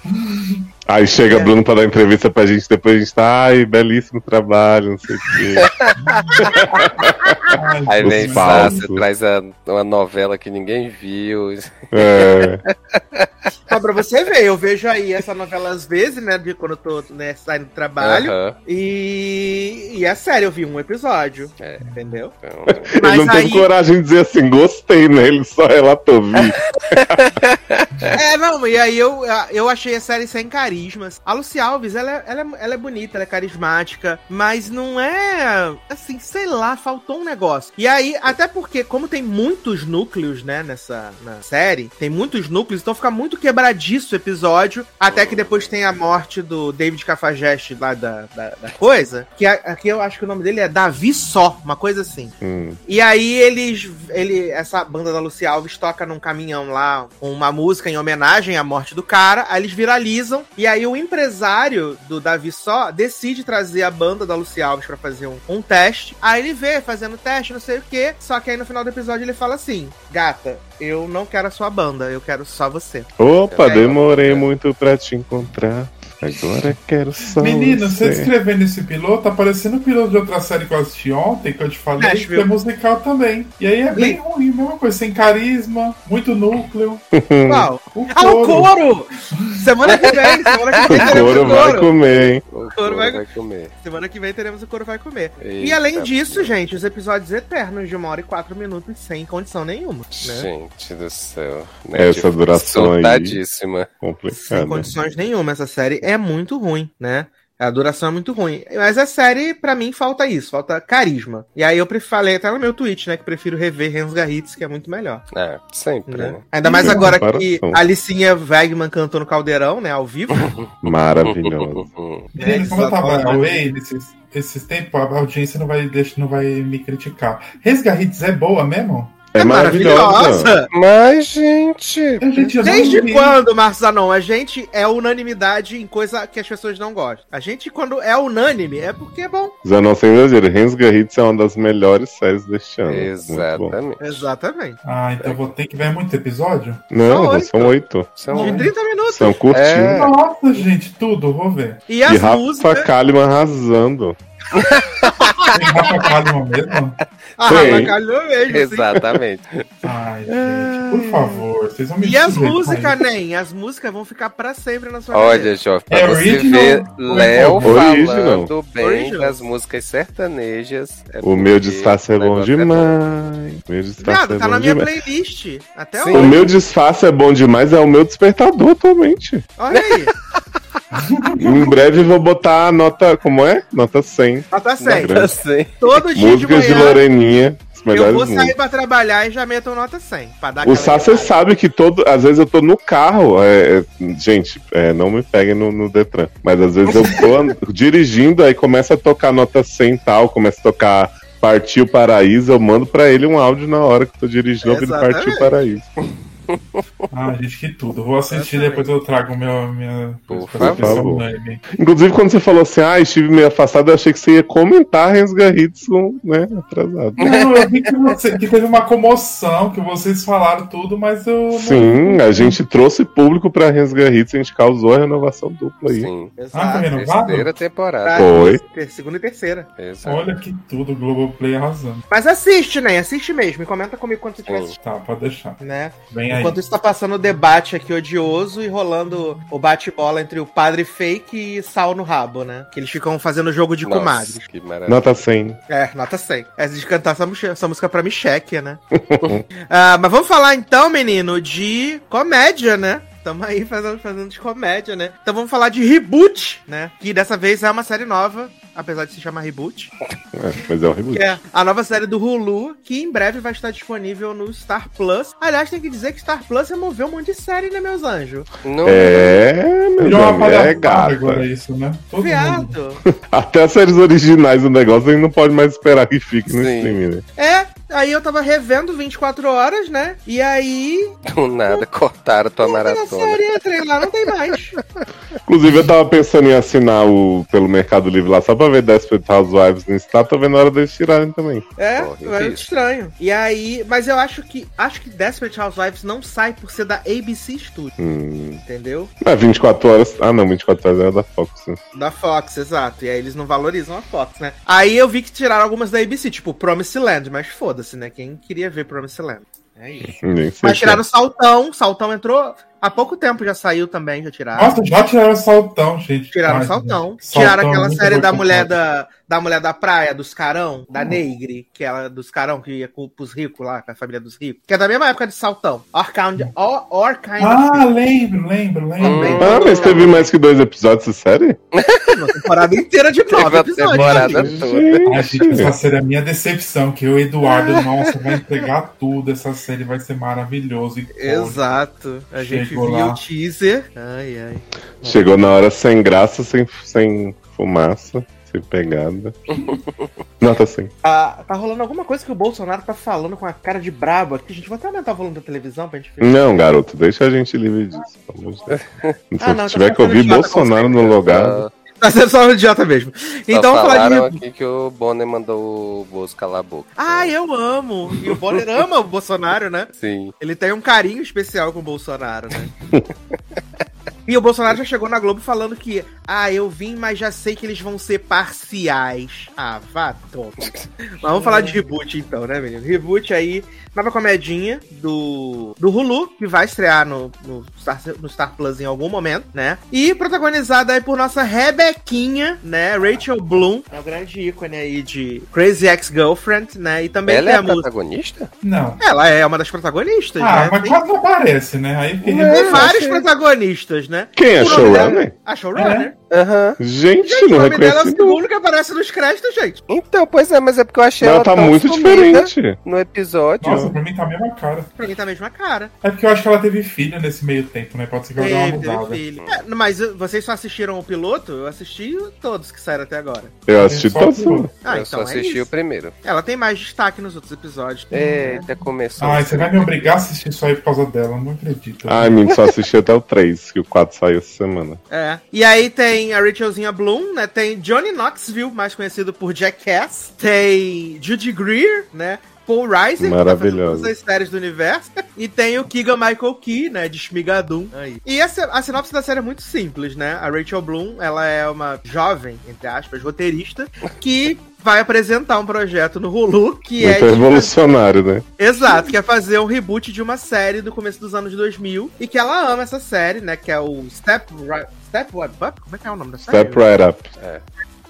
[laughs]
Aí chega
É.
Bruno pra dar entrevista pra gente, depois a gente tá, ai, belíssimo trabalho, não sei o quê. [laughs]
Aí
Os
vem. Sácia, traz a, uma novela que ninguém viu.
É, [laughs]
Só pra você ver, eu vejo aí essa novela às vezes, né? De quando eu tô né, saindo do trabalho.
Aham.
E, e é sério, eu vi um episódio.
É.
Entendeu?
Então,
Mas
ele não teve
aí-
coragem de dizer assim, gostei, né? Ele só relatou, vi. [laughs]
É, não, e aí eu, eu achei a série sem carismas. A Lucy Alves, ela, é- ela, é, ela é bonita, ela é carismática, mas não é. Assim, sei lá, faltou um negócio. E aí, até porque, como tem muitos núcleos, né, nessa série, tem muitos núcleos, então fica muito quebradiço o episódio. Até que depois tem a morte do David Cafajeste lá da, da, da coisa. Que aqui eu acho que o nome dele é Davi Só, uma coisa assim.
Hum.
E aí eles, ele, essa banda da Lucy Alves toca num caminhão lá com uma música em homenagem à morte do cara, aí eles viralizam, e aí o empresário do Davi Só decide trazer a banda da Lucy Alves pra fazer um, um teste, aí ele vê fazendo teste, não sei o que, só que aí no final do episódio ele fala assim, gata, eu não quero a sua banda, eu quero só você.
Opa, demorei muito pra te encontrar. Agora quero só
Menino, você descrevendo esse piloto, tá parecendo o piloto de outra série que eu assisti ontem, que eu te falei, que
Nashville.
é musical também. E aí é bem ruim, mesma coisa, sem carisma, muito núcleo.
Qual? [laughs]
O
Ah, o
couro.
couro! Semana que vem, semana que [laughs] vem
O
teremos
couro vai comer, hein?
o
Couro
couro
vai-
vai comer.
Semana que vem teremos o Couro Vai Comer. e
Eita,
além disso, gente, os episódios eternos de uma hora e quatro minutos sem condição nenhuma. Né?
Gente do céu.
Essa duração aí.
Soldadíssima.
Sem condições nenhuma. Essa série é muito ruim, né? A duração é muito ruim. Mas a série, pra mim, falta isso, falta carisma. E aí eu falei até no meu tweet, né, que prefiro rever Rensga Hits, que é muito melhor.
É, sempre,
Né?
né?
Ainda mais agora que a Alicinha Wegman cantou no Caldeirão, né, ao vivo. [laughs]
Maravilhoso.
Menino,
É,
como eu tava
só-
away nesses, esses tempos, a audiência não vai, deixa, não vai me criticar. Resgarrites é boa mesmo?
É maravilhosa.
Mas, gente.
Gente,
Desde
vi.
quando, Marcos Zanon, a gente é unanimidade em coisa que as pessoas não gostam? A gente, quando é unânime, é porque é bom.
Zanon sem exagero. Rensga Hits é uma das melhores séries deste ano.
Exatamente.
Exatamente.
Ah, então eu vou ter que ver muito episódio?
Não,
São
são oito.
São
De 30 minutos.
São curtinhos.
É.
Nossa, gente, tudo, vou ver.
E
E
as
Rafa
músicas.
Kalimann arrasando.
Kalimann mesmo?
A
Sim.
Rafa calhou mesmo.
Exatamente.
Ai, gente, por favor, vocês vão me
E as músicas. Nem, as músicas vão ficar pra sempre na sua
Olha,
cabeça.
Jovem, pra
É
você
original
ver Léo
Original?
falando bem
Original.
das músicas sertanejas. é
O meu disfarce é
o
bom demais. O meu disfarce
Viado,
é
tá
bom
na minha
demais.
playlist. Até
Sim.
O
hoje.
meu disfarce é bom demais, é o meu despertador atualmente.
Olha aí. [laughs]
em breve vou botar a nota, como é? Nota 100.
Nota 100.
Grande.
Eu sei.
Todo dia
Músicas
de
de,
manhã.
Loreninha, os
eu vou sair
músicas.
pra trabalhar e já meto nota 100. Pra dar
O Sasser
animada.
sabe que todo. Às vezes eu tô no carro. é, é, gente, é, não me peguem no, no Detran. Mas às vezes eu tô [laughs] dirigindo, aí começa a tocar nota 100 e tal, começa a tocar Partiu Paraíso. Eu mando pra ele um áudio na hora que eu tô dirigindo, ouvindo. Partiu Paraíso.
Ah, gente, que tudo. Vou assistir,
Exatamente.
depois eu trago meu, minha.
Por
favor. Inclusive, quando você falou assim, ah, estive meio afastado, eu achei que você ia comentar Rensga Hits com, né, atrasado.
Não, eu vi que, você, que teve uma comoção, que vocês falaram tudo, mas eu. não-
Sim, a gente trouxe público pra Rensga Hits, a gente causou a renovação dupla aí.
Sim.
Ah,
Exato.
tá renovado?
Terceira temporada.
Tá,
Foi.
Segunda e terceira.
Exato.
Olha que tudo, Globoplay arrasando.
Mas assiste, né? Assiste mesmo. E comenta comigo quando você assistindo,
Tá, pode deixar.
né? Enquanto isso tá passando o debate aqui odioso e rolando o bate-bola entre o padre fake e sal no rabo, né? Que eles ficam fazendo jogo de
Nossa, maravilha.
Nota 100.
É, nota 100. É de cantar essa, música- essa música pra Micheque, né? [laughs] Ah, mas vamos falar então, menino, de comédia, né? Tamo aí fazendo, fazendo de comédia, né? Então vamos falar de Reboot, né? Que dessa vez é uma série nova, apesar de se chamar Reboot.
É, mas é o reboot.
Que é a nova série do Hulu, que em breve vai estar disponível no Star Plus. Aliás, tem que dizer que Star Plus removeu um monte de série, né, meus anjos?
Não,
É, meu amigo, é gata.
agora isso, né? Todo.
Viado.
Até as séries originais do negócio a gente não pode mais esperar que fique no
Sim.
streaming, né?
É, aí eu tava revendo 24 horas, né? E aí. [laughs]
do nada cortaram tua
a
maratona.
série, entrei lá, não tem mais.
Inclusive, eu tava pensando em assinar o pelo Mercado Livre lá só pra ver Desperate Housewives no Star, tô vendo a hora deles tirarem também.
É,
Porra, eu
é muito estranho. E aí, mas eu acho que acho que Desperate Housewives não sai por ser da ABC Studio,
Hum.
entendeu?
É, 24 horas. Ah, não, 24 horas era da Fox. Né?
Da Fox, exato. E aí eles não valorizam a Fox, né? Aí eu vi que tiraram algumas da ABC, tipo Promised Land, mas foda-se, né? Quem queria ver Promised Land? É isso. Mas tiraram o Saltão, Saltão entrou há pouco tempo, já saiu também, já tiraram.
Nossa, já tiraram o saltão, gente.
Tiraram o
Ai,
Saltão.
Saltão
Tiraram
é
aquela série da mulher da, da mulher da praia, dos Carão, da
Hum.
Negre, que ela dos Carão, que ia com, pros ricos lá, com a família dos ricos. Que é da mesma época de Saltão. Or kind, or, or kind
Ah, lembro, lembro, lembro.
Hum.
Ah, mas teve mais que dois episódios de série?
uma temporada inteira de [laughs] nove
a
episódios.
temporada
amigo.
toda.
Ai, gente, essa série é a minha decepção, que o Eduardo, nossa, vai entregar tudo. Essa série vai ser maravilhoso. e
Exato. A gente
Chegou
viu
lá.
o teaser. Ai, ai.
Chegou na hora sem graça, sem, sem fumaça, sem pegada. [laughs] Nota 100.
Ah, tá rolando alguma coisa que o Bolsonaro tá falando com a cara de brabo aqui. Gente, vou até aumentar o volume da televisão pra gente ver.
Não, garoto, deixa a gente livre disso. pelo amor de Deus. [laughs] Se
Ah, não,
tiver
tá
que ouvir
idiota,
Bolsonaro no lugar.
Tá sendo só um idiota mesmo. Então falar de.
aqui que o Bonner mandou o Bozo calar a boca.
Ah, eu amo. E o Bonner ama o Bolsonaro, né?
Sim.
Ele tem um carinho especial com o Bolsonaro, né? [laughs] E o Bolsonaro já chegou na Globo falando que, ah, eu vim, mas já sei que eles vão ser parciais. Ah, vá, toma. Mas vamos falar de reboot então, né, menino? Reboot aí, nova comedinha do, do Hulu, que vai estrear no, no, Star, no Star Plus em algum momento, né? E protagonizada aí por nossa Rebequinha, né? Rachel Bloom, é o grande ícone aí de Crazy Ex-Girlfriend, né? E também
Ela é a protagonista?
Não.
Ela é uma das protagonistas,
Ah,
né?
mas quase não aparece, né? Aí
É,
vários
achei-
protagonistas, né?
Quem é
O nome dela-
showrunner?
A showrunner.
Aham.
Gente,
Gente, o
não
nome dela é o segundo que aparece nos créditos, gente.
Então, pois é, mas é porque eu achei
Ela
ela
tá muito diferente.
no episódio.
Nossa, pra mim tá a mesma cara.
Pra mim tá a mesma cara.
É porque eu acho que ela teve filho nesse meio tempo, né? Pode ser que ela dê uma mudada.
É, mas vocês só assistiram o piloto? Eu assisti todos que saíram até agora.
Eu assisti
Só
todos.
Ah,
eu
então
só
é
assisti
isso.
o primeiro.
Ela tem mais destaque nos outros episódios.
Eita, começou.
Ai, você vai me obrigar a assistir isso aí por causa dela, não acredito.
Ai, menino, só assisti até o 3, que o 4 saiu essa semana.
É. E aí tem a Rachelzinha Bloom, né? Tem Johnny Knoxville, mais conhecido por Jackass. Tem Judy Greer, né? Paul Reiser, que tá
Maravilhoso.
todas as séries do universo. E tem o Keegan Michael Key, né? De Shmigadum. Aí. E a, a sinopse da série é muito simples, né? A Rachel Bloom, ela é uma jovem, entre aspas, roteirista, que vai apresentar um projeto no Hulu que é
Muito
de
revolucionário, né?
Exato, que é fazer um reboot de uma série do começo dos anos 2000 e que ela ama essa série, né? Que é o Step Right, Step What Up? Como é que é o nome da série?
Step right up.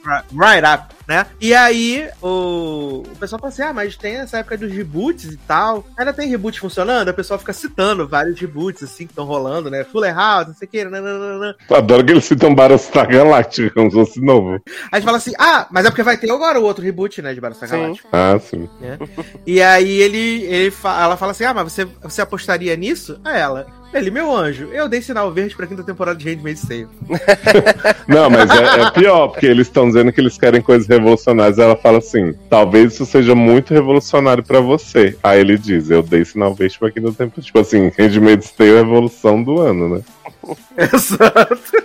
Ri- Right Up, né? E aí o, o pessoal fala assim: ah, mas tem essa época dos reboots e tal. Ainda tem reboot funcionando? O pessoal fica citando vários reboots assim que estão rolando, né? Fuller House, não sei o que, nananana.
Adoro que eles citam Battlestar Galactica como se fosse novo.
Aí a gente fala assim: ah, mas é porque vai ter agora o outro reboot, né? De Battlestar. Galactica.
Ah, sim.
E aí ele, ele fa- ela fala assim: Ah, mas você, você apostaria nisso? A ela. Ele, meu anjo, eu dei sinal verde pra quinta temporada de Handmaid's Tale. [laughs]
Não, mas é, é pior, porque eles estão dizendo que eles querem coisas revolucionárias. Ela fala assim: talvez isso seja muito revolucionário pra você. Aí ele diz: eu dei sinal verde pra quinta temporada. Tipo assim, Handmaid's Tale é a revolução do ano, né? [laughs]
Exato.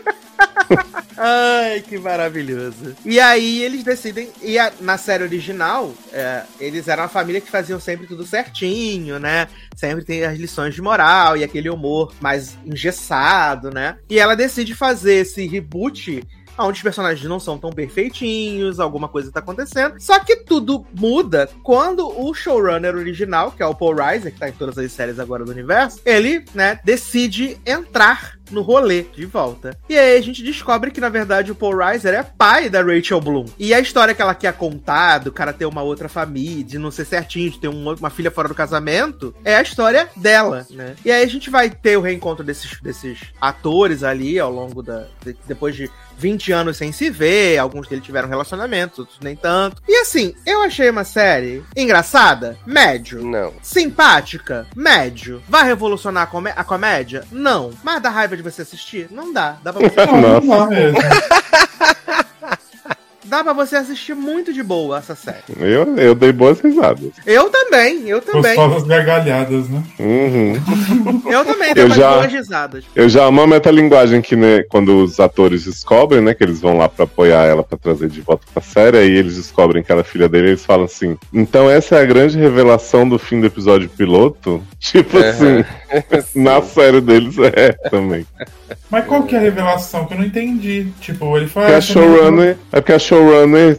[laughs] Ai, que maravilhoso. E aí eles decidem. E a- na série original, é, eles eram a família que faziam sempre tudo certinho, né? Sempre tem as lições de moral e aquele humor mais engessado, né? E ela decide fazer esse reboot onde os personagens não são tão perfeitinhos, alguma coisa tá acontecendo. Só que tudo muda quando o showrunner original, que é o Paul Reiser, que tá em todas as séries agora do universo, ele, né, decide entrar no rolê de volta. E aí a gente descobre que, na verdade, o Paul Reiser é pai da Rachel Bloom. E a história que ela quer contar, do cara ter uma outra família, de não ser certinho, de ter um, uma filha fora do casamento, é a história dela, né? E aí a gente vai ter o reencontro desses, desses atores ali ao longo da. De, depois de 20 anos sem se ver, alguns deles tiveram relacionamentos, outros nem tanto. E assim, eu achei uma série engraçada, médio.
Não.
Simpática, médio. Vai revolucionar a, comé a comédia? Não. Mas dá raiva de você assistir? Não dá. Dá pra você
Não, não mesmo.
Dá pra você assistir muito de boa essa série.
Eu, eu dei boas risadas.
Eu também, eu também.
Gostosas gargalhadas, né?
Uhum. [laughs]
Eu também dei
Eu já-
boas risadas.
Eu já amo a metalinguagem que, né, quando os atores descobrem, né, que eles vão lá pra apoiar ela pra trazer de volta pra série, aí eles descobrem que ela é filha dele, eles falam assim: então essa é a grande revelação do fim do episódio piloto? [laughs] Tipo assim, [laughs] na série deles é também.
Mas qual que é a revelação que eu não entendi? Tipo, ele fala.
Porque a
"Ah, essa
showrunner, é porque a showrunner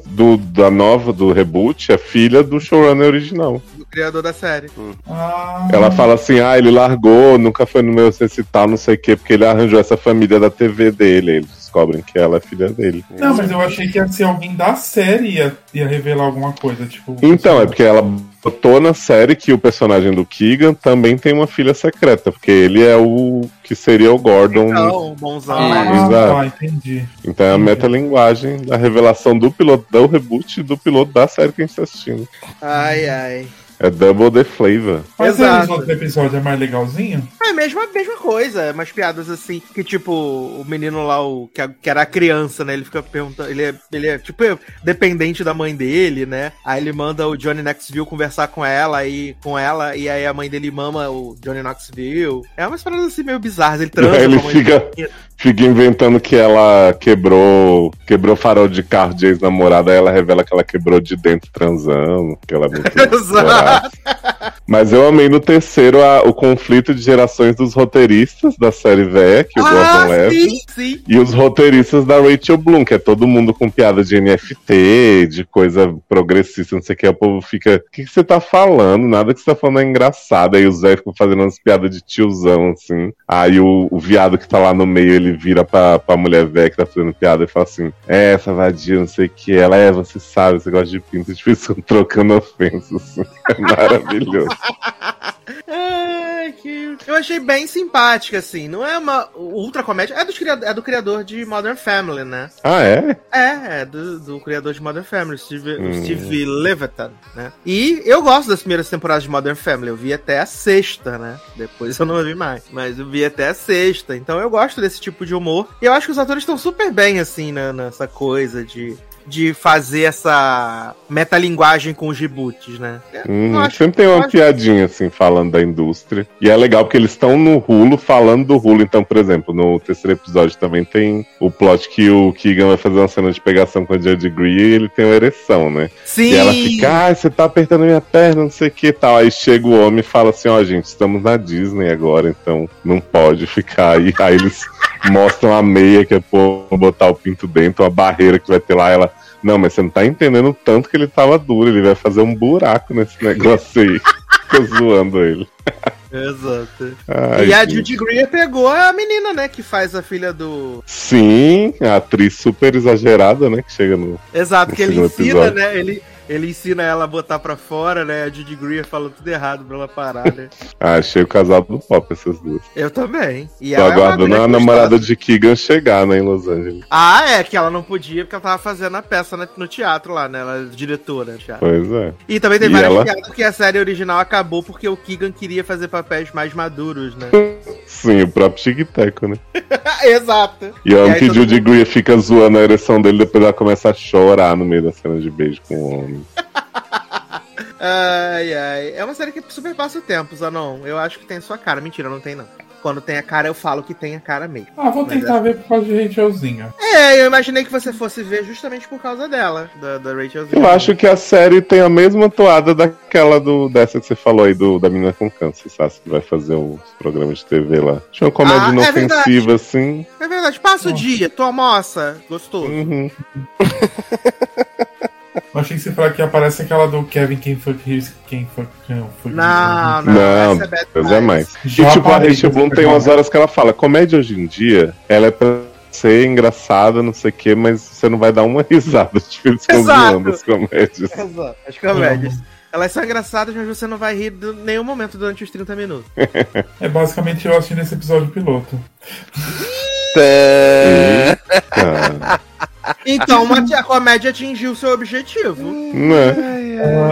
do, da nova, do reboot, é filha do showrunner original.
Do criador da série.
Ah,
Ela fala assim, ah, ele largou, nunca foi no meu recital, não sei o quê, porque ele arranjou essa família da TV dele. Aí Eles descobrem que ela é filha dele.
Não, mas eu achei que ia ser alguém da série ia, ia revelar alguma coisa, tipo.
Então, é porque ela botou na série que o personagem do Keegan também tem uma filha secreta, porque ele é o que seria o Gordon.
Então, bonzão,
Ah?
Exato.
tá, entendi.
Então é a metalinguagem da revelação do piloto, do reboot e do piloto da série que a gente tá assistindo.
Ai, ai.
É double the flavor.
Mas
Exato.
os outros episódios é mais legalzinho?
É a mesma, mesma coisa, umas piadas assim, que tipo, o menino lá, o, que, que era a criança, né? Ele fica perguntando, ele é, ele é tipo dependente da mãe dele, né? Aí ele manda o Johnny Knoxville conversar com ela e com ela, e aí a mãe dele mama o Johnny Knoxville. É umas paradas assim meio bizarras, ele transa
Aí ele
com a mãe
fica-
dele.
Fica inventando que ela quebrou quebrou farol de carro de ex-namorada, aí ela revela que ela quebrou de dentro transando, que ela é muito [laughs]
Exato. [laughs]
Mas eu amei no terceiro a- o conflito de gerações dos roteiristas da série véia, que o
Ah,
Gordon leva. E os roteiristas da Rachel Bloom, que é todo mundo com piada de NFT, de coisa progressista, não sei o que. O povo fica, o que, que você tá falando? Nada que você tá falando é engraçado. Aí o Zé fica fazendo umas piadas de tiozão, assim. Aí o, o viado que tá lá no meio, ele vira pra, pra mulher velha que tá fazendo piada e fala assim: É, essa vadia, não sei o que. Ela é, você sabe, você gosta de pinto. [laughs] Tipo, isso trocando ofensas. Assim. [laughs] Maravilhoso.
Ai, que... Eu achei bem simpática, assim. Não é uma ultra comédia. É do, criador, é do criador de Modern Family, né?
ah, é?
É, é do, do criador de Modern Family, Steve,
Hum.
Steve Levitan, né? E eu gosto das primeiras temporadas de Modern Family. Eu vi até a sexta, né? Depois eu não vi mais. Mas eu vi até a sexta. Então eu gosto desse tipo de humor. E eu acho que os atores estão super bem, assim, né, nessa coisa de. De fazer essa metalinguagem com os reboots, né? Eu
Uhum,
acho-
Sempre tem uma
acho-
piadinha assim falando da indústria. E é legal porque eles estão no Rulo falando do Rulo. Então, por exemplo, no terceiro episódio também tem o plot que o Keegan vai fazer uma cena de pegação com a Judge Greer e ele tem uma ereção, né?
Sim!
E ela fica, ah, você tá apertando minha perna, não sei o que tal. Aí chega o homem e fala assim, ó, gente, estamos na Disney agora, então não pode ficar aí. Aí eles mostram a meia que é pô, botar o pinto dentro, a barreira que vai ter lá, ela. Não, mas você não tá entendendo o tanto que ele tava duro, ele vai fazer um buraco nesse [laughs] negócio aí. Fica zoando ele.
Exato.
Ai,
e a. Judy Greer pegou a menina, né? Que faz a filha do.
Sim, a atriz super exagerada, né? Que chega no.
Exato,
No
que ele ensina,
episódio.
né? Ele, ele ensina ela a botar pra fora, né? A Judy Greer fala tudo errado pra ela parar, né? [laughs]
Ah, achei o casal do pop, essas duas.
Eu também. E
Tô
é
aguardando
grande
a namorada de Keegan chegar, né, em Los Angeles.
Ah, é, que ela não podia porque ela tava fazendo a peça no, teatro lá, né? Ela é diretora do teatro.
Pois é.
E também tem
E
várias
ela?
piadas porque a série original acabou porque o Keegan queria fazer papéis mais maduros, né? [laughs]
Sim, o próprio Tic Teco, né? [laughs]
Exato.
E
aí
que Judy
mundo-
Greer fica zoando a ereção dele, depois ela começa a chorar no meio da cena de beijo com o homem. [laughs]
Ai, ai. É uma série que super passa o tempo, Zanon. Eu acho que tem sua cara. Mentira, não tem não. Quando tem a cara, eu falo que tem a cara mesmo.
Ah, vou tentar ver por causa de Rachelzinha.
É, eu imaginei que você fosse ver justamente por causa dela, da, da Rachel
Eu acho que a série tem a mesma toada daquela do, dessa que você falou aí, do, da menina com câncer, sabe? Que vai fazer uns programas de TV lá. Tinha uma comédia
Ah, é
inofensiva, assim.
É verdade, passa o dia, tu almoça, gostoso.
Uhum. [laughs]
Eu achei que você falou que aparece aquela do Kevin Quem foi quem foi quem foi
Não, não,
Não,
essa é Bad
é mais. E tipo, a Rachel
de
Bloom tem umas
uma.
horas que ela fala, comédia hoje em dia, ela é pra ser engraçada, não sei o quê, mas você não vai dar uma [laughs] risada. Tipo, eles ficam
Exato.
zoando as comédias.
Exato, as comédias. Elas são engraçadas, mas você não vai rir em nenhum momento durante os 30 minutos.
É basicamente eu assistindo esse episódio piloto. [laughs]
Tã.
Então, uma- a comédia atingiu seu objetivo.
né?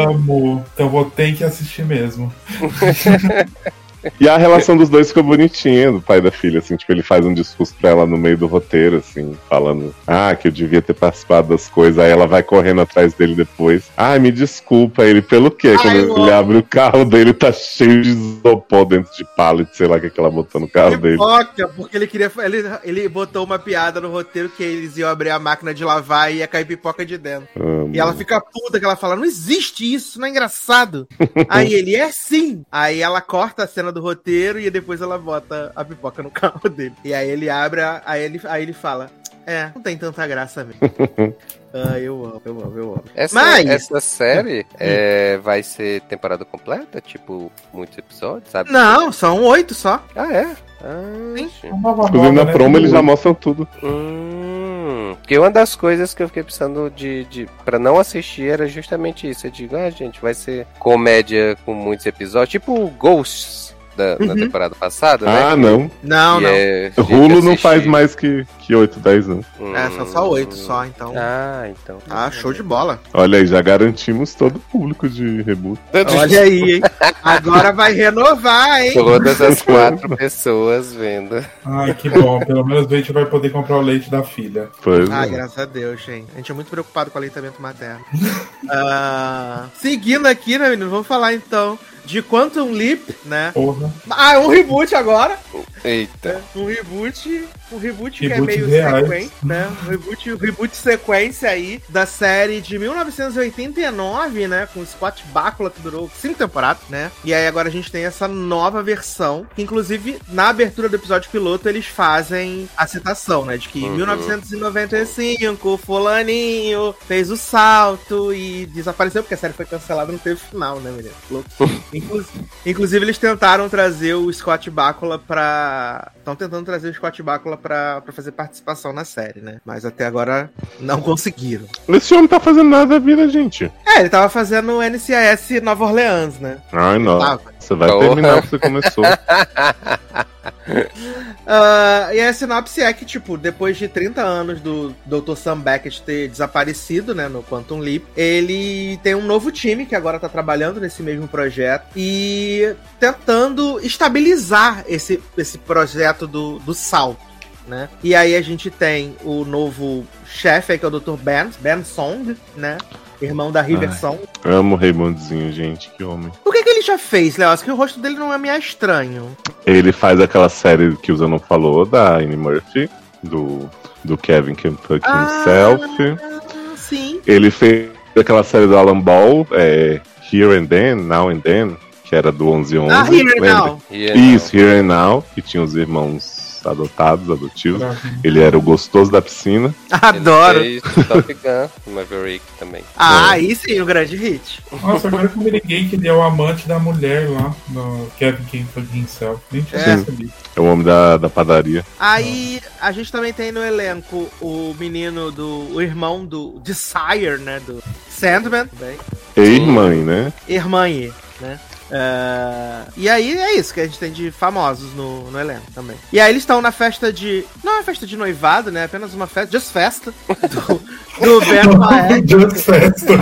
Amo. Então vou ter que assistir mesmo. [laughs]
E a relação dos dois ficou bonitinha, do pai e da filha, assim, tipo, ele faz um discurso pra ela no meio do roteiro, assim, falando, ah, que eu devia ter participado das coisas, aí ela vai correndo atrás dele depois. Ah, me desculpa, ele, pelo quê?
Ai,
Quando ele abre o carro dele, tá cheio de isopor dentro de pallet, sei lá o que, que ela botou no carro dele.
Pipoca, porque ele queria. Ele, ele botou uma piada no roteiro que eles iam abrir a máquina de lavar e ia cair pipoca de dentro.
Amo.
E ela fica puta que ela fala: Não existe isso, não é engraçado. [laughs] aí ele é sim. Aí ela corta a cena do roteiro e depois ela bota a pipoca no carro dele. E aí ele abre, a- aí ele, aí ele fala: É, não tem tanta graça mesmo. [laughs] ah, eu amo, eu amo, eu amo.
Essa,
Mas-
essa série é, vai ser temporada completa? Tipo, muitos episódios, sabe?
Não, são oito só.
Ah, é? Ah,
Sim.
Inclusive na
né?
promo eles já mostram tudo.
Hum, porque uma das coisas que eu fiquei pensando de, de para não assistir era justamente isso. Eu digo, ah, gente, vai ser comédia com muitos episódios, tipo Ghosts da, na
Uhum.
temporada passada, né?
Ah, não.
Não,
Que
não.
é
Hulu não faz mais que, que 8, 10, não.
Hum.
É, são só oito só, então.
Ah, então.
Ah, show de bola.
Olha aí, já garantimos todo o público de reboot.
Olha aí, hein? [laughs] Agora vai renovar, hein?
Todas as [laughs] quatro pessoas vendo.
Ai, que bom. Pelo menos a gente vai poder comprar o leite da filha.
Pois
Ah,
é.
graças a Deus, gente. A gente é muito preocupado com o aleitamento materno. [laughs] Ah, seguindo aqui, né, menino? Vamos falar então de Quantum Leap, né?
Porra.
Ah, é um reboot agora.
Eita.
Um reboot. Um reboot, que é
Reboot
meio sequência, né? Um reboot, um reboot sequência aí da série de 1989, né? Com o Scott Bakula, que durou cinco temporadas, né? E aí agora a gente tem essa nova versão, que inclusive na abertura do episódio piloto eles fazem a citação, né? De que em
Uhum.
1995, o fulaninho fez o salto e desapareceu, porque a série foi cancelada, não teve final, né, menino? Louco. [laughs] Inclu- Inclusive, eles tentaram trazer o Scott Bakula pra. Estão tentando trazer o Scott Bakula pra, pra fazer participação na série, né? Mas até agora não conseguiram.
Esse homem tá fazendo nada da vida, gente.
É, ele tava fazendo o NCIS Nova Orleans, né?
Ai, não. Você vai
Porra.
terminar o que você começou. [laughs]
Ah, e a sinopse é que, tipo, depois de 30 anos do Dr. Sam Beckett ter desaparecido, né, no Quantum Leap, ele tem um novo time que agora tá trabalhando nesse mesmo projeto e tentando estabilizar esse, esse projeto do, do salto. Né? E aí a gente tem o novo chefe que é o Dr. Ben, Ben Song, né? Irmão da River
Ai.
Song.
Amo o Raymondzinho, gente. Que homem.
O que, que ele já fez, Léo? Acho que o rosto dele não é meio estranho.
Ele faz aquela série que o Zé não falou, da Annie Murphy, do, do Kevin Kentucky
Ah.
himself.
Sim.
Ele fez aquela série do Alan Ball, é, Here and Then, Now and Then, que era do 1111.
Ah, Here
lembra?
Now.
E é
Isso, Here and Now, que tinha os irmãos adotados, adotivos. Ele era o gostoso da piscina.
Adoro.
Ele fez Top Gun, Maverick também.
Ah, aí sim, o grande hit.
Nossa, agora que eu me liguei que ele é o amante da mulher lá, no Kevin foi himself. Nem tinha
É.
É o homem da, da padaria.
Aí a gente também tem no elenco o menino do. o irmão do Desire, né? Do Sandman. Bem.
E-mãe, né?
Irmãe, né? Ah, e aí é isso que a gente tem de famosos no, no elenco também. E aí eles estão na festa de. Não é uma festa de noivado, né? Apenas uma festa, just festa. Do, do [laughs] Ben.
Just Festa.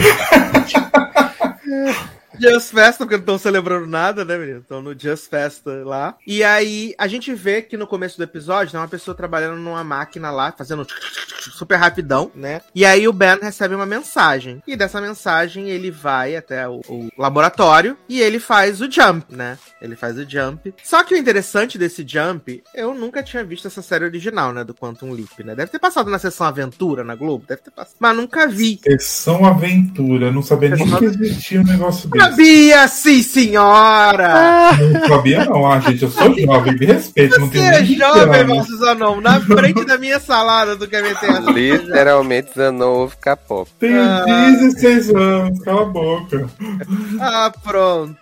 [laughs]
Just Festa, porque não estão celebrando nada, né, menino? Estão no Just Festa lá. E aí, a gente vê que no começo do episódio tem uma pessoa trabalhando numa máquina lá, fazendo super rapidão, né? E aí o Ben recebe uma mensagem. E dessa mensagem ele vai até o, o laboratório e ele faz o jump, né? Ele faz o jump. Só que o interessante desse jump, eu nunca tinha visto essa série original, né? Do Quantum Leap, né? Deve ter passado na sessão Aventura na Globo, deve ter passado. Mas nunca vi.
Sessão Aventura, não sabia nem que existia um negócio desse.
Sabia, sim, senhora!
Não sabia, não. Ah, gente, eu sou jovem, me respeito, não
Você
tenho
é jovem,
anos.
Marcos Zanon, na frente da minha salada do KMT.
Literalmente Zanon ovo capop.
Tenho
Ah.
16 anos, cala a boca.
Ah, pronto.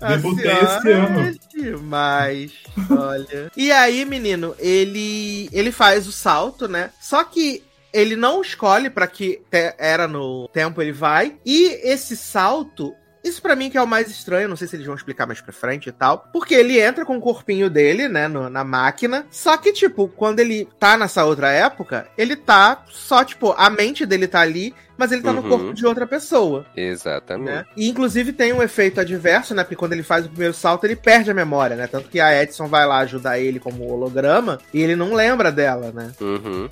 A
Debutei esse ano.
É demais, olha. E aí, menino, ele ele faz o salto, né? Só que ele não escolhe pra que te- era no tempo ele vai. E esse salto isso pra mim que é o mais estranho, não sei se eles vão explicar mais pra frente e tal. Porque ele entra com o corpinho dele, né, no- na máquina. Só que, tipo, quando ele tá nessa outra época, ele tá só, tipo, a mente dele tá ali, mas ele tá no
Uhum.
corpo de outra pessoa
Exatamente.
né? E inclusive tem um efeito adverso, né? Porque quando ele faz o primeiro salto, ele perde a memória, né? Tanto que a Edson vai lá ajudar ele como holograma e ele não lembra dela, né?
Uhum.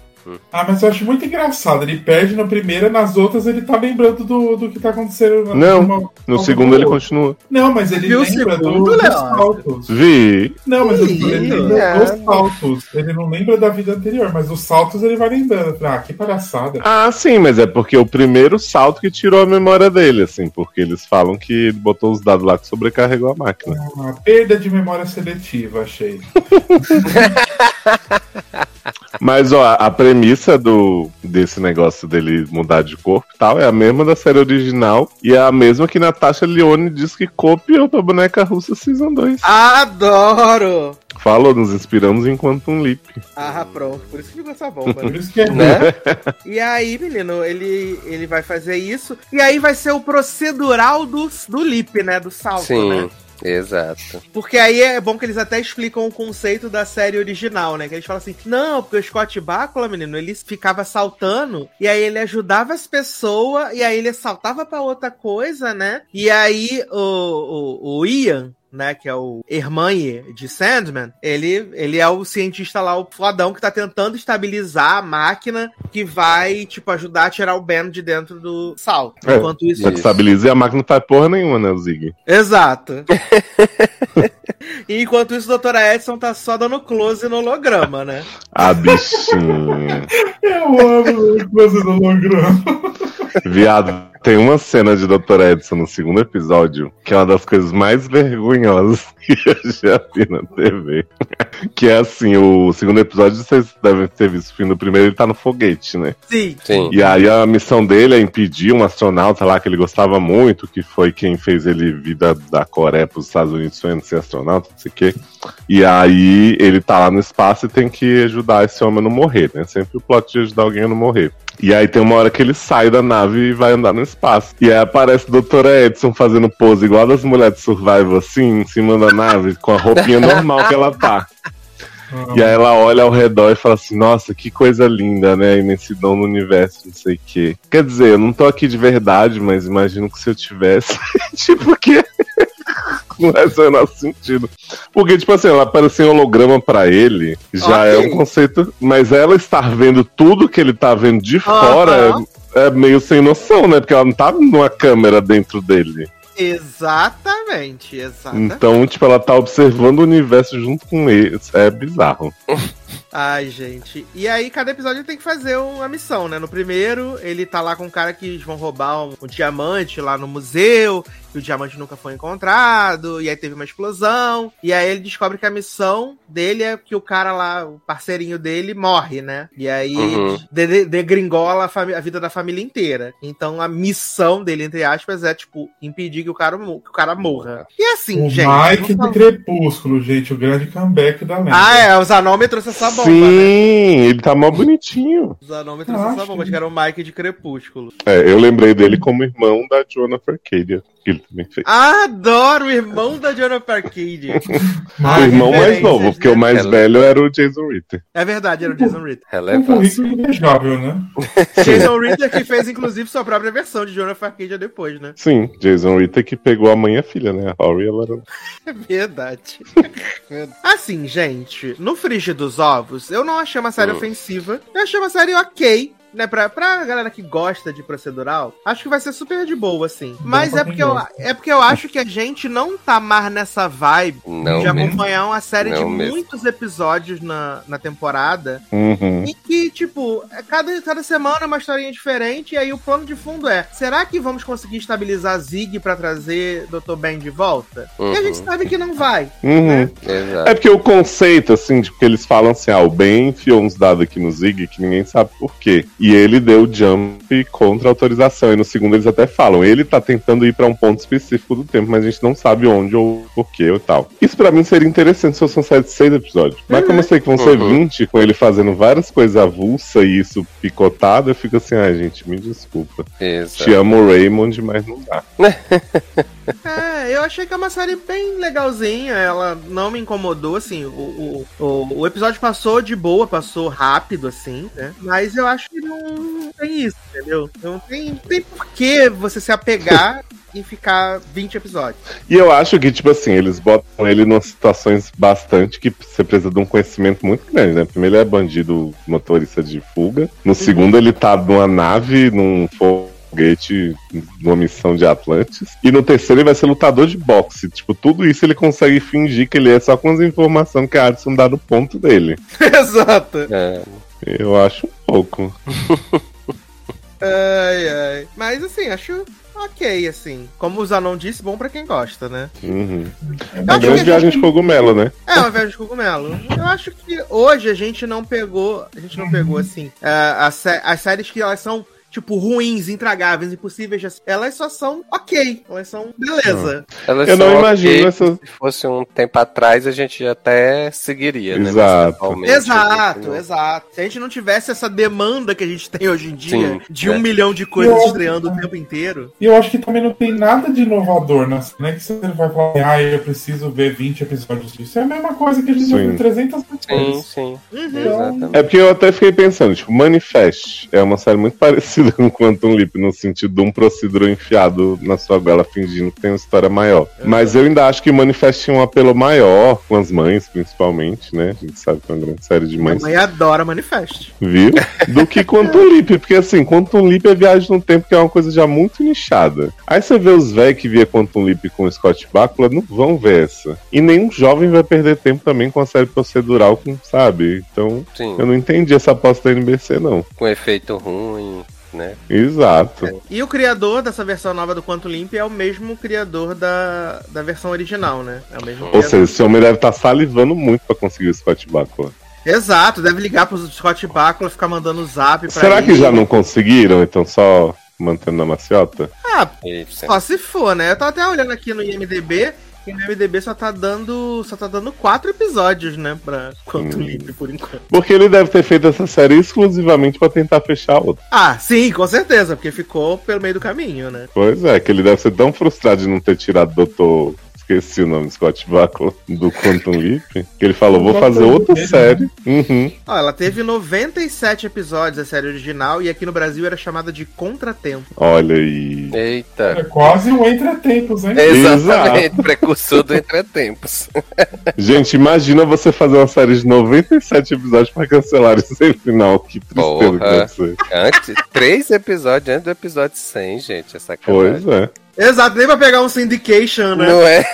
Ah, mas eu acho muito engraçado. Ele perde na primeira, nas outras ele tá lembrando do, do que tá acontecendo.
Não,
numa-
No segundo ele continua.
Não, mas ele
Viu o
lembra
segundo,
do, dos saltos.
Vi.
Não, mas
Ih,
ele lembra
é.
dos saltos. Ele não lembra da vida anterior, mas os saltos ele vai lembrando. Ah, que palhaçada.
Ah, sim, mas é porque o primeiro salto que tirou a memória dele, assim, porque eles falam que ele botou os dados lá que sobrecarregou a máquina.
Uma perda de memória seletiva, achei. [laughs]
Mas, ó, a premissa do, desse negócio dele mudar de corpo e tal é a mesma da série original e é a mesma que Natasha Leone diz que copiou pra boneca russa Season 2.
Adoro!
Falou, nos inspiramos em Quantum Leap.
Ah, pronto. Por isso que ficou essa bomba,
Por
né?
isso que é
Né?
E aí, menino, ele, ele vai fazer isso. E aí vai ser o procedural do, do lip, né? Do salto, né?
Exato.
Porque aí é bom que eles até explicam o conceito da série original, né? Que eles falam assim: não, porque o Scott Bakula, menino, ele ficava saltando, e aí ele ajudava as pessoas, e aí ele saltava pra outra coisa, né? E aí o, o, o Ian. Né, que é o Hermanye de Sandman, ele, ele é o cientista lá, o fodão, que tá tentando estabilizar a máquina que vai, tipo, ajudar a tirar o Ben de dentro do salto.
É,
Enquanto isso,
Só que estabiliza e a máquina não faz porra nenhuma, né, o Zig?
Exato. [laughs] e enquanto isso, a doutora Edson tá só dando close no holograma, né?
A bichinha. [laughs]
Eu amo coisa do holograma.
Viado, tem uma cena de Dr. Edson no segundo episódio que é uma das coisas mais vergonhosas [laughs] que eu já vi na TV. Que é assim, o segundo episódio, vocês devem ter visto o fim do primeiro, ele tá no foguete, né?
Sim.
Sim.
E aí a missão dele é impedir um astronauta lá que ele gostava muito, que foi quem fez ele vir da, da Coreia pros Estados Unidos sonhando ser astronauta, não sei o quê. E aí ele tá lá no espaço e tem que ajudar esse homem a não morrer, né? Sempre o plot de ajudar alguém a não morrer. E aí tem uma hora que ele sai da nave e vai andar no espaço. E aí aparece a doutora Edson fazendo pose igual das mulheres de survival, assim, em cima da nave, com a roupinha normal que ela tá. E aí ela olha ao redor e fala assim, nossa, que coisa linda, né? A imensidão no universo, não sei o quê. Quer dizer, eu não tô aqui de verdade, mas imagino que se eu tivesse. [laughs] tipo, que. [laughs] não faz o menor sentido. Porque, tipo assim, ela aparecer em holograma pra ele já
Ok.
é um conceito. Mas ela estar vendo tudo que ele tá vendo de fora
Aham.
é, é meio sem noção, né? Porque ela não tá numa câmera dentro dele.
Exatamente, exatamente.
Então, tipo, ela tá observando o universo junto com ele. É bizarro. [laughs]
Ai, gente. E aí, cada episódio tem que fazer uma missão, né? No primeiro, ele tá lá com um cara que eles vão roubar um, um diamante lá no museu, que o diamante nunca foi encontrado, e aí teve uma explosão. E aí ele descobre que a missão dele é que o cara lá, o parceirinho dele, morre, né? E aí
Uhum.
de- de- degringola a, a vida da família inteira. Então a missão dele, entre aspas, é, tipo, impedir que o cara, que o cara morra. E assim,
O
gente.
Mike do Crepúsculo, gente, o grande comeback da lenda.
Ah, é, o Zanome trouxe essa bomba,
Sim,
né?
ele tá mó bonitinho.
O Zanome trouxe essa
Acho.
bomba, que era o Mike de Crepúsculo.
É, eu lembrei dele como irmão da Jonah Arcadia, que ele também fez.
Adoro o irmão da Jonathan Arcade. [laughs]
o irmão mais
referências,
novo, porque
né?
o mais
Ela-
velho era o Jason Ritter.
É verdade, era o Jason Ritter.
Um
Relevância.
currículo invejável, né? [laughs]
Jason Ritter que fez, inclusive, sua própria versão de Jonathan Arcadia depois, né?
Sim, Jason Ritter que pegou a mãe e a filha, né? A Rory, ela era... [laughs]
É verdade. assim, gente, no frigir dos ovos, eu não achei uma série
Hum.
ofensiva. Eu achei uma série ok. Né, pra, pra galera que gosta de procedural, acho que vai ser super de boa, assim. Mas é porque, eu, é porque eu acho que a gente não tá mais nessa vibe
Não
de
mesmo.
acompanhar uma série de
Não mesmo.
muitos episódios na, na temporada
Uhum.
E que, tipo, é cada, cada semana é uma historinha diferente, e aí o plano de fundo é: será que vamos conseguir estabilizar Zig pra trazer Dr. Ben de volta? E a gente
Uhum.
sabe que não vai.
Uhum.
Exato.
É porque o conceito, assim, de que eles falam assim, ah, o Ben enfiou uns dados aqui no Zig que ninguém sabe por quê. E ele deu o jump contra a autorização. E no segundo eles até falam, ele tá tentando ir pra um ponto específico do tempo, mas a gente não sabe onde ou porquê ou tal. Isso pra mim seria interessante se fosse uma série de seis episódios. Mas como eu sei que vão ser
Uhum.
20, com ele fazendo várias coisas avulsa e isso picotado, eu fico assim, ai gente, me desculpa.
Exato.
Te amo, Raymond, mas não dá. [laughs]
É, eu achei que é uma série bem legalzinha, ela não me incomodou, assim, o, o, o, o episódio passou de boa, passou rápido, assim, né? Mas eu acho que não tem isso, entendeu? Não tem, não tem por que você se apegar e ficar 20 episódios.
E eu acho que, tipo assim, eles botam ele em situações bastante que você precisa de um conhecimento muito grande, né? Primeiro ele é bandido motorista de fuga. No segundo, ele tá numa nave, num foguete, numa missão de Atlantis. E no terceiro, ele vai ser lutador de boxe. Tipo, tudo isso ele consegue fingir que ele é só com as informações que a Addison dá no ponto dele. [laughs]
Exato.
É.
Eu acho um pouco. [laughs]
Ai, ai. Mas assim, acho ok, assim. Como o Zanon disse, bom pra quem gosta, né?
Uhum. É uma grande viagem
gente-
de cogumelo, né?
É uma viagem de cogumelo. Eu acho que hoje a gente não pegou. A gente não pegou, assim. é, as, sé- as séries que elas são. Tipo, ruins, intragáveis, impossíveis, de elas só são ok. Elas são beleza.
Elas
Eu não
são
imagino
ok,
essas-
Se fosse um tempo atrás, a gente até seguiria, né?
Exato.
a
Exato,
não-
exato. Se a gente não tivesse essa demanda que a gente tem hoje em dia,
Sim,
de
é.
um milhão de coisas
Eu-
estreando o tempo inteiro.
E eu acho que também não tem nada de inovador, né? Não é que você vai falar, ah, eu preciso ver 20 episódios disso. É a mesma coisa que a gente
Sim.
viu 300
Sim,
vezes.
sim.
Uhum.
Exatamente.
É porque eu até fiquei pensando, tipo, Manifest é uma série muito parecida com [laughs] Quantum Leap, no sentido de um procedural enfiado na sua goela fingindo que tem uma história maior. Mas eu ainda acho que Manifest tinha um apelo maior, com as mães, principalmente, né? A gente sabe que é uma grande série de
Minha
mães.
mãe adora Manifest.
Viu? Do que [laughs] Quantum Leap, porque assim, Quantum Leap é viagem no tempo que é uma coisa já muito nichada. Aí você vê os velhos que via Quantum Leap com o Scott Bakula, não vão ver essa. E nenhum jovem vai perder tempo também com a série procedural, com, sabe? Então,
Sim,
eu não entendi essa aposta da NBC, não.
com efeito ruim, né?
Exato.
E o criador dessa versão nova do Quanto Limp é o mesmo criador da, da versão original, né? É o mesmo
Ou
criador.
seja, esse homem deve estar salivando muito pra conseguir o Scott Bakula.
Exato, deve ligar pro Scott Bakula, ficar mandando zap pra
Será
ele.
que já não conseguiram, então só mantendo na maciota?
Ah, só se for, né? Eu tô até olhando aqui no IMDB, e no IMDB só tá dando. Só tá dando quatro episódios, né? Pra Quanto
Hum.
Limp, por enquanto.
Porque ele deve ter feito essa série exclusivamente pra tentar fechar outra.
Ah, sim, com certeza, porque ficou pelo meio do caminho, né?
Pois é, que ele deve ser tão frustrado de não ter tirado o doutor. Esqueci o nome, Scott Bakula, do Quantum Leap, que ele falou, vou fazer outra série. Uhum.
Ó, ela teve 97 episódios, a série original, e aqui no Brasil era chamada de Contratempo.
Olha aí.
É
Eita.
quase um entretempos, hein?
Exatamente, precursor do Entretempos. [laughs]
Gente, imagina você fazer uma série de 97 episódios pra cancelar isso sem final. Que tristeza
Porra.
que deve ser.
Antes, três episódios antes do episódio 100, gente. É sacanagem.
Pois é.
Exato, nem pra pegar um syndication, né?
Não é?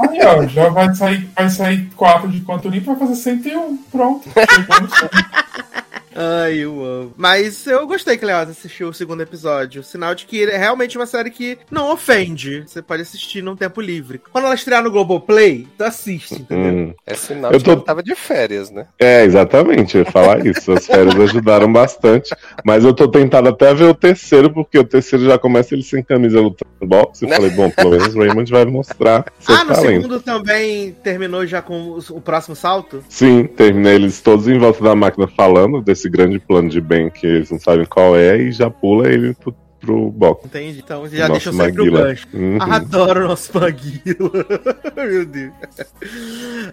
Aí, ó, já vai sair, vai sair 4 de quanto limpo, vai fazer 101. Pronto. [laughs]
Ai, eu amo. Mas eu gostei que o Leoz assistiu o segundo episódio. Sinal de que é realmente uma série que não ofende. Você pode assistir num tempo livre. Quando ela estrear no Globoplay, tu assiste, entendeu?
Hum.
É sinal
Eu
de
tô-
que ela tava de férias, né?
É, exatamente, eu ia falar isso. As férias ajudaram bastante. Mas eu tô tentado até ver o terceiro, porque o terceiro já começa ele sem camisa lutando boxe. Eu falei, bom, pelo menos o Raymond vai mostrar seu
Ah, no
talento.
segundo também terminou já com o, o próximo salto?
Sim, terminei eles todos em volta da máquina falando desse grande plano de bem que eles não sabem qual é e já pula ele pro pro box.
Entendi. Então já
Nosso
sempre
Maguila.
o gancho.
Uhum. [laughs]
Adoro o nosso Maguila. [laughs] Meu Deus.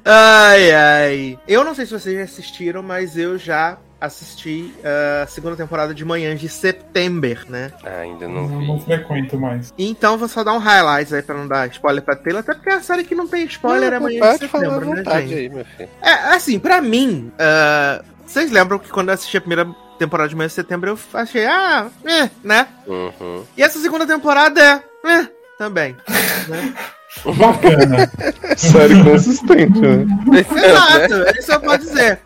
Ai, ai. Eu não sei se vocês já assistiram, mas eu já assisti a segunda temporada de Manhãs de Setembro, né?
Ah, ainda não
Não,
vi.
não frequento mais.
Então vou só dar um highlights aí pra não dar spoiler pra Taylor, até porque é a série que não tem spoiler é Manhã de
Pode falar à
Setembro, né,
vontade
gente?
aí, meu filho.
É, assim, pra mim, ah, vocês lembram que quando eu assisti a primeira temporada de Manhã de Setembro, eu achei, ah, é, né?
Uhum.
E essa segunda temporada é, é, também. [laughs] né?
Bacana.
Série consistente, né?
Exato, é isso eu posso dizer.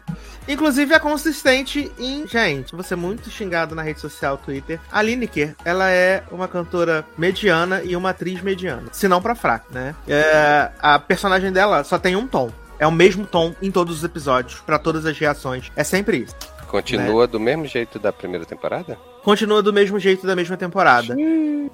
Inclusive é consistente em. Gente, vou ser muito xingado na rede social Twitter. A Lineker, ela é uma cantora mediana e uma atriz mediana. Se não pra fraca, né? É, a personagem dela só tem um tom. É o mesmo tom em todos os episódios, pra todas as reações. É sempre isso.
Continua do mesmo jeito da primeira temporada?
Continua do mesmo jeito da mesma temporada.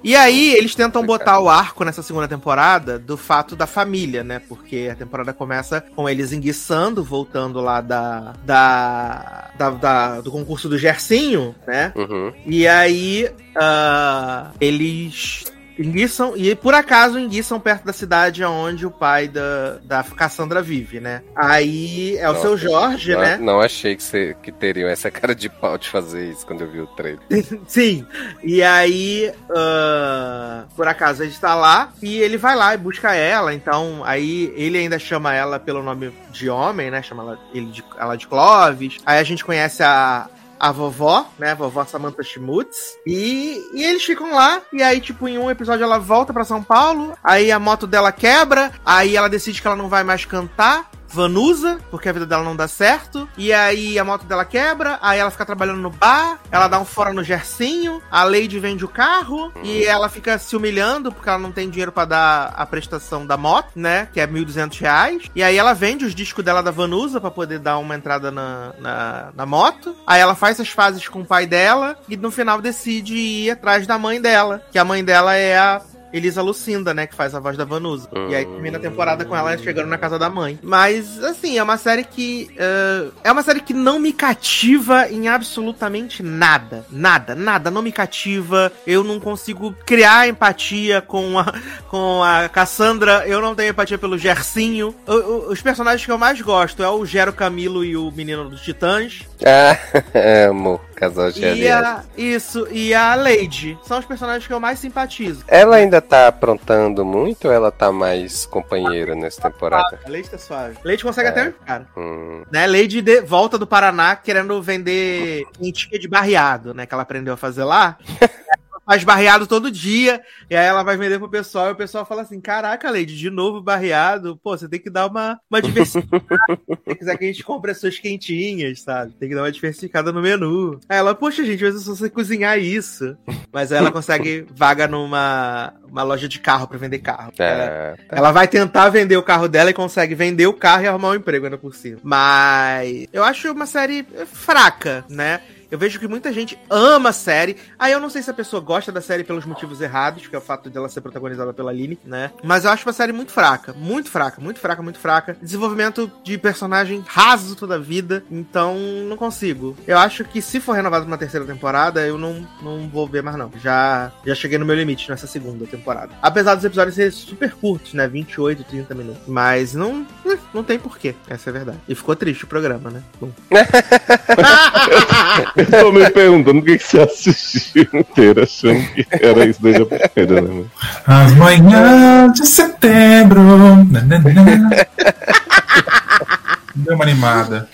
E aí, eles tentam botar o arco nessa segunda temporada do fato da família, né? Porque a temporada começa com eles enguiçando, voltando lá da, da, da- da- do concurso do Gersinho, né?
Uhum.
E aí, ah, eles enguiçam, e por acaso enguiçam perto da cidade onde o pai da, da Cassandra vive, né? Aí é o seu Jorge,
não,
né?
Não achei que, você, que teriam essa [laughs] cara de pau de fazer isso quando eu vi o trailer. [laughs]
Sim. E aí, ah, por acaso, ele está lá e ele vai lá e busca ela. Então, aí ele ainda chama ela pelo nome de homem, né? Chama ela, ele de, ela de Clovis. Aí a gente conhece a. A vovó, né? A vovó Samantha Schmutz. E, e eles ficam lá. E aí, tipo, em um episódio ela volta pra São Paulo. Aí a moto dela quebra. Aí ela decide que ela não vai mais cantar. Vanusa, porque a vida dela não dá certo. E aí a moto dela quebra, aí ela fica trabalhando no bar, ela dá um fora no Gersinho, a Lady vende o carro e ela fica se humilhando porque ela não tem dinheiro pra dar a prestação da moto, né? Que é 1.200 reais. E aí ela vende os discos dela da Vanusa pra poder dar uma entrada na, na, na moto. Aí ela faz as fases com o pai dela e no final decide ir atrás da mãe dela, que a mãe dela é a Elisa Lucinda, né? Que faz a voz da Vanusa. E aí termina a temporada com ela chegando na casa da mãe. Mas, assim, é uma série que. eh, é uma série que não me cativa em absolutamente nada. Nada, nada. Não me cativa. Eu não consigo criar empatia com a, com a Cassandra. Eu não tenho empatia pelo Gersinho. O- o- os personagens que eu mais gosto é o Gero Camilo e o menino dos Titãs.
Ah, [laughs] amo. Casal de
E a, isso, e a Lady. São os personagens que eu mais simpatizo.
Ela ainda tá aprontando muito ou ela tá mais companheira nessa temporada?
A Lady tá suave. Lady consegue
É.
até um cara.
Hum,
Né, Lady de volta do Paraná querendo vender quentinha de barreado, né? Que ela aprendeu a fazer lá. [laughs] Faz barreado todo dia, e aí ela vai vender pro pessoal, e o pessoal fala assim: Caraca, Lady, de novo barreado, pô, você tem que dar uma, uma diversificada. [laughs] Se quiser que a gente compre as suas quentinhas, sabe? Tem que dar uma diversificada no menu. Aí ela, poxa, gente, mas é só você cozinhar isso. Mas aí ela consegue vaga numa uma loja de carro pra vender carro. Ela-
tá.
ela vai tentar vender o carro dela e consegue vender o carro e arrumar um emprego ainda por cima. Mas eu acho uma série fraca, né? Eu vejo que muita gente ama a série. Aí eu não sei se a pessoa gosta da série pelos motivos errados, que é o fato dela ser protagonizada pela Lily, né? Mas eu acho uma série muito fraca. Muito fraca, muito fraca, muito fraca. Desenvolvimento de personagem raso toda a vida. Então, não consigo. Eu acho que se for renovado pra uma terceira temporada, eu não, não vou ver mais, não. Já, já cheguei no meu limite nessa segunda temporada. Apesar dos episódios serem super curtos, né? 28, 30 minutos. Mas não, eh, não tem porquê. Essa é a verdade. E ficou triste o programa, né? Bom. [laughs]
Tô me perguntando por que que você assistiu inteiro, achando que era isso desde a primeira, né?
As manhãs de setembro. nananã. Deu uma animada.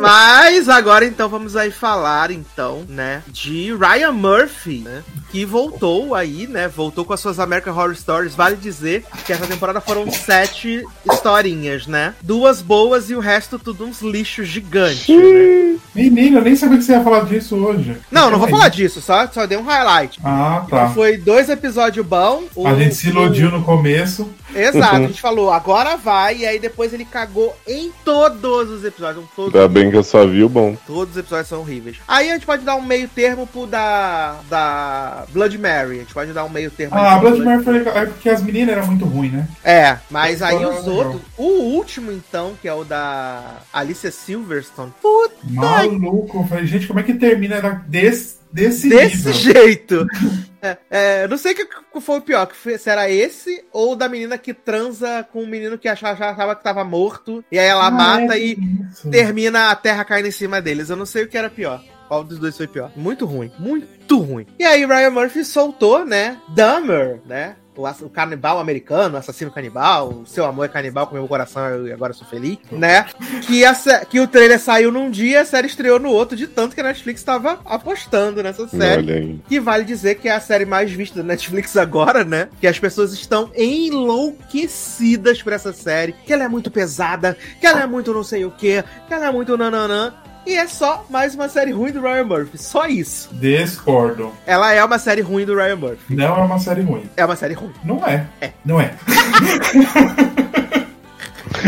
Mas agora então vamos aí falar então, né, de Ryan Murphy, né, que voltou aí, né, voltou com as suas American Horror Stories. Vale dizer que essa temporada foram sete historinhas, né, duas boas e o resto tudo uns lixos gigantes. Né?
Menino, eu nem sabia que você ia falar disso hoje.
Não, não vou falar disso, só só dei um highlight.
Ah, tá.
foi dois episódios bons.
A gente se iludiu no começo.
Exato,
Uhum.
a gente falou, agora vai, e aí depois ele cagou em todos os episódios. Todos
Ainda bem que eu só vi o bom.
Todos os episódios são horríveis. Aí a gente pode dar um meio termo pro da, da Blood Mary. A gente pode dar um meio termo. aí
Ah,
pro
Blood Mary foi legal. É porque as meninas eram muito ruins, né?
É, mas aí
Ah,
os
legal.
outros. O último, então, que é o da Alicia Silverstone. Puta,
Maluco. Eu Falei, gente, como é que termina desse, desse,
desse jeito. [laughs] É, é, não sei o que foi o pior, que foi, se era esse ou da menina que transa com um menino que achava, achava que tava morto, e aí ela
Ah,
mata
é
e
isso.
termina a terra caindo em cima deles. Eu não sei o que era pior. Qual dos dois foi pior? Muito ruim, muito ruim. E aí Ryan Murphy soltou, né? Dahmer, né? O, o canibal americano, o assassino canibal, o seu amor é canibal com meu coração e agora sou feliz, né? Que, a que o trailer saiu num dia, a série estreou no outro, de tanto que a Netflix estava apostando nessa série. Que vale dizer que é a série mais vista da Netflix agora, né? Que as pessoas estão enlouquecidas por essa série. Que ela é muito pesada, que ela é muito não sei o que, que ela é muito nananã. E é só mais uma série ruim do Ryan Murphy. Só isso.
Discordo.
Ela é uma série ruim do Ryan Murphy.
Não é uma série ruim.
É uma série ruim.
Não é.
É.
Não é.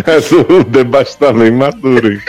Mas [laughs] o debate tá bem maduro, hein?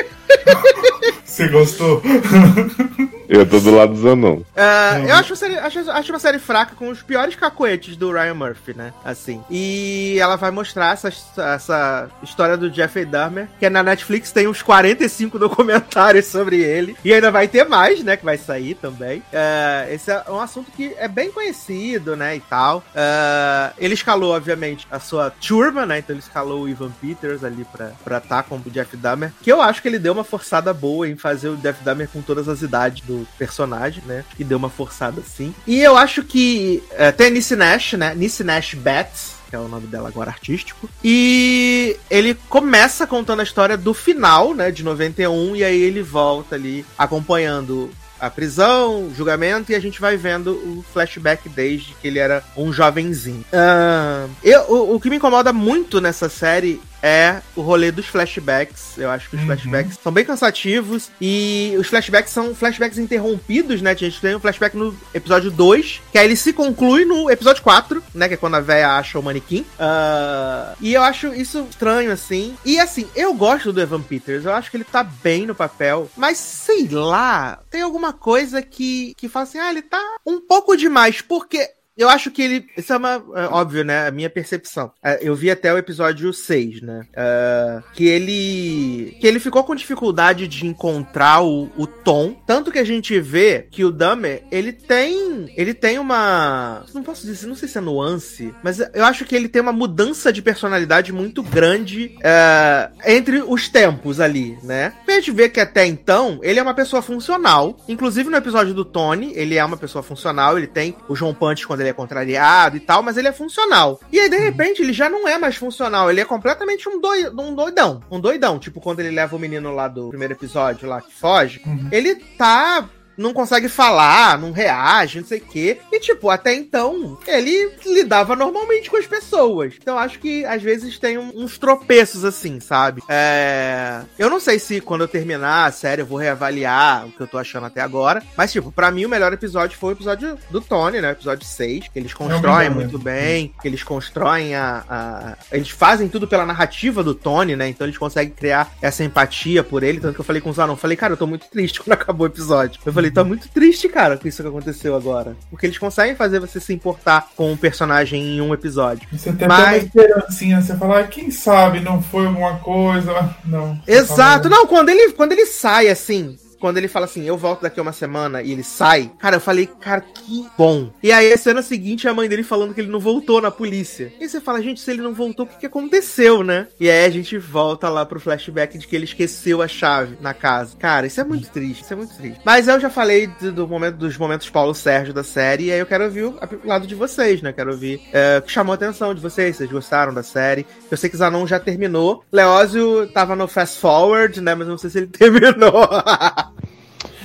Você gostou? [laughs]
Eu tô do lado do Zanon.
Ah,
Uhum.
Eu acho, uma série- acho, acho uma série fraca com os piores cacoetes do Ryan Murphy, né? Assim. E ela vai mostrar essa, essa história do Jeffrey Dahmer, que é na Netflix tem uns 45 documentários sobre ele. E ainda vai ter mais, né? Que vai sair também. Ah, esse é um assunto que é bem conhecido, né? E tal. Ah, ele escalou, obviamente, a sua turma, né? Então ele escalou o Ivan Peters ali pra estar tá com o Jeff Dahmer. Que eu acho que ele deu uma forçada boa em fazer o Jeff Dahmer com todas as idades do personagem, né? Que deu uma forçada sim. E eu acho que é, tem a Nash, né? Nisse Nash Betts. Que é o nome dela agora artístico. E ele começa contando a história do final, né? De 91. E aí ele volta ali acompanhando a prisão, o julgamento, e a gente vai vendo o flashback desde que ele era um jovenzinho. Ah, eu, o, o que me incomoda muito nessa série é o rolê dos flashbacks. Eu acho que os
Uhum.
flashbacks são bem cansativos e os flashbacks são flashbacks interrompidos, né? A gente tem um flashback no episódio 2, que aí ele se conclui no episódio 4, né? Que é quando a véia acha o manequim. Ah, e eu acho isso estranho, assim. E assim, eu gosto do Evan Peters, eu acho que ele tá bem no papel, mas sei lá, tem alguma coisa que, que fala assim, ah, ele tá um pouco demais, porque eu acho que ele. Isso é uma. É, óbvio, né? A minha percepção. É, eu vi até o episódio 6, né? É, que ele. Que ele ficou com dificuldade de encontrar o, o tom. Tanto que a gente vê que o Dahmer, ele tem. Ele tem uma. Não posso dizer, não sei se é nuance, mas eu acho que ele tem uma mudança de personalidade muito grande é, entre os tempos ali, né? A gente vê que até então ele é uma pessoa funcional. Inclusive no episódio do Tony, ele é uma pessoa funcional. Ele tem o João Punch quando ele é contrariado e tal, mas ele é funcional. E aí, de repente, ele já não é mais funcional. Ele é completamente um, doi, um doidão. Um doidão. Tipo, quando ele leva o menino lá do primeiro episódio, lá que foge,
Uhum.
ele tá. Não consegue falar, não reage, não sei o quê. E, tipo, até então, ele lidava normalmente com as pessoas. Então, acho que às vezes tem uns tropeços assim, sabe? É... Eu não sei se quando eu terminar a série eu vou reavaliar o que eu tô achando até agora. Mas, tipo, pra mim o melhor episódio foi o episódio do Tony, né? O episódio 6. Que eles constroem
melhor
muito bem, que eles constroem a, a- Eles fazem tudo pela narrativa do Tony, né? Então eles conseguem criar essa empatia por ele. Tanto que eu falei com o Zanon, eu falei, cara, eu tô muito triste [laughs] quando acabou o episódio. Eu falei, tá muito triste, cara, com isso que aconteceu agora. Porque eles conseguem fazer você se importar com um personagem em um episódio.
Você tem
Mas-
até uma esperancinha, você fala, ah, quem sabe não foi alguma coisa. Não.
Exato.
fala,
Não, quando ele, quando ele sai assim. Quando ele fala assim, eu volto daqui a uma semana e ele sai, cara, eu falei, cara, que bom. E aí, a cena seguinte, a mãe dele falando que ele não voltou na polícia. E você fala, gente, se ele não voltou, o que, que aconteceu, né? E aí a gente volta lá pro flashback de que ele esqueceu a chave na casa. Cara, isso é muito triste, isso é muito triste. Mas eu já falei do, do momento, dos momentos Paulo Sérgio da série, e aí eu quero ouvir o lado de vocês, né? Quero ouvir é, o que chamou a atenção de vocês, vocês gostaram da série. Eu sei que Zanon já terminou. Leózio tava no Fast Forward, né? Mas não sei se ele [laughs] terminou.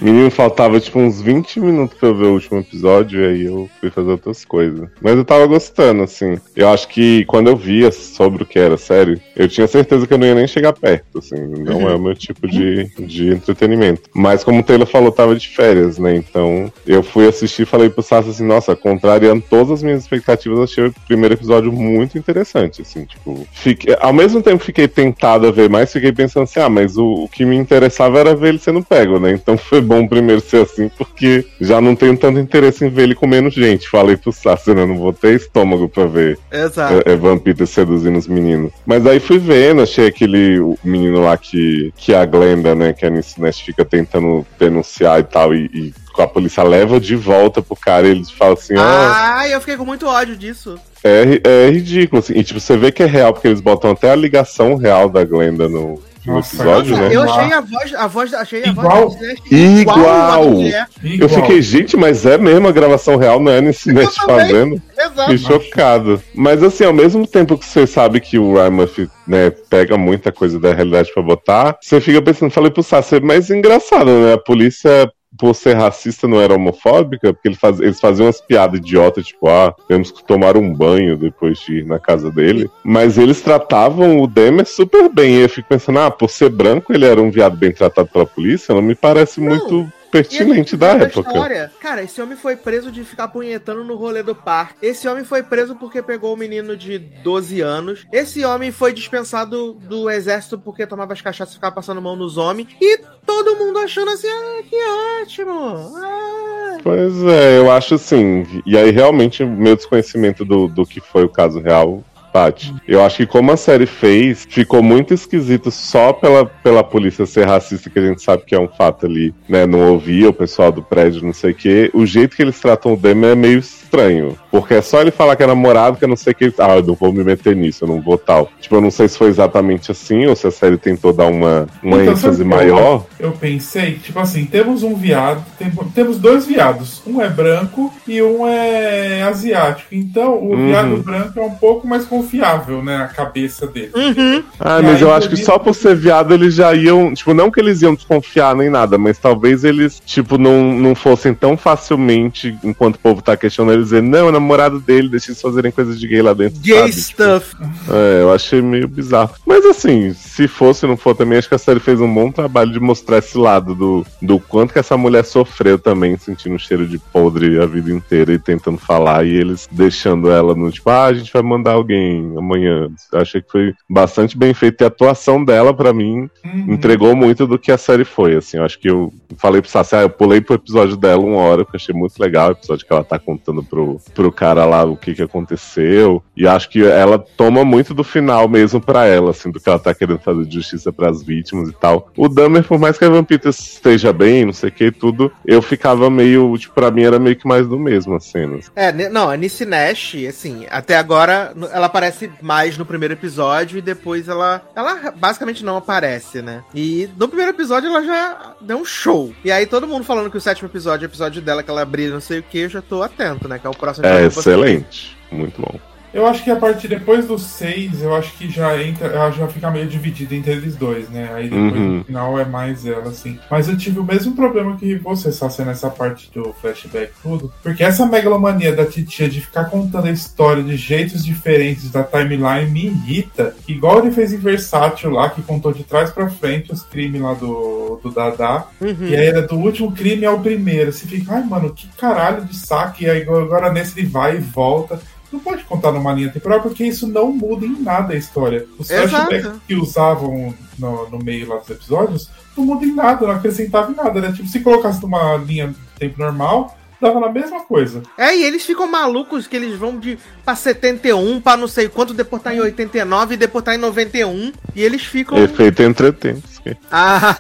Menino, faltava tipo uns 20 minutos pra eu ver o último episódio, e aí eu fui fazer outras coisas. Mas eu tava gostando, assim. Eu acho que quando eu via sobre o que era a série, eu tinha certeza que eu não ia nem chegar perto, assim. Não é o meu tipo de, de entretenimento. Mas como o Taylor falou, tava de férias, né? Então eu fui assistir e falei pro Sassi assim, nossa, contrariando todas as minhas expectativas, achei o primeiro episódio muito interessante, assim, tipo. Fiquei, ao mesmo tempo fiquei tentado a ver mais, fiquei pensando assim, ah, mas o, o que me interessava era ver ele sendo pego, né? Então foi bom primeiro ser assim, porque já não tenho tanto interesse em ver ele com menos gente. Falei pro Sassi, né? Não vou ter estômago pra ver
Exato.
é, Evan Peters seduzindo os meninos. Mas aí fui vendo, achei aquele menino lá que, que a Glenda, né, que a Nice Nest fica tentando denunciar e tal, e, e a polícia leva de volta pro cara e eles falam assim, ah,
Ah, eu fiquei com muito ódio disso.
é, é ridículo, assim. E tipo, você vê que é real, porque eles botam até a ligação real da Glenda no, no episódio,
Nossa,
né?
Eu achei a voz, a voz, achei a
Igual.
voz
Igual.
mulher.
Eu
Igual.
fiquei, gente, mas é mesmo a gravação real, não é nesse net
também.
fazendo?
Exato.
Fiquei chocado. Mas assim, ao mesmo tempo que você sabe que o Ryan Murphy, né, pega muita coisa da realidade pra botar, você fica pensando, falei pro Sassi, mas engraçado, né? A polícia, por ser racista, não era homofóbica, porque ele faz- eles faziam umas piadas idiotas, tipo, ah, temos que tomar um banho depois de ir na casa dele. Mas eles tratavam o Demer super bem. E eu fico pensando, ah, por ser branco, ele era um viado bem tratado pela polícia, não me parece
Não.
muito pertinente da
sabe a
época.
história. Cara, esse homem foi preso de ficar punhetando no rolê do parque. Esse homem foi preso porque pegou um menino de 12 anos. Esse homem foi dispensado do exército porque tomava as cachaças e ficava passando mão nos homens. E todo mundo achando assim, ah, que ótimo. Ah.
Pois é, eu acho assim. E aí, realmente, o meu desconhecimento do, do que foi o caso real bate. Eu acho que como a série fez, ficou muito esquisito só pela, pela polícia ser racista, que a gente sabe que é um fato ali, né? Não ouvia o pessoal do prédio, não sei o quê. O jeito que eles tratam o Demi é meio estranho. Porque é só ele falar que é namorado, que eu não sei o que. Ah, eu não vou me meter nisso, eu não vou tal. Tipo, eu não sei se foi exatamente assim, ou se a série tentou dar uma, uma
Então,
ênfase
eu-
maior.
Eu pensei, tipo assim, temos um viado, tem- temos dois viados. Um é branco e um é asiático. Então, o
Uhum.
viado branco é um pouco mais confiável, né? A cabeça dele.
Uhum.
Ah, mas
aí,
eu acho que só por ser viado eles já iam. Tipo, não que eles iam desconfiar nem nada, mas talvez eles, tipo, não, não fossem tão facilmente, enquanto o povo tá questionando, eles dizer, não, é namorado dele, deixa eles fazerem coisas de gay lá dentro.
Gay
sabe? Tipo,
stuff.
é, eu achei meio bizarro. Mas assim, se fosse não for também, acho que a série fez um bom trabalho de mostrar esse lado do, do quanto que essa mulher sofreu também, sentindo o cheiro de podre a vida inteira e tentando falar, e eles deixando ela no tipo, ah, a gente vai mandar alguém amanhã. Eu achei que foi bastante bem feito. E a atuação dela, pra mim,
Uhum.
entregou muito do que a série foi. Assim, eu acho que eu falei pro Sassi, ah, eu pulei pro episódio dela uma hora, porque achei muito legal o episódio que ela tá contando pro, pro cara lá o que que aconteceu. E acho que ela toma muito do final mesmo pra ela, assim, do que ela tá querendo fazer justiça pras vítimas e tal. O Dahmer, por mais que a Peters esteja bem, não sei o que, tudo, eu ficava meio, tipo, pra mim era meio que mais do mesmo as cenas.
É, não, a Nice Nash, assim, até agora ela aparece mais no primeiro episódio e depois ela. Ela basicamente não aparece, né? E no primeiro episódio ela já deu um show. E aí todo mundo falando que o sétimo episódio é o episódio dela, que ela brilha, não sei o que, eu já tô atento, né? Que é o próximo
É excelente. Muito bom.
Eu acho que a partir depois dos seis, eu acho que já entra, ela já fica meio dividida entre eles dois, né? Aí depois
Uhum.
no final é mais ela, assim. Mas eu tive o mesmo problema que você, só sendo essa parte do flashback tudo. Porque essa megalomania da titia de ficar contando a história de jeitos diferentes da timeline me irrita. Igual ele fez em Versátil lá, que contou de trás pra frente os crimes lá do, do Dadá.
Uhum.
E aí era do último crime ao primeiro. Você fica, ai, mano, que caralho de saque. E aí agora nesse ele vai e volta. Não pode contar numa linha temporal, porque isso não muda em nada a história. Os
Exato.
flashbacks que usavam no, no meio lá dos episódios não muda em nada, não acrescentava em nada, né? Tipo, se colocasse numa linha tempo normal, dava na mesma coisa.
É, e eles ficam malucos que eles vão de pra 71, pra não sei quanto, depois tá em 89 e depois tá em 91. E eles ficam.
Efeito entretempos. que-
Ah!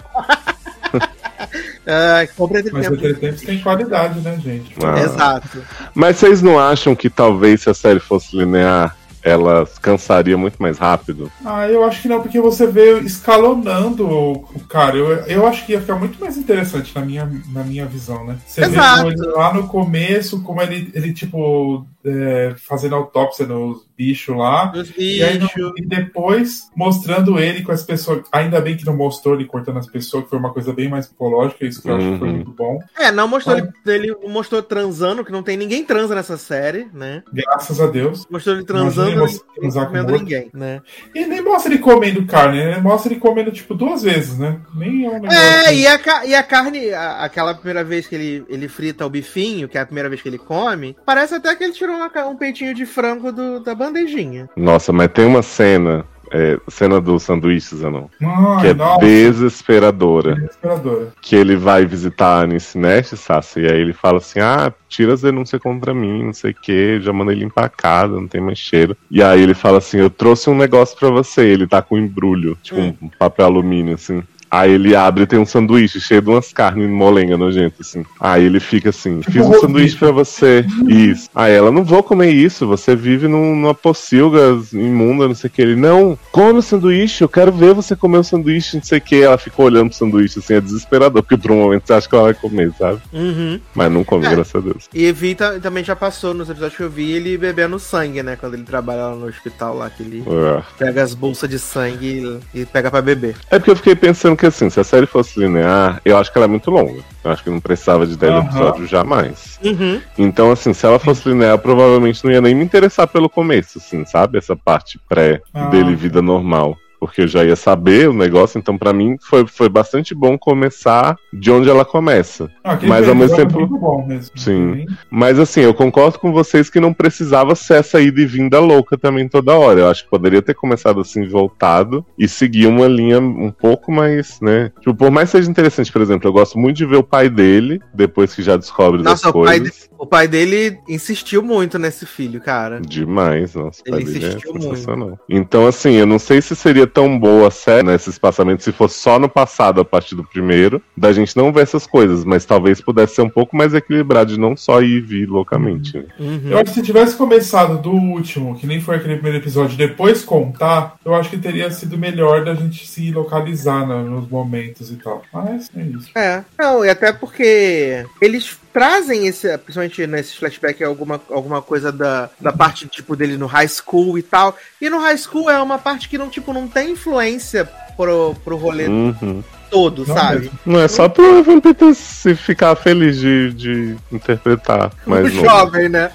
[laughs] [laughs] ah, compra entre
Mas tem qualidade, né, gente?
Ah.
Exato.
Mas vocês não acham que talvez se a série fosse linear, ela cansaria muito mais rápido?
Ah, eu acho que não, porque você vê escalonando o, cara. Eu, eu acho que ia ficar muito mais interessante na minha, na minha visão, né? Você
Exato.
vê ele lá no começo, como ele, ele tipo, é, fazendo autópsia nos bichos lá.
Os
E, aí,
bichos.
e depois mostrando ele com as pessoas. Ainda bem que não mostrou ele cortando as pessoas, que foi uma coisa bem mais psicológica, isso que eu acho que foi
Uhum.
muito bom.
É, não mostrou
Ah.
ele, ele mostrou transando, que não tem ninguém transa nessa série, né?
Graças a Deus.
Mostrou ele transando e não
transar com
comendo
morto.
ninguém, né?
E nem mostra ele comendo carne, né? Mostra ele comendo, tipo, duas vezes, né? Nem é um negócio.
É, e a, e a carne, a- aquela primeira vez que ele, ele frita o bifinho, que é a primeira vez que ele come, parece até que ele tirou uma um peitinho de frango do- da bandejinha.
Nossa, mas tem uma cena, é, cena dos sanduíches, ou não?
Ai,
que é
nossa,
desesperadora.
desesperadora.
Que ele vai visitar a Anice Nest, Sassi, e aí ele fala assim: ah, tira as denúncias contra mim, não sei o que, já mandei limpar a casa, não tem mais cheiro. E aí ele fala assim: eu trouxe um negócio pra você, ele tá com embrulho, tipo
Hum.
um papel alumínio, assim. Aí ele abre e tem um sanduíche cheio de umas carnes molenga nojenta, assim. Aí ele fica assim, fiz um sanduíche pra você. Isso. Aí ela, não vou comer isso, você vive num, numa pocilga imunda, não sei o que. Ele, não, come o sanduíche, eu quero ver você comer o sanduíche, não sei o que. Ela ficou olhando pro sanduíche, assim, é desesperador, porque por um momento você acha que ela vai comer, sabe?
Uhum.
Mas não come,
É.
graças a Deus.
E vi ta- também já passou nos episódios que eu vi ele bebendo sangue, né? Quando ele trabalha lá no hospital lá, que ele
É.
pega as bolsas de sangue e, e pega pra beber.
É porque eu fiquei pensando que assim, se a série fosse linear, eu acho que ela é muito longa. Eu acho que não precisava de 10
Aham.
episódios jamais.
Uhum.
Então, assim, se ela fosse linear, eu provavelmente não ia nem me interessar pelo começo, assim, sabe? Essa parte pré
Ah.
dele vida normal. Porque eu já ia saber o negócio, então pra mim foi, foi bastante bom começar de onde ela começa.
Ah,
Mas ao mesmo tempo-
é muito bom mesmo.
Sim.
Bem-
Mas assim, eu concordo com vocês que não precisava ser essa ida e vinda louca também toda hora. Eu acho que poderia ter começado assim, voltado, e seguir uma linha um pouco mais, né? Tipo, por mais que seja interessante, por exemplo, eu gosto muito de ver o pai dele, depois que já descobre
Nossa,
das
o pai,
coisas.
de- o pai dele insistiu muito nesse filho, cara.
Demais, nossa, pai
Ele
dele é
insistiu muito.
sensacional. Então, assim, eu não sei se seria tão boa a série, né, esse espaçamento, se fosse só no passado, a partir do primeiro, da gente não ver essas coisas, mas talvez pudesse ser um pouco mais equilibrado, de não só ir e vir loucamente. né?
Uhum.
Eu acho que se tivesse começado do último, que nem foi aquele primeiro episódio, e depois contar, eu acho que teria sido melhor da gente se localizar né, nos momentos e tal. Mas é isso.
É, não, e até porque eles trazem esse, principalmente nesses flashbacks, alguma, alguma coisa da, da parte, tipo, dele no high school e tal. E no high school é uma parte que não, tipo, não tem influência pro, pro rolê
Uhum.
Todo,
Não
sabe?
mesmo.
Não é só pro Evan Peters se ficar feliz de, de interpretar.
o
Mas não.
jovem, né?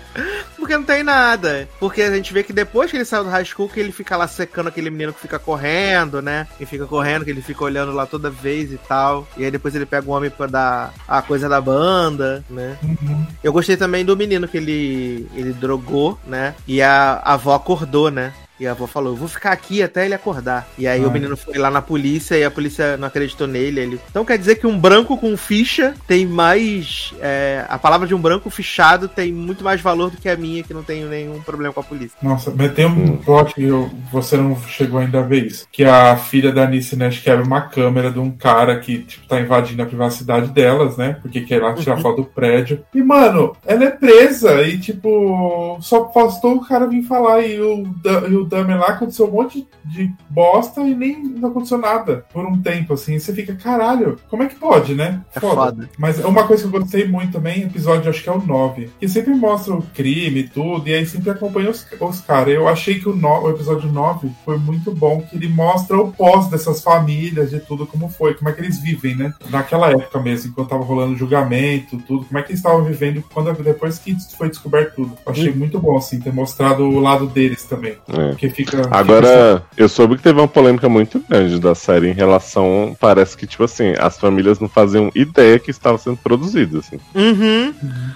Porque não tem nada. Porque a gente vê que depois que ele saiu do high school, que ele fica lá secando aquele menino que fica correndo, né? Que fica correndo, que ele fica olhando lá toda vez e tal. E aí depois ele pega o homem pra dar a coisa da banda, né?
Uhum.
Eu gostei também do menino que ele, ele drogou, né? E a, a avó acordou, né? E a avó falou, eu vou ficar aqui até ele acordar. E aí
Ah.
o menino foi lá na polícia e a polícia não acreditou nele. Ele... Então quer dizer que um branco com ficha tem mais. é, a palavra de um branco fichado tem muito mais valor do que a minha, que não tenho nenhum problema com a polícia.
Nossa, mas tem um
Hum.
plot que eu- você não chegou ainda a ver isso. Que a filha da Nice Nash quebra uma câmera de um cara que, tipo, tá invadindo a privacidade delas, né? Porque quer lá tirar foto do prédio. E, mano, ela é presa e, tipo, só bastou o cara vir falar e o, e o Dahmer lá aconteceu um monte de bosta e nem não aconteceu nada por um tempo, assim. E você fica, caralho, como é que pode, né?
É foda.
Mas uma coisa que eu gostei muito também, episódio acho que é o 9, que sempre mostra o crime e tudo, e aí sempre acompanha os, os caras. Eu achei que o, no- o episódio 9 foi muito bom, que ele mostra o pós dessas famílias, de tudo, como foi, como é que eles vivem, né? Naquela época mesmo, enquanto tava rolando o julgamento, tudo, como é que eles estavam vivendo quando, depois que foi descoberto tudo. Eu achei muito bom, assim, ter mostrado o lado deles também.
É.
Porque fica.
Agora, eu soube que teve uma polêmica muito grande da série em relação. Parece que, tipo assim, as famílias não faziam ideia que estava sendo produzido, assim.
Uhum.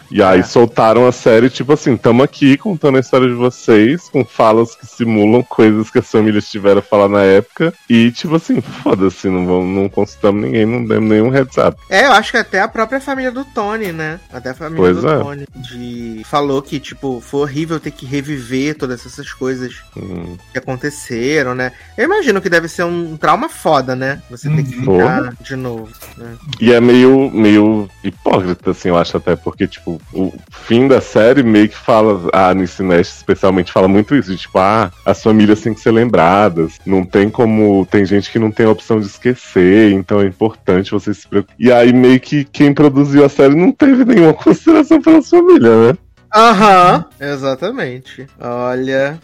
E aí
É.
soltaram a série, tipo assim, tamo aqui contando a história de vocês, com falas que simulam coisas que as famílias tiveram a falar na época. E, tipo assim, foda-se, não, vamos- não consultamos ninguém, não demos nenhum heads up.
É, eu acho que até a própria família do Tony, né? Até a família
Pois
do
é.
Tony de... falou que, tipo, foi horrível ter que reviver todas essas coisas
Hum,
que aconteceram, né? Eu imagino que deve ser um trauma foda, né? Você ter que
Uhum.
ficar de novo. Né?
E é meio, meio hipócrita, assim, eu acho até, porque, tipo, o fim da série meio que fala, a Anice Nash especialmente fala muito isso, de tipo, ah, as famílias têm que ser lembradas, não tem como, tem gente que não tem a opção de esquecer, então é importante você se preocupar. E aí meio que quem produziu a série não teve nenhuma [laughs] consideração pela família, né?
Aham, exatamente. Olha.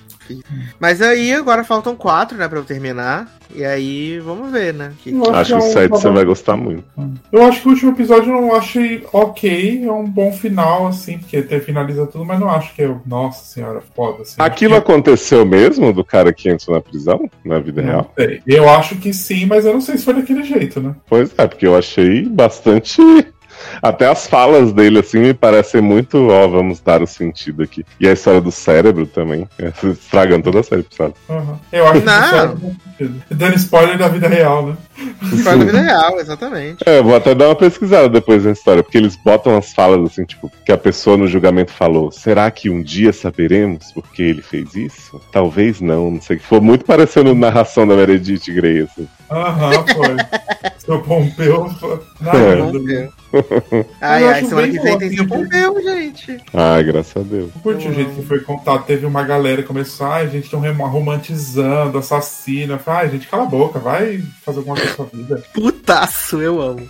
Mas aí agora faltam quatro, né, pra eu terminar. E aí, vamos ver, né? Que...
Eu
Acho que o
um
7 você vai gostar muito.
Eu acho que o último episódio eu não achei ok, é um bom final, assim, porque até finaliza tudo, mas não acho que é, nossa senhora, foda, assim.
Aquilo
Acho
aconteceu mesmo do cara que entrou na prisão, na vida
que-
real?
não sei. Eu acho que sim, mas eu não sei se foi daquele jeito, né?
Pois é, porque eu achei bastante. Até as falas dele, assim, me parecem muito, ó, vamos dar o sentido aqui. E a história do cérebro também, é, [laughs] estragando toda a série, sabe?
Uhum. Eu acho que
Não.
sentido. Dando spoiler da vida real, né?
Foi na vida real, exatamente.
É, eu vou até dar uma pesquisada depois na história, porque eles botam as falas assim, tipo, que a pessoa no julgamento falou: será que um dia saberemos por que ele fez isso? Talvez não, não sei. Foi muito parecendo narração da Meredith Grey, assim.
Aham, foi. [laughs] Seu Pompeu. Não,
É.
não,
Pompeu. [laughs]
Ai, ai, semana que vem tem
de-
Pompeu, gente.
Ai, graças a Deus.
Eu curti o jeito que foi contado. Teve uma galera que começou, ai, gente, estão romantizando, falei, ai, gente, cala a boca, vai fazer alguma coisa com a vida.
Putaço, eu amo.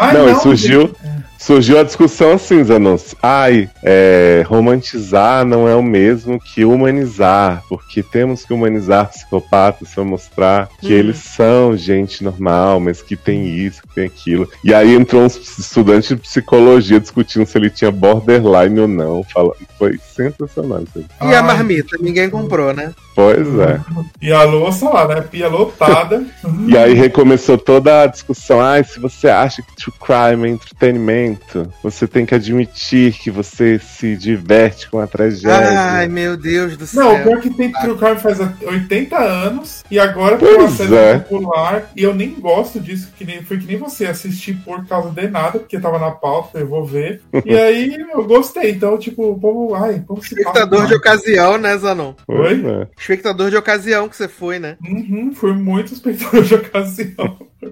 Ai,
não, e surgiu,
gente.
Surgiu a discussão assim, Zanos. Ai, é, romantizar não é o mesmo que humanizar, porque temos que humanizar psicopatas para mostrar que
Hum.
eles são gente normal, mas que tem isso, que tem aquilo. E aí entrou um estudante de psicologia discutindo se ele tinha borderline ou não. Fala, foi sensacional isso aí.
E a marmita? Ninguém comprou, né?
Pois é.
E a louça lá, né? Pia lotada. [laughs]
E aí recomeçou toda a discussão. Ai, se você acha que true crime é entretenimento, você tem que admitir que você se diverte com a tragédia.
Ai, meu Deus do céu.
Não, o pior é que tem True Crime faz 80 anos e agora tem uma série
é.
popular e eu nem gosto disso, que nem, foi que nem você, assisti por causa de nada, porque tava na pauta, eu vou ver. E [laughs] aí eu gostei, então, tipo, o povo, ai, como se
Espectador de ocasião, né, Zanon?
Pois
Oi?
É.
Espectador de ocasião que você foi, né?
Uhum, foi muito espectador de ocasião. [laughs]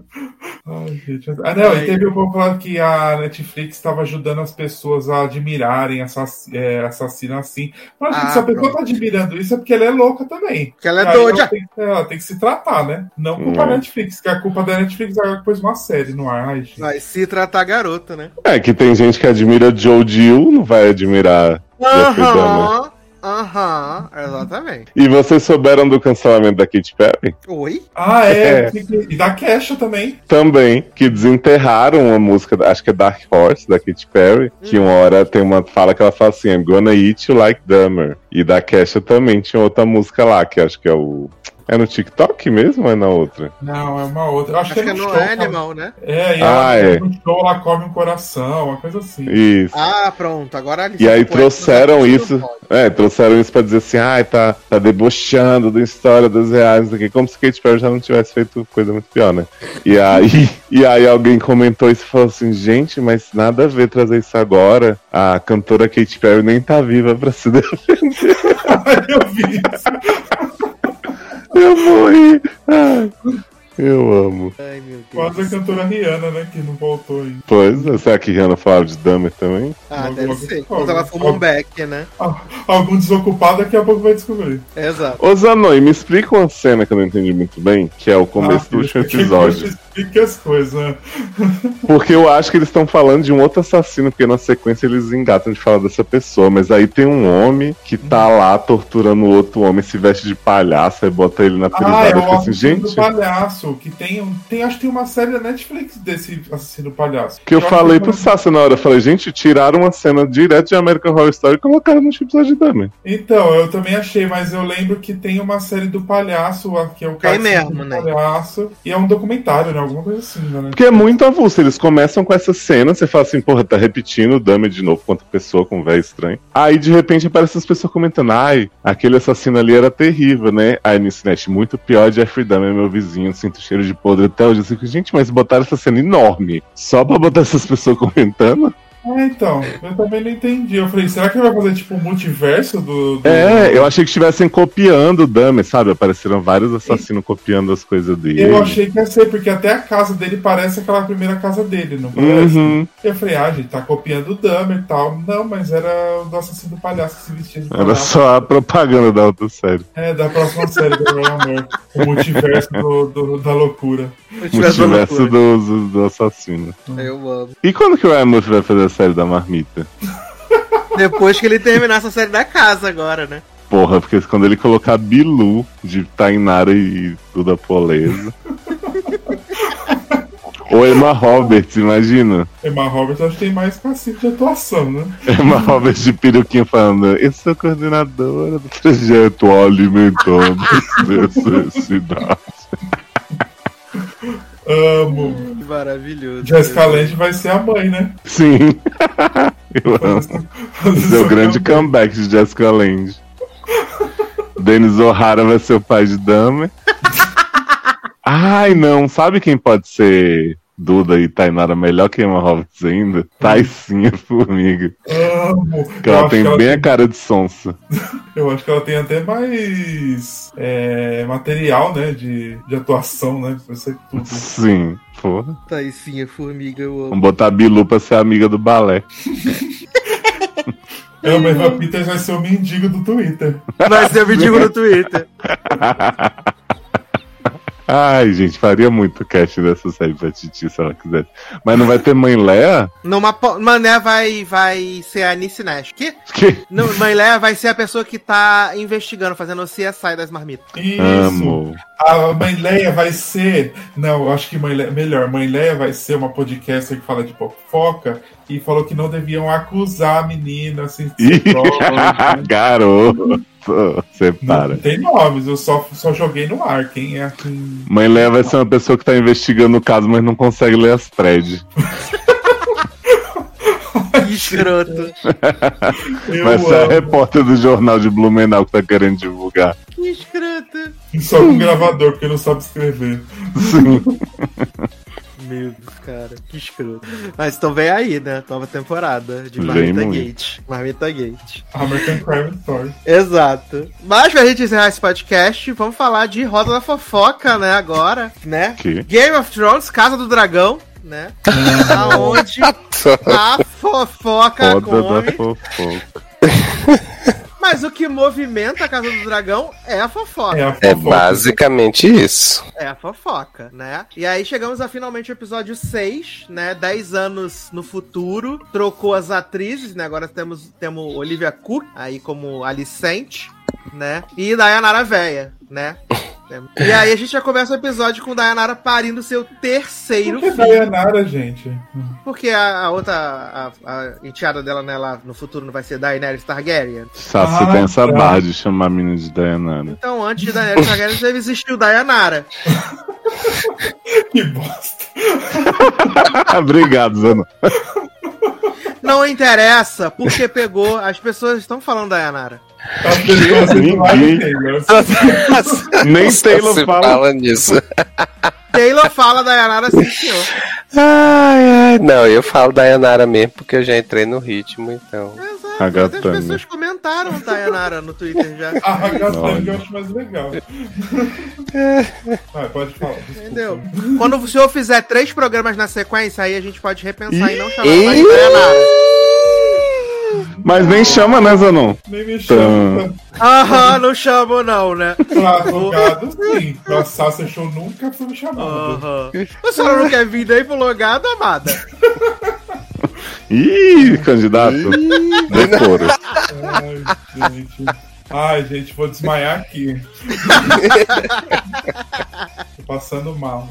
Ai, gente. Ah, não, e teve o povo falando que a Netflix estava ajudando as pessoas a admirarem assass é, assassino assim. Mas, gente,
Ah,
se a pessoa
pronto.
tá admirando isso é porque ela é louca também.
Porque ela é doida.
Ela tem, que- ela tem que se tratar, né? Não culpa
Hum.
da Netflix, que a culpa da Netflix é agora que pôs uma série no ar. Ai, gente.
Vai se tratar garota, né?
É que tem gente que admira Joe Dill, não vai admirar Dahmer.
Aham, aham, exatamente.
E vocês souberam do cancelamento da Katy Perry?
Oi?
Ah, é.
É.
E da Kesha também.
Também, que desenterraram uma música, acho que é Dark Horse, da Katy Perry, que uma hora tem uma fala que ela fala assim, I'm gonna eat you like Dahmer. E da Kesha também tinha outra música lá, que acho que é o... É no TikTok mesmo ou é na outra?
Não, é uma outra. Eu acho,
Acho que
que
é
é no
no
show.
Animal, né?
É, e
Ah,
ela,
é.
no show ela come um coração, uma coisa assim.
Isso.
Ah, pronto. Agora a
E aí trouxeram isso, é, trouxeram isso pra dizer assim, ai, tá, tá debochando da história dos reais, não sei o quê, como se Katy Perry já não tivesse feito coisa muito pior, né? E aí, [laughs] e aí alguém comentou isso e falou assim, gente, mas nada a ver trazer isso agora, a cantora Katy Perry nem tá viva pra se [laughs] defender. [laughs]
eu vi isso.
Eu morri. Ai, eu amo.
Ai, meu Deus.
Quase a cantora Rihanna, né? Que não voltou ainda.
Pois é, será que Rihanna falava de Dahmer também?
Ah, deve
logo,
ser. Quando ela fuma um beck, né?
Ah, algum desocupado daqui a pouco vai descobrir.
Exato.
Ô Zanoi, me explica uma cena que eu não entendi muito bem, que é o começo
Ah,
do último episódio.
Explica as coisas, né? [laughs]
Porque eu acho que eles estão falando de um outro assassino, porque na sequência eles engatam de falar dessa pessoa. Mas aí tem um homem que tá lá torturando o outro homem, se veste de palhaço e bota ele na
Ah,
privada.
é
eu
o
assim,
assassino do
gente.
Palhaço, que tem, um- tem, acho que tem uma série da Netflix desse assassino do palhaço.
Que eu
acho
falei
que-
pro Sassi na hora, eu falei, gente, tiraram uma cena direto de American Horror Story e colocaram no episódio de Dahmer.
Então, eu também achei, mas eu lembro que tem uma série do palhaço, que é o Cassino
mesmo,
do
né?
palhaço, e é um documentário, né? Alguma coisa assim, né?
Porque é muito avulso, eles começam com essa cena, você fala assim, porra, tá repetindo o Dahmer de novo com outra pessoa, com um velho estranho. Aí de repente aparecem as pessoas comentando, ai, aquele assassino ali era terrível, né? Aí no Snatch, muito pior, Jeffrey Dahmer, meu vizinho, sinto cheiro de podre até hoje. Eu fico, gente, mas botaram essa cena enorme, só pra botar essas pessoas comentando?
É, então, eu também não entendi. Eu falei, será que ele vai fazer tipo um multiverso do. do-
É, eu achei que estivessem copiando o Dahmer, sabe? Apareceram vários assassinos copiando as coisas dele.
Eu achei que ia ser, porque até a casa dele parece aquela primeira casa dele, não parece?
Uhum.
Eu falei, ah, gente, tá copiando o Dahmer e tal. Não, mas era o do assassino do palhaço que se vestia de
Era
palhaço.
só a propaganda da outra série.
É, da próxima série do Meu Amor. O multiverso do, do- da loucura.
O
tivesse
universo
loucura.
do, do, do assassino.
Eu amo.
E quando que o Ryan Murphy vai fazer a série da marmita?
Depois que ele terminar essa série da casa agora, né?
Porra, porque quando ele colocar Bilu de Tainara e Duda Poleza. [laughs] Ou Emma Roberts, imagina.
Emma Roberts acho que tem mais passivo de atuação, né?
Emma Roberts de peruquinha falando: Eu sou coordenadora do projeto Alimentando as [laughs] Necessidades.
Amo.
Maravilhoso.
Jessica Lange vai ser a mãe, né?
Sim. [laughs] Eu amo. Esse é o grande comeback de Jessica Lange. Denis O'Hara vai ser o pai de Dahmer. [laughs] Ai, não. Sabe quem pode ser Duda e Tainara melhor que Emma Roberts ainda? Taicinha Formiga.
Amo.
Que
Eu
ela tem
que ela
bem
tem-
a cara de sonsa. [laughs]
Eu acho que ela tem até mais é, material, né, de, de atuação, né? Ser tudo.
Sim, porra.
Taicinha, formiga, eu amo.
Vamos botar a Bilu pra ser amiga do balé.
É, o Eva Peters vai ser o mendigo do Twitter.
Vai ser o mendigo no Twitter. [laughs]
Ai, gente, faria muito cast dessa série pra Titi se ela quisesse. Mas não vai ter mãe Léa?
Numa po- Mané vai, vai ser a Nice Nash. Que?
Que
Não, Mãe Léa vai ser a pessoa que tá investigando, fazendo o CSI das marmitas.
Isso.
amo.
A Mãe Leia vai ser. Não, eu acho que Mãe Leia... melhor. Mãe Leia vai ser uma podcaster que fala de fofoca e falou que não deviam acusar a menina assim? [laughs]
Garoto. Você
Não
para.
tem nomes, eu só, só joguei no ar. Quem é quem...
Mãe Léa vai ser uma pessoa que tá investigando o caso, mas não consegue ler as threads.
Que escroto. [laughs]
Vai ser a repórter do jornal de Blumenau que tá querendo divulgar.
Que escroto.
Só com gravador, porque não sabe escrever.
Sim.
Meu Deus, cara. Que escroto. Mas então vem aí, né? Nova temporada de Marmita. Gate. Marmita Gate.
American Crime Story.
Exato. Mas pra gente encerrar esse podcast, vamos falar de Roda da Fofoca, né? Agora, né?
Que?
Game of Thrones, Casa do Dragão, né? [laughs] Aonde a fofoca
Roda da
come.
fofoca. [laughs]
Mas o que movimenta a Casa do Dragão é a fofoca.
É a
É
fofoca.
basicamente isso.
É a fofoca, né? E aí chegamos a finalmente o episódio 6, né? 10 anos no futuro. Trocou as atrizes, né? Agora temos, temos Olivia Cook aí como Alicente, né? E Dayanara Véia, né? E aí a gente já começa o episódio com Dayanara parindo seu terceiro
Por que
filho.
Dayanara, gente?
Porque a, a outra, a, a enteada dela, né, lá no futuro não vai ser Daenerys Targaryen.
Saci
Ah,
tem essa
tá.
barra de chamar a menina de Dayanara.
Então antes de Daenerys Targaryen deve existir o Dayanara. [laughs]
Que bosta. [laughs]
Obrigado, Zano. [laughs]
Não interessa, porque pegou. As pessoas estão falando
Ninguém.
Live Taylor.
Nem Taylor
se
fala.
fala nisso.
Taylor fala Dayanara sim, senhor.
Ai, ai. Não, eu falo Dayanara mesmo porque eu já entrei no ritmo, então.
Exato.
A
Até as
Gatanga.
pessoas comentaram Dayanara no Twitter já. [laughs]
A Ragatanga
Olha.
eu acho mais legal. Vai, pode falar. desculpa.
Entendeu? Quando o senhor fizer três programas na sequência, aí a gente pode repensar e não chamar mais de Dayanara.
Mas nem chama, né, Zanon?
Nem me chama.
Aham, não chamo não, né?
Pra advogado, sim. Pra Sasha Show nunca foi me chamado.
Aham. A senhora não quer vir daí pro logado, amada?
Ih, candidato. Decoro.
Ai, gente. Ai, gente, vou desmaiar aqui. Tô passando mal.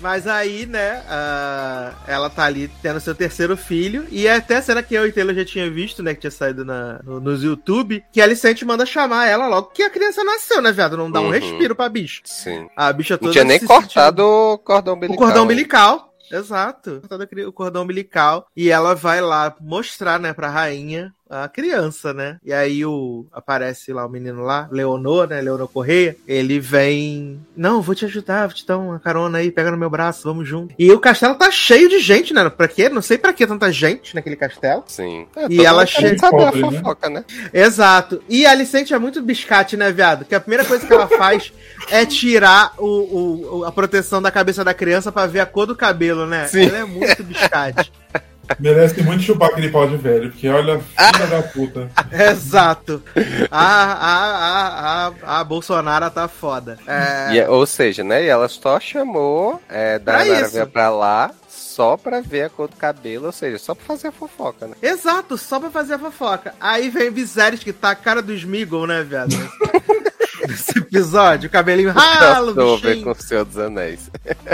Mas aí, né, ah, ela tá ali tendo seu terceiro filho. E é até a cena que eu e Taylor já tinha visto, né, que tinha saído na, no, nos YouTube, que a Alicente manda chamar ela logo que a criança nasceu, né, viado? Não dá um
Uhum.
respiro pra bicho.
Sim.
A bicha toda
Não tinha nem cortado o cordão
O
umbilical.
cordão
hein?
umbilical. Exato. O cordão umbilical. E ela vai lá mostrar, né, pra rainha a criança, né? E aí o aparece lá o menino lá, Leonor, né? Leonor Correia. Ele vem. Não, vou te ajudar, vou te dar uma carona aí, pega no meu braço, vamos junto. E o castelo tá cheio de gente, né? Pra quê? Não sei pra que tanta gente naquele castelo.
Sim. É,
E
todo
ela chega-
saber a
Pobre, né?
fofoca, né?
Exato. E a Alicente é muito biscate, né, viado? Que a primeira coisa que ela faz [laughs] é tirar o, o- a proteção da cabeça da criança pra ver a cor do cabelo, né?
Sim.
Ela é muito biscate.
Merece muito chupar aquele pau de velho, porque olha, filha da puta. [laughs]
Exato. A, a, a, a, a Bolsonaro tá foda. É,
E é- ou seja, né? E ela só chamou é,
isso.
veio pra lá só pra ver a cor do cabelo, ou seja, só pra fazer a fofoca, né?
Exato, só pra fazer a fofoca. Aí vem Viserys, que tá a cara do Smeagol, né, viado? [laughs] Nesse episódio, o cabelinho ralo, bichinho.
com o Senhor dos Anéis.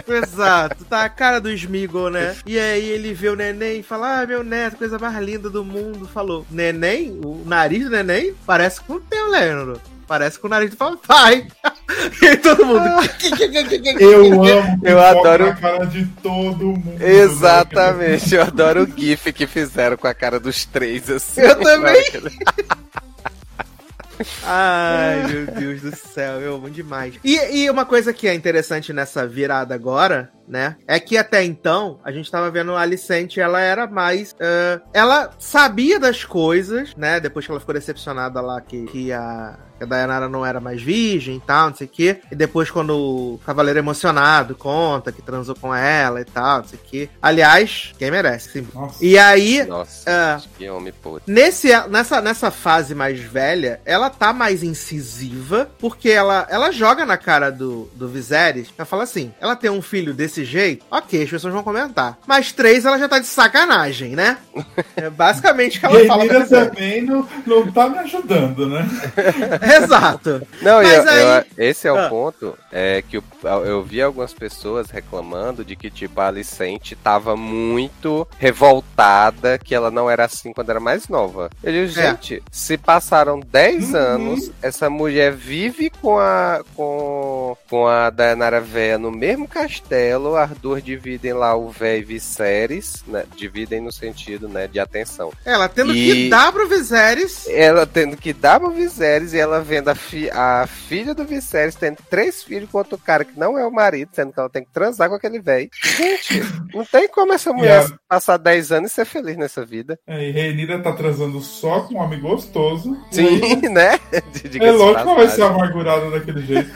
Exato, tá a cara do Smeagol, né? E aí ele vê o neném e fala: Ah, meu neto, coisa mais linda do mundo. Falou: Neném? O nariz do neném parece com o teu, Leandro. Parece com o nariz do papai. [laughs] e aí todo mundo.
Eu amo
Eu adoro-
na cara de todo mundo. né?
Exatamente, eu adoro o GIF que fizeram com a cara dos três assim.
Eu também. [laughs] Ai, [laughs] meu Deus do céu, eu amo demais. E, e uma coisa que é interessante nessa virada agora, né? É que até então, a gente tava vendo a Alicente, ela era mais. Uh, ela sabia das coisas, né? Depois que ela ficou decepcionada lá que, que a, que a Dayanara não era mais virgem e tal, não sei o quê. E depois, quando o Cavaleiro Emocionado conta que transou com ela e tal, não sei o quê. Aliás, quem merece, sim.
Nossa.
E aí,
Nossa, que homem podre.
Nesse, nessa, nessa fase mais velha, ela tá mais incisiva, porque ela, ela joga na cara do, do Viserys. Ela fala assim: ela tem um filho desse jeito, ok, as pessoas vão comentar. Mas três, ela já tá de sacanagem, né? [laughs] É basicamente o que ela fala. Viserys.
também não, não tá me ajudando, né? [laughs] [laughs]
Exato.
Não,
Mas
eu, eu-
aí-
esse é o
Ah.
ponto, é que eu, eu vi algumas pessoas reclamando de que, tipo, a Alicente tava muito revoltada, que ela não era assim quando era mais nova. Eu digo,
É.
gente, se passaram 10
Uhum.
anos, essa mulher vive com a com, com a Dayanara Véia no mesmo castelo, as duas dividem lá o véio e Viserys, né? Dividem no sentido, né, de atenção.
Ela tendo
E-
que dar pro Viserys.
Ela tendo que dar pro Viserys e ela vendo a, fi- a filha do Viserys tendo três filhos com outro cara que não é o marido, sendo que ela tem que transar com aquele velho. Gente, não tem como essa [laughs] mulher
Yeah.
passar 10 anos e ser feliz nessa vida.
É, e Renira tá transando só com um homem gostoso. E
Sim,
aí,
né? [laughs]
É lógico que ela vai ser amargurada daquele jeito.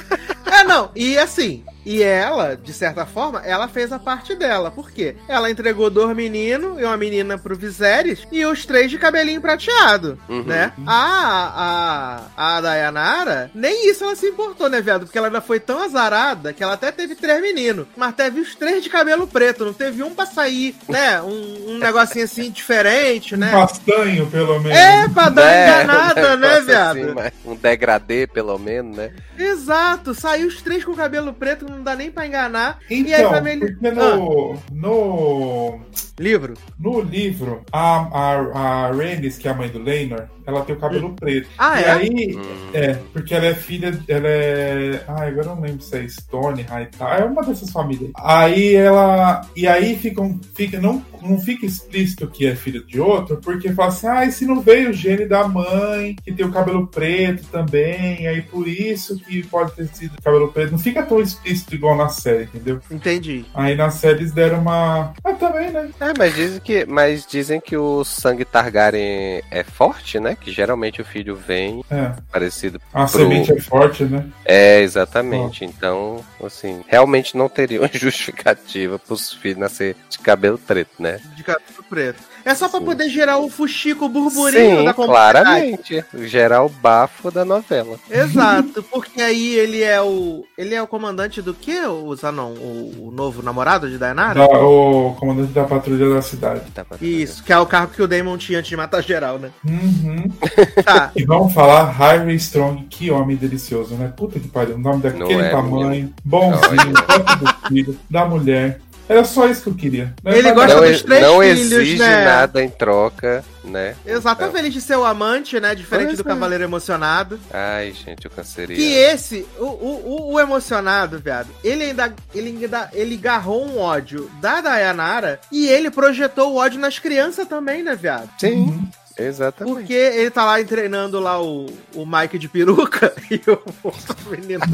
É, não. E assim, e ela, de certa forma, ela fez a parte dela. Por quê? Ela entregou dois meninos e uma menina pro Viserys e os três de cabelinho prateado,
Uhum.
né? A, a, a Dayanara, nem isso ela se importou, né, viado? Porque ela ainda foi tão azarada que ela até teve três meninos, mas teve os três de cabelo preto, não teve um pra sair, né? Um, um negocinho assim diferente,
Um
né?
castanho, pelo menos.
É, pra dar uma
É,
enganada,
um
né, viado?
assim, um degradê, pelo menos, né?
Exato, saiu os três com cabelo preto, não dá nem pra enganar. e aí,
Então,
pra mim, ele-
porque no, no,
Livro.
no livro, a, a, a Rhaenys, que é a mãe do Laenor, ela tem o cabelo preto.
Ah,
e
é?
aí,
Hum.
é, porque ela é filha, ela é... Ai, agora eu não lembro se é Stone, Hightower, é uma dessas famílias. Aí ela... E aí fica, fica não, não fica explícito que é filho de outro, porque fala assim, ah, e se não veio o gene da mãe, que tem o cabelo preto também, aí por isso que pode ter sido cabelo preto. Não fica tão explícito igual na série, entendeu?
Entendi.
Aí na série eles deram uma... Ah, também, né?
É, mas dizem que, mas dizem que o sangue Targaryen é forte, né? Que geralmente o filho vem
É,
parecido.
a
Pro-
semente é forte, né?
É, exatamente. Então, assim, realmente não teria [laughs] uma justificativa pros filhos nascer de cabelo preto, né?
De cabelo preto. É só pra
Sim.
poder gerar o fuxico burburinho
Sim,
da comunidade.
claramente. Gerar o bafo da novela.
Exato, porque aí ele é o. Ele é o comandante do que, o Zanon? O, o novo namorado de Daenerys?
Da- o comandante da patrulha da cidade.
Tá pra-
Isso, que é o cargo que o Daemon tinha antes de matar geral, né?
Uhum. [laughs]
Tá.
E vamos falar Harvey Strong, que homem delicioso, né? Puta que pariu, o nome daquele
é,
tamanho, bonzinho, foto do filho, da mulher. Era só isso que eu queria. É
Ele gosta.
Não,
dos três
não
filhos,
exige
né?
nada em troca, né?
Exato, tá feliz de ser o amante, né? Diferente
Pois
do
é.
Cavaleiro Emocionado.
Ai, gente, eu canceria.
Que esse, o, o, o- o emocionado, viado, ele ainda, ele ainda, ele garrou um ódio da Dayanara e ele projetou o ódio nas crianças também, né, viado?
Sim,
Uhum.
exatamente.
Porque ele tá lá treinando lá o, o Mike de peruca [laughs] e o outro menino. [laughs]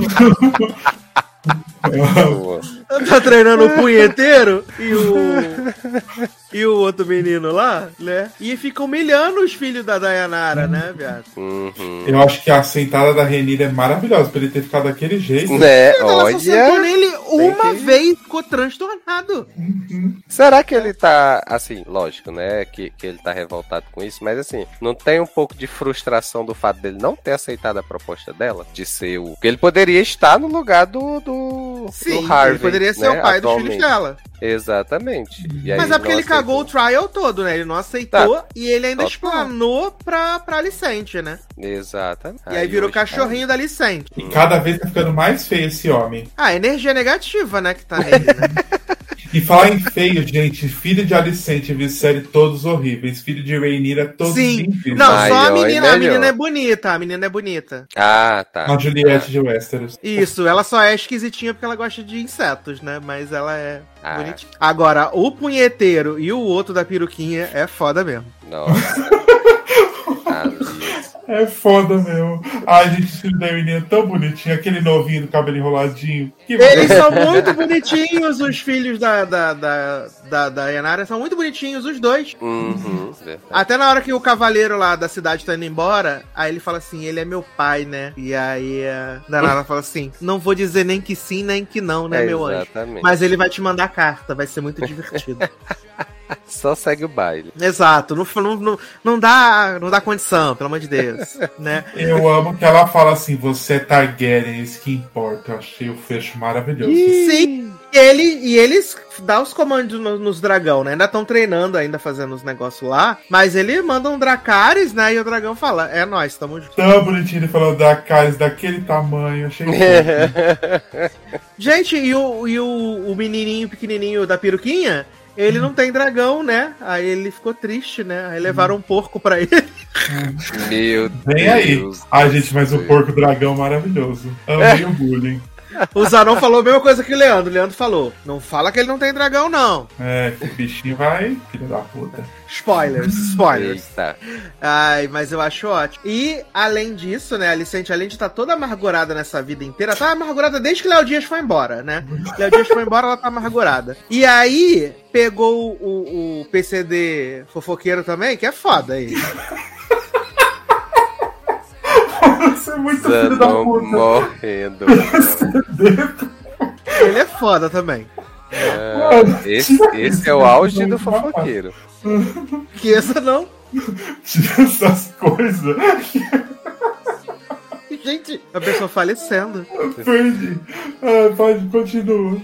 tá treinando o punheteiro e o [laughs] e o outro menino lá, né? E fica humilhando os filhos da Dayanara, né, viado?
Uhum.
Eu acho que a sentada da Renira é maravilhosa, pra ele ter ficado daquele jeito.
Né?
Ela só sentou
Olha.
nele uma
que-
vez ficou transtornado.
Uhum.
Será que ele tá, assim, lógico, né? Que, que ele tá revoltado com isso, mas assim, não tem um pouco de frustração do fato dele não ter aceitado a proposta dela? De ser o. Porque ele poderia estar no lugar do. do,
Sim,
do Harvey.
ele poderia ser
né,
o pai dos filhos dela.
Exatamente. E aí
Mas é porque ele cagou o
aceitou.
trial todo, né? Ele não aceitou e ele ainda
Total.
explanou pra, pra Licente, né?
Exatamente.
E aí virou
hoje tá-
cachorrinho da Licente.
E cada vez tá ficando mais feio esse homem.
Ah, energia negativa, né? Que tá nele, né? [laughs]
E falar em feio, gente, filho de Alicente e Vissérie, todos horríveis. Filho de Rhaenyra, todos
Sim.
incríveis.
Não,
Maior
só a menina. A menina é bonita. A menina é bonita.
Ah, tá.
A Juliette de Westeros.
Isso, ela só é esquisitinha porque ela gosta de insetos, né? Mas ela é
Ah.
bonitinha. Agora, o punheteiro e o outro da peruquinha é foda mesmo.
Nossa. [laughs] Ah, Deus.
É foda mesmo. Ai, gente, esse filho da menina é tão bonitinho. Aquele novinho do cabelo enroladinho. Que
Eles são muito bonitinhos, os filhos da, da, da, da, da Yanara são muito bonitinhos, os dois.
Uhum.
Até na hora que o cavaleiro lá da cidade tá indo embora, aí ele fala assim, ele é meu pai, né? E aí a Danara fala assim, não vou dizer nem que sim, nem que não, né,
É,
meu anjo?
exatamente.
Mas ele vai te mandar carta, vai ser muito divertido. [laughs] [laughs]
Só segue o baile.
Exato, não, não, não, dá, não dá condição, pelo amor de Deus, [laughs] né?
Eu amo que ela fala assim: você é Targaryen, isso que importa. Eu achei o fecho maravilhoso.
Sim, e, ele, e eles dão os comandos no- nos dragão, né? Ainda estão treinando, ainda fazendo os negócios lá, mas ele manda um Dracarys, né? E o dragão fala, é nós, tamo junto.
Tão bonitinho ele falou da Caris daquele tamanho. Achei. [laughs]
Gente, e o, e o, o menininho pequenininho da peruquinha, ele não tem dragão, né? Aí ele ficou triste, né? Aí levaram um porco pra ele.
Meu
Vem aí.
Deus.
Ai, gente, mas o porco dragão maravilhoso. Amei o bullying.
O Zanon falou a mesma coisa que o Leandro. O Leandro falou, não fala que ele não tem dragão, não.
É, que bichinho vai, filho da puta.
Spoilers, spoilers.
Eita.
Ai, mas eu acho ótimo. E, além disso, né, a Alicente, além de estar toda amargurada nessa vida inteira, tá amargurada desde que Léo Dias foi embora, né? Léo Dias foi embora, ela tá amargurada. E aí, pegou o, o PCD fofoqueiro também, que é foda aí. [laughs]
Você é muito filho da
Zanon
puta.
morrendo. [laughs]
Ele é foda também.
Ah, esse, esse é o auge do fofoqueiro.
Que essa não.
Tira essas coisas.
Gente, a pessoa falecendo.
Perdi. Ah, pode, continua.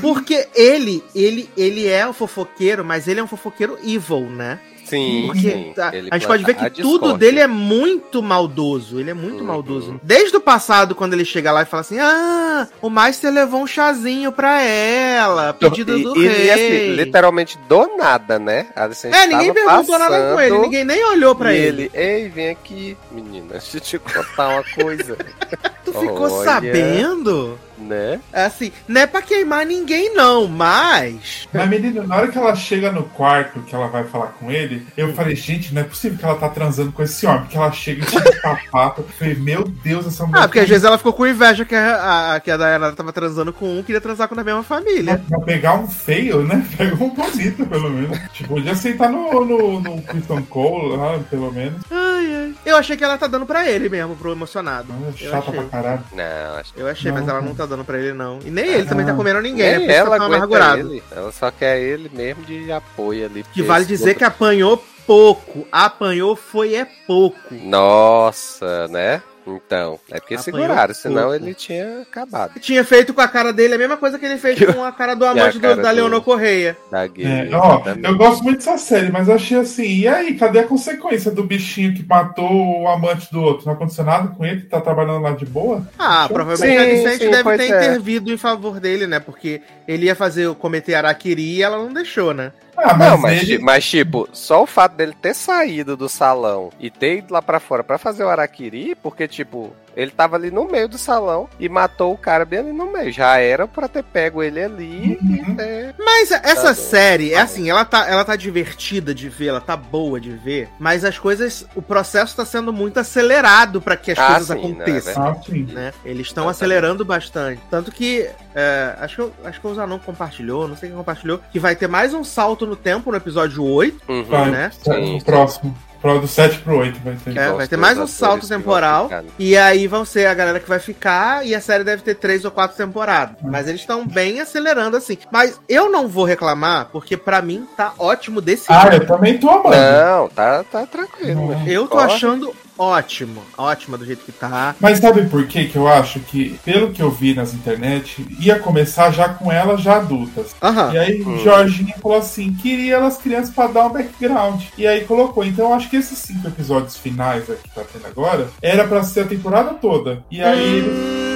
Porque ele, ele, ele é o fofoqueiro, mas ele é um fofoqueiro evil, né?
Sim,
Porque
sim.
tá,
Ele
a gente pode ver que
a
tudo dele é muito maldoso. Ele é muito
Uhum.
maldoso. Desde o passado, quando ele chega lá e fala assim: Ah, o Meister levou um chazinho pra ela, a pedido do
e,
rei.
e assim, literalmente do nada, né? A Alicente
é, ninguém perguntou nada com ele, ninguém nem olhou pra ele.
ele, ei, vem aqui, menina, deixa eu te contar uma coisa, [laughs]
Tu ficou
Olha.
sabendo?
Né?
É Assim, não é pra queimar ninguém, não, mas.
Mas, menina, na hora que ela chega no quarto, que ela vai falar com ele, eu falei, gente, não é possível que ela tá transando com esse homem. Porque ela chega e tira o sapato. Eu falei, meu Deus, essa mulher.
Ah, porque às vezes ela ficou com inveja que a, a, que a Diana tava transando com um, queria transar com a mesma família.
Pra pegar um feio, né? [laughs] Pega um bonito, pelo menos. Tipo, podia aceitar no, no, no Kristen Cole lá, pelo menos.
Ai, ai. Eu achei que ela tá dando pra ele mesmo, pro emocionado.
Ah, Chata pra caralho.
Não, acho que
Eu achei,
Não,
mas ela
não.
não tá dando pra ele, não. E nem ele também tá
Ah.
comendo ninguém, né?
nem
que
ela
tá amargurado.
ele, ela só quer ele mesmo de apoio ali.
Que vale dizer que
outro-
apanhou pouco. Apanhou foi é pouco.
Nossa, né? Então, é porque
Apanhou
seguraram, senão
pouco.
ele tinha acabado.
Tinha feito com a cara dele a mesma coisa que ele fez com a cara do amante do-
cara
da
do-
Leonor Correia.
Da
É, ó, eu gosto muito dessa série, mas eu achei assim, e aí, cadê a consequência do bichinho que matou o amante do outro? Não aconteceu nada com ele? Tá trabalhando lá de boa?
Ah,
Sim,
provavelmente a Alicente
sim,
deve ter
é.
intervido em favor dele, né? Porque ele ia fazer cometer Araquiri e ela não deixou, né?
Ah, mas,
Não, mas,
ele...
mas, tipo, só o fato dele ter saído do salão e ter ido lá pra fora pra fazer o Araquiri, porque, tipo, ele tava ali no meio do salão e matou o cara bem ali no meio. Já era pra ter pego ele ali
Uhum.
e ter...
Mas essa
Tá
série, é assim, ela tá, ela tá divertida de ver, ela tá boa de ver, mas as coisas, o processo tá sendo muito acelerado pra que as
Ah,
coisas
sim, não, é
aconteçam.
Ah, sim.
né? Eles estão acelerando bastante. Tanto que. é, acho, que eu- acho que o Zanon compartilhou, não sei quem compartilhou, que vai ter mais um salto no tempo no episódio 8.
Uhum.
Né?
Sim, sim.
próximo. Pro do 7 pro 8 vai ter.
É, vai ter mais um salto temporal. E aí vão ser a galera que vai ficar, e a série deve ter três ou quatro temporadas.
Hum.
Mas eles estão bem acelerando assim. Mas eu não vou reclamar, porque pra mim tá ótimo desse
Ah,
jeito.
eu também tô amando.
Não, tá, tá tranquilo. Meu.
Eu tô
Corre.
achando ótimo. Ótima do jeito que tá.
Mas sabe por que que eu acho que, pelo que eu vi nas internet, ia começar já com elas já adultas.
Aham.
E aí
Hum.
Jorginho falou assim, queria elas crianças pra dar um background. E aí colocou. Então eu acho que esses cinco episódios finais aqui que tá tendo agora, era pra ser a temporada toda. E aí
Hum,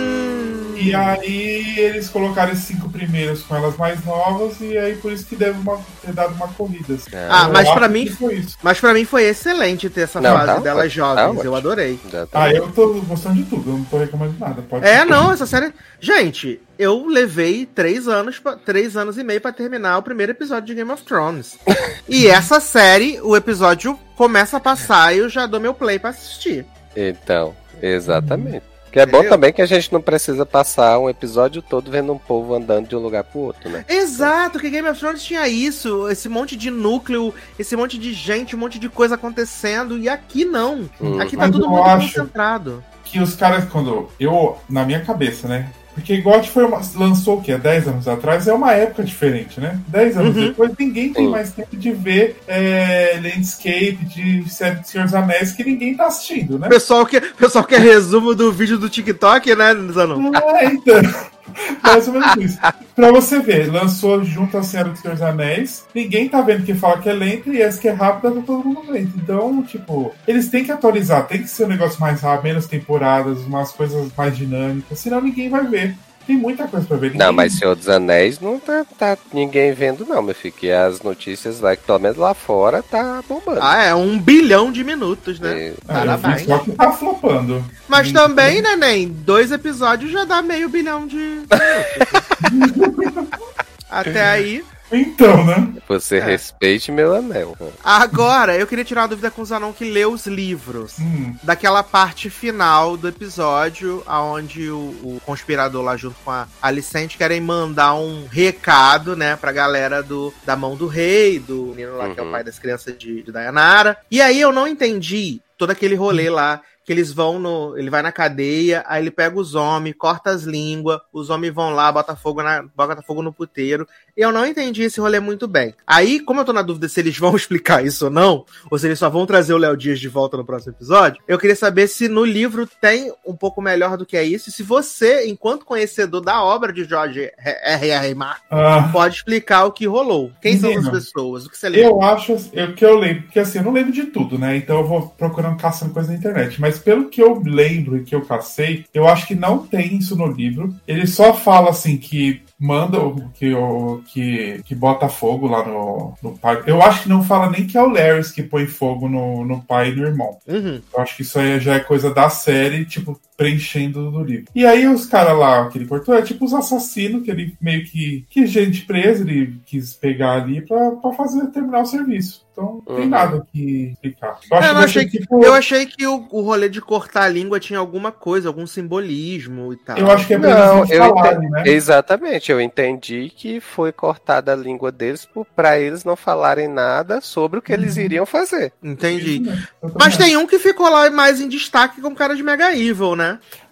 E aí eles colocaram esses cinco primeiros com elas mais novas e aí por isso que deve uma, ter dado uma corrida. assim.
Ah,
Eu
mas
que
mim-
foi isso.
Mas pra mim foi excelente ter essa
Não,
fase
tá
delas
ótimo,
jovens.
tá
eu adorei.
Tá
Ah, eu tô gostando de tudo, eu não tô reclamando de nada. Pode
É, não, essa série. Gente, eu levei três anos, pra- três anos e meio pra terminar o primeiro episódio de Game of Thrones. [laughs] e essa série, o episódio começa a passar e eu já dou meu play pra assistir.
Então, exatamente. Que é bom também que a gente não precisa passar um episódio todo vendo um povo andando de um lugar pro outro, né?
Exato, que Game of Thrones tinha isso, esse monte de núcleo, esse monte de gente, um monte de coisa acontecendo, e aqui não.
Hum.
Aqui tá
Mas
todo mundo
acho-
concentrado.
que os caras, quando. Eu, na minha cabeça, né? Porque GOT foi uma, lançou o quê? 10 anos atrás? É uma época diferente, né? 10 anos
Uhum.
depois, ninguém tem mais tempo de ver é, landscape de série de Senhor dos Anéis que ninguém tá assistindo, né?
Pessoal que, pessoal quer resumo do vídeo do TikTok, né, Zanon?
É, então. [laughs] Mais ou menos isso. Pra você ver, lançou junto a Senhora dos Senhor dos Anéis. Ninguém tá vendo que fala que é lento e esse que é rápido tá todo mundo vendo. Então, tipo, eles têm que atualizar, tem que ser um negócio mais rápido, menos temporadas, umas coisas mais dinâmicas, senão ninguém vai ver. Tem muita coisa pra ver.
Não,
Ninguém-
mas Senhor dos Anéis não tá, tá ninguém vendo, não, meu filho. Que as notícias lá, que pelo menos lá fora, tá bombando.
Ah, é um bilhão de minutos, né?
É,
É,
Parabéns.
só que tá flopando.
Mas
Hum.
também, neném, dois episódios já dá meio bilhão de. [laughs] Até aí.
Então, né?
Você
É.
respeite meu anel.
Agora, eu queria tirar uma dúvida com o Zanon que lê os livros.
Hum,
Daquela parte final do episódio, onde o, o conspirador lá junto com a Alicente querem mandar um recado, né, pra galera do, da mão do rei, do menino lá que é o
Uhum.
pai das crianças de, de Dayanara. E aí eu não entendi todo aquele rolê lá. Que eles vão no. Ele vai na cadeia, aí ele pega os homens, corta as línguas, os homens vão lá, bota fogo, na, bota fogo no puteiro. Eu não entendi esse rolê muito bem. Aí, como eu tô na dúvida se eles vão [laughs] explicar isso ou não, ou se eles só vão trazer o Léo Dias de volta no próximo episódio, eu queria saber se no livro tem um pouco melhor do que é isso, e se você, enquanto conhecedor da obra de George R. R. Martin,
ah,
pode explicar o que rolou. Quem são as pessoas? O que você lembra?
eu acho eu, que eu lembro, porque assim, eu não lembro de tudo, né? Então eu vou procurando caçando coisa na internet. Mas pelo que eu lembro e que eu cacei, eu acho que não tem isso no livro. Ele só fala assim que manda o que, o, que, que bota fogo lá no, no pai. Eu acho que não fala nem que é o Larry que põe fogo no, no pai e no irmão.
Uhum.
Eu acho que isso aí já é coisa da série, tipo, preenchendo do livro. E aí os caras lá que ele cortou é tipo os assassinos que ele meio que. que gente presa, ele quis pegar ali pra, pra fazer terminar o serviço. Então não tem
Uhum.
nada que explicar.
É,
Eu
Eu,
que
não
vai
achei que,
tipo,
eu achei que o, o rolê de cortar a língua tinha alguma coisa, algum simbolismo e tal.
eu acho que é
Não,
eles
eu
não falarem, né?
Exatamente, eu entendi que foi cortada a língua deles pra eles não falarem nada sobre o que eles
Uhum.
iriam fazer.
Entendi.
Eu
Mas tem um que ficou lá mais em destaque com cara de Mega Evil, né?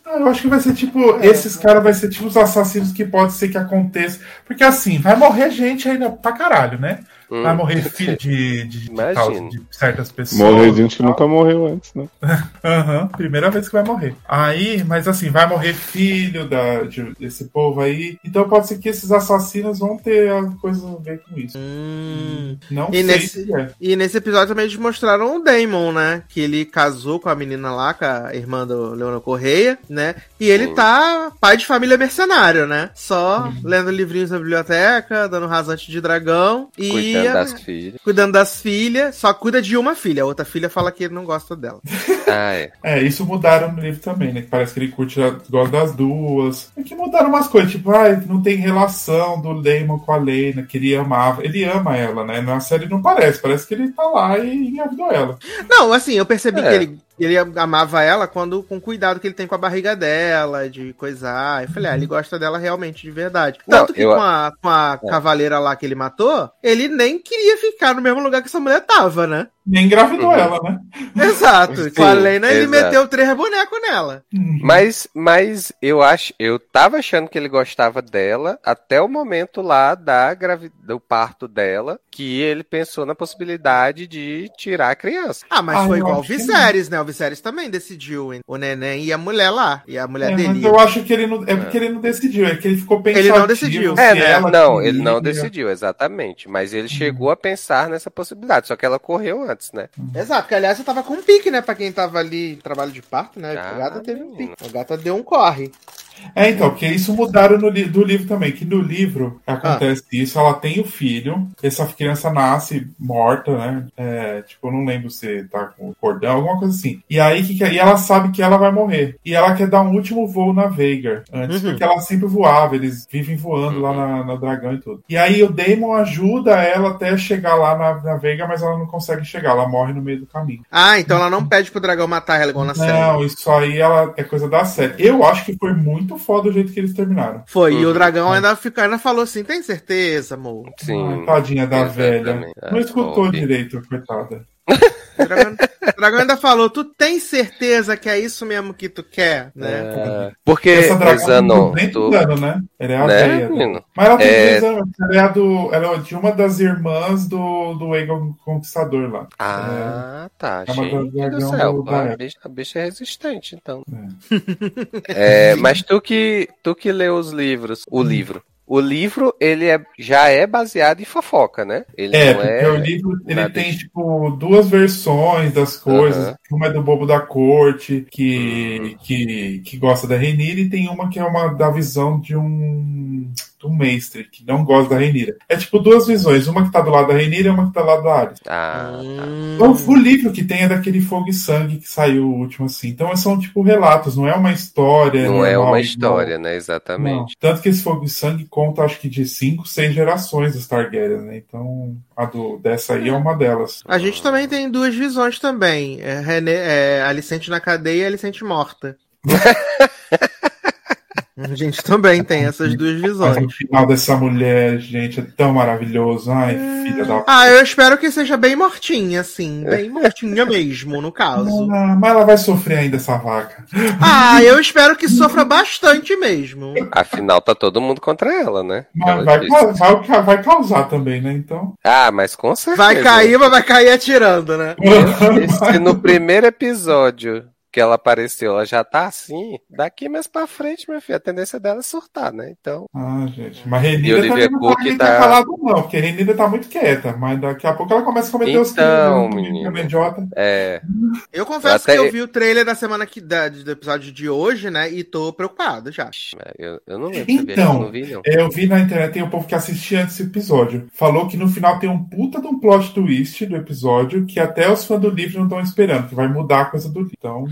Ah, Eu acho que vai ser tipo, esses caras vai ser tipo os assassinos que pode ser que aconteça. Porque assim, vai morrer gente ainda pra caralho, né?
Hum.
Vai morrer filho de, de, de, de certas pessoas.
Morrer gente que nunca morreu antes, né? [laughs]
Aham, primeira vez que vai morrer. Aí, mas assim, vai morrer filho da, de- desse povo aí. Então pode ser que esses assassinos vão ter a coisa a ver com isso.
Hum.
Não
E
sei
nesse-
se é.
E nesse episódio também eles mostraram o Damon, né? Que ele casou com a menina lá, com a irmã do Leonor Correia, né? E ele
Sim.
tá pai de família mercenário, né? Só lendo livrinhos na biblioteca, dando rasante de dragão e
Cuidando das filhas.
cuidando das filhas. Só cuida de uma filha, a outra filha fala que ele não gosta dela. [laughs]
Ah, é.
É, isso mudaram no livro também, né? Que parece que ele curte gosta das duas. É que mudaram umas coisas, tipo, ai, não tem relação do Damon com a Lena, que ele amava. Ele ama ela, né? Na série não parece, parece que ele tá lá e engravidou ela.
Não, assim, eu percebi
É.
que ele, ele amava ela quando com o cuidado que ele tem com a barriga dela, de coisar. Eu falei, ah, ele gosta dela realmente de verdade.
Não,
Tanto que
eu-
com a, com a
É.
cavaleira lá que ele matou, ele nem queria ficar no mesmo lugar que essa mulher tava, né?
Nem engravidou
Uhum.
ela, né?
Sim,
Exato. com a Lena, ele
exato.
meteu três bonecos nela.
Uhum.
Mas, mas eu acho, eu tava achando que ele gostava dela até o momento lá da gravi... do parto dela, que ele pensou na possibilidade de tirar a criança.
Ah, mas
Ah,
foi igual o Viserys, né? O Viserys também decidiu, hein? O neném e a mulher lá. E a mulher
É,
dele.
mas eu acho que ele não. É porque ele não decidiu, é que ele ficou pensando.
Ele não decidiu.
É, né? Não,
queria.
ele não decidiu, exatamente. Mas ele chegou a pensar nessa possibilidade, só que ela correu antes, né?
Exato, porque aliás eu tava com um pique, né? Pra quem tava ali trabalho de parto, né?
Ah,
a gata teve um pique. A gata deu um corre.
É, então, porque isso mudaram no li- do livro também, que no livro acontece isso, ela tem o filho, essa criança nasce morta, né? É, tipo, eu não lembro se tá com cordão, alguma coisa assim. E aí que, que- e ela sabe que ela vai morrer. E ela quer dar um último voo na Veigar antes,
Uhum.
porque ela sempre voava, eles vivem voando lá na, na dragão e tudo. E aí o Daemon ajuda ela até chegar lá na, na Veigar, mas ela não consegue chegar, ela morre no meio do caminho.
Ah, então ela não pede pro dragão matar ela igual na série.
Não, isso aí ela, é coisa da série. Eu acho que foi muito foda o jeito que eles terminaram.
Foi, e o
Uhum.
dragão ainda, fica, ainda falou assim: tem certeza, amor?
Sim.
Ai, tadinha da velha. Não
Ah,
escutou direito, coitada. [laughs]
O dragão, o dragão ainda falou: tu tem certeza que é isso mesmo que tu quer, né?
É, porque,
Essa dragão tem
Zanon,
200
tu,
né? Ela é a
né, menino?
Mas ela tem
É.
2 anos. Ela é, a do, ela é de uma das irmãs do, do Aegon Conquistador lá.
Ah, tá.
É uma
Gente do
dragão
céu.
do-
A bicha, a bicha é resistente, então. É, mas tu que, tu que leu os livros, o livro. O livro, ele é, já é baseado em fofoca, né? Ele
É, porque
é...
o livro ele tem,
de-
tipo, duas versões das coisas. Uma é do Bobo da Corte, que,
Uhum.
que, que gosta da Renira, e tem uma que é uma da visão de um, um mestre, que não gosta da Renira. É tipo duas visões, uma que tá do lado da Renira e uma que tá do lado da Ares.
Ah,
Hum.
Então, o livro que tem é daquele Fogo e Sangue que saiu o último, assim. Então são, tipo, relatos, não é uma história.
não é
normal,
uma
igual-
história, né?
Não.
Exatamente.
Tanto que esse Fogo e Sangue conta, acho que, de cinco, seis gerações dos Targaryen, né? Então, a do, dessa aí é uma delas.
A gente também tem duas visões também. É, René, é Alicente na cadeia e Alicente morta. [laughs] A [laughs] gente também tem essas duas
Mas o
visões.
final dessa mulher, gente, é tão maravilhoso. Ai, filha da
Ah, eu espero que seja bem mortinha, assim. Bem mortinha mesmo, no caso.
Ah, mas ela vai sofrer ainda, essa vaca.
Ah, eu espero que sofra bastante mesmo.
Afinal, tá todo mundo contra ela, né?
Mas
Ela
vai, vai, vai causar também, né? Então.
Ah, mas com certeza.
Vai cair, mas vai cair atirando, né?
E se no primeiro episódio que ela apareceu, ela já tá assim, daqui mais pra frente, meu filho, a tendência dela é surtar, né? Então,
Ah, gente. Mas
Olivia
também não
Cook
tá,
tá-
tá falado, não, porque Renira tá muito quieta. Mas daqui a pouco ela começa a cometer os
Então,
crimes.
menino.
né, idiota.
é.
Eu confesso
Até-
que eu vi o trailer da semana que da, do episódio de hoje, né? E tô preocupado já.
Eu, eu não lembro.
Então,
Eu não vi, não.
Eu vi na internet, tem um povo que assistia antes desse episódio. Falou que no final tem um puta de um plot twist do episódio que até os fãs do livro não estão esperando, que vai mudar a coisa do livro. Então,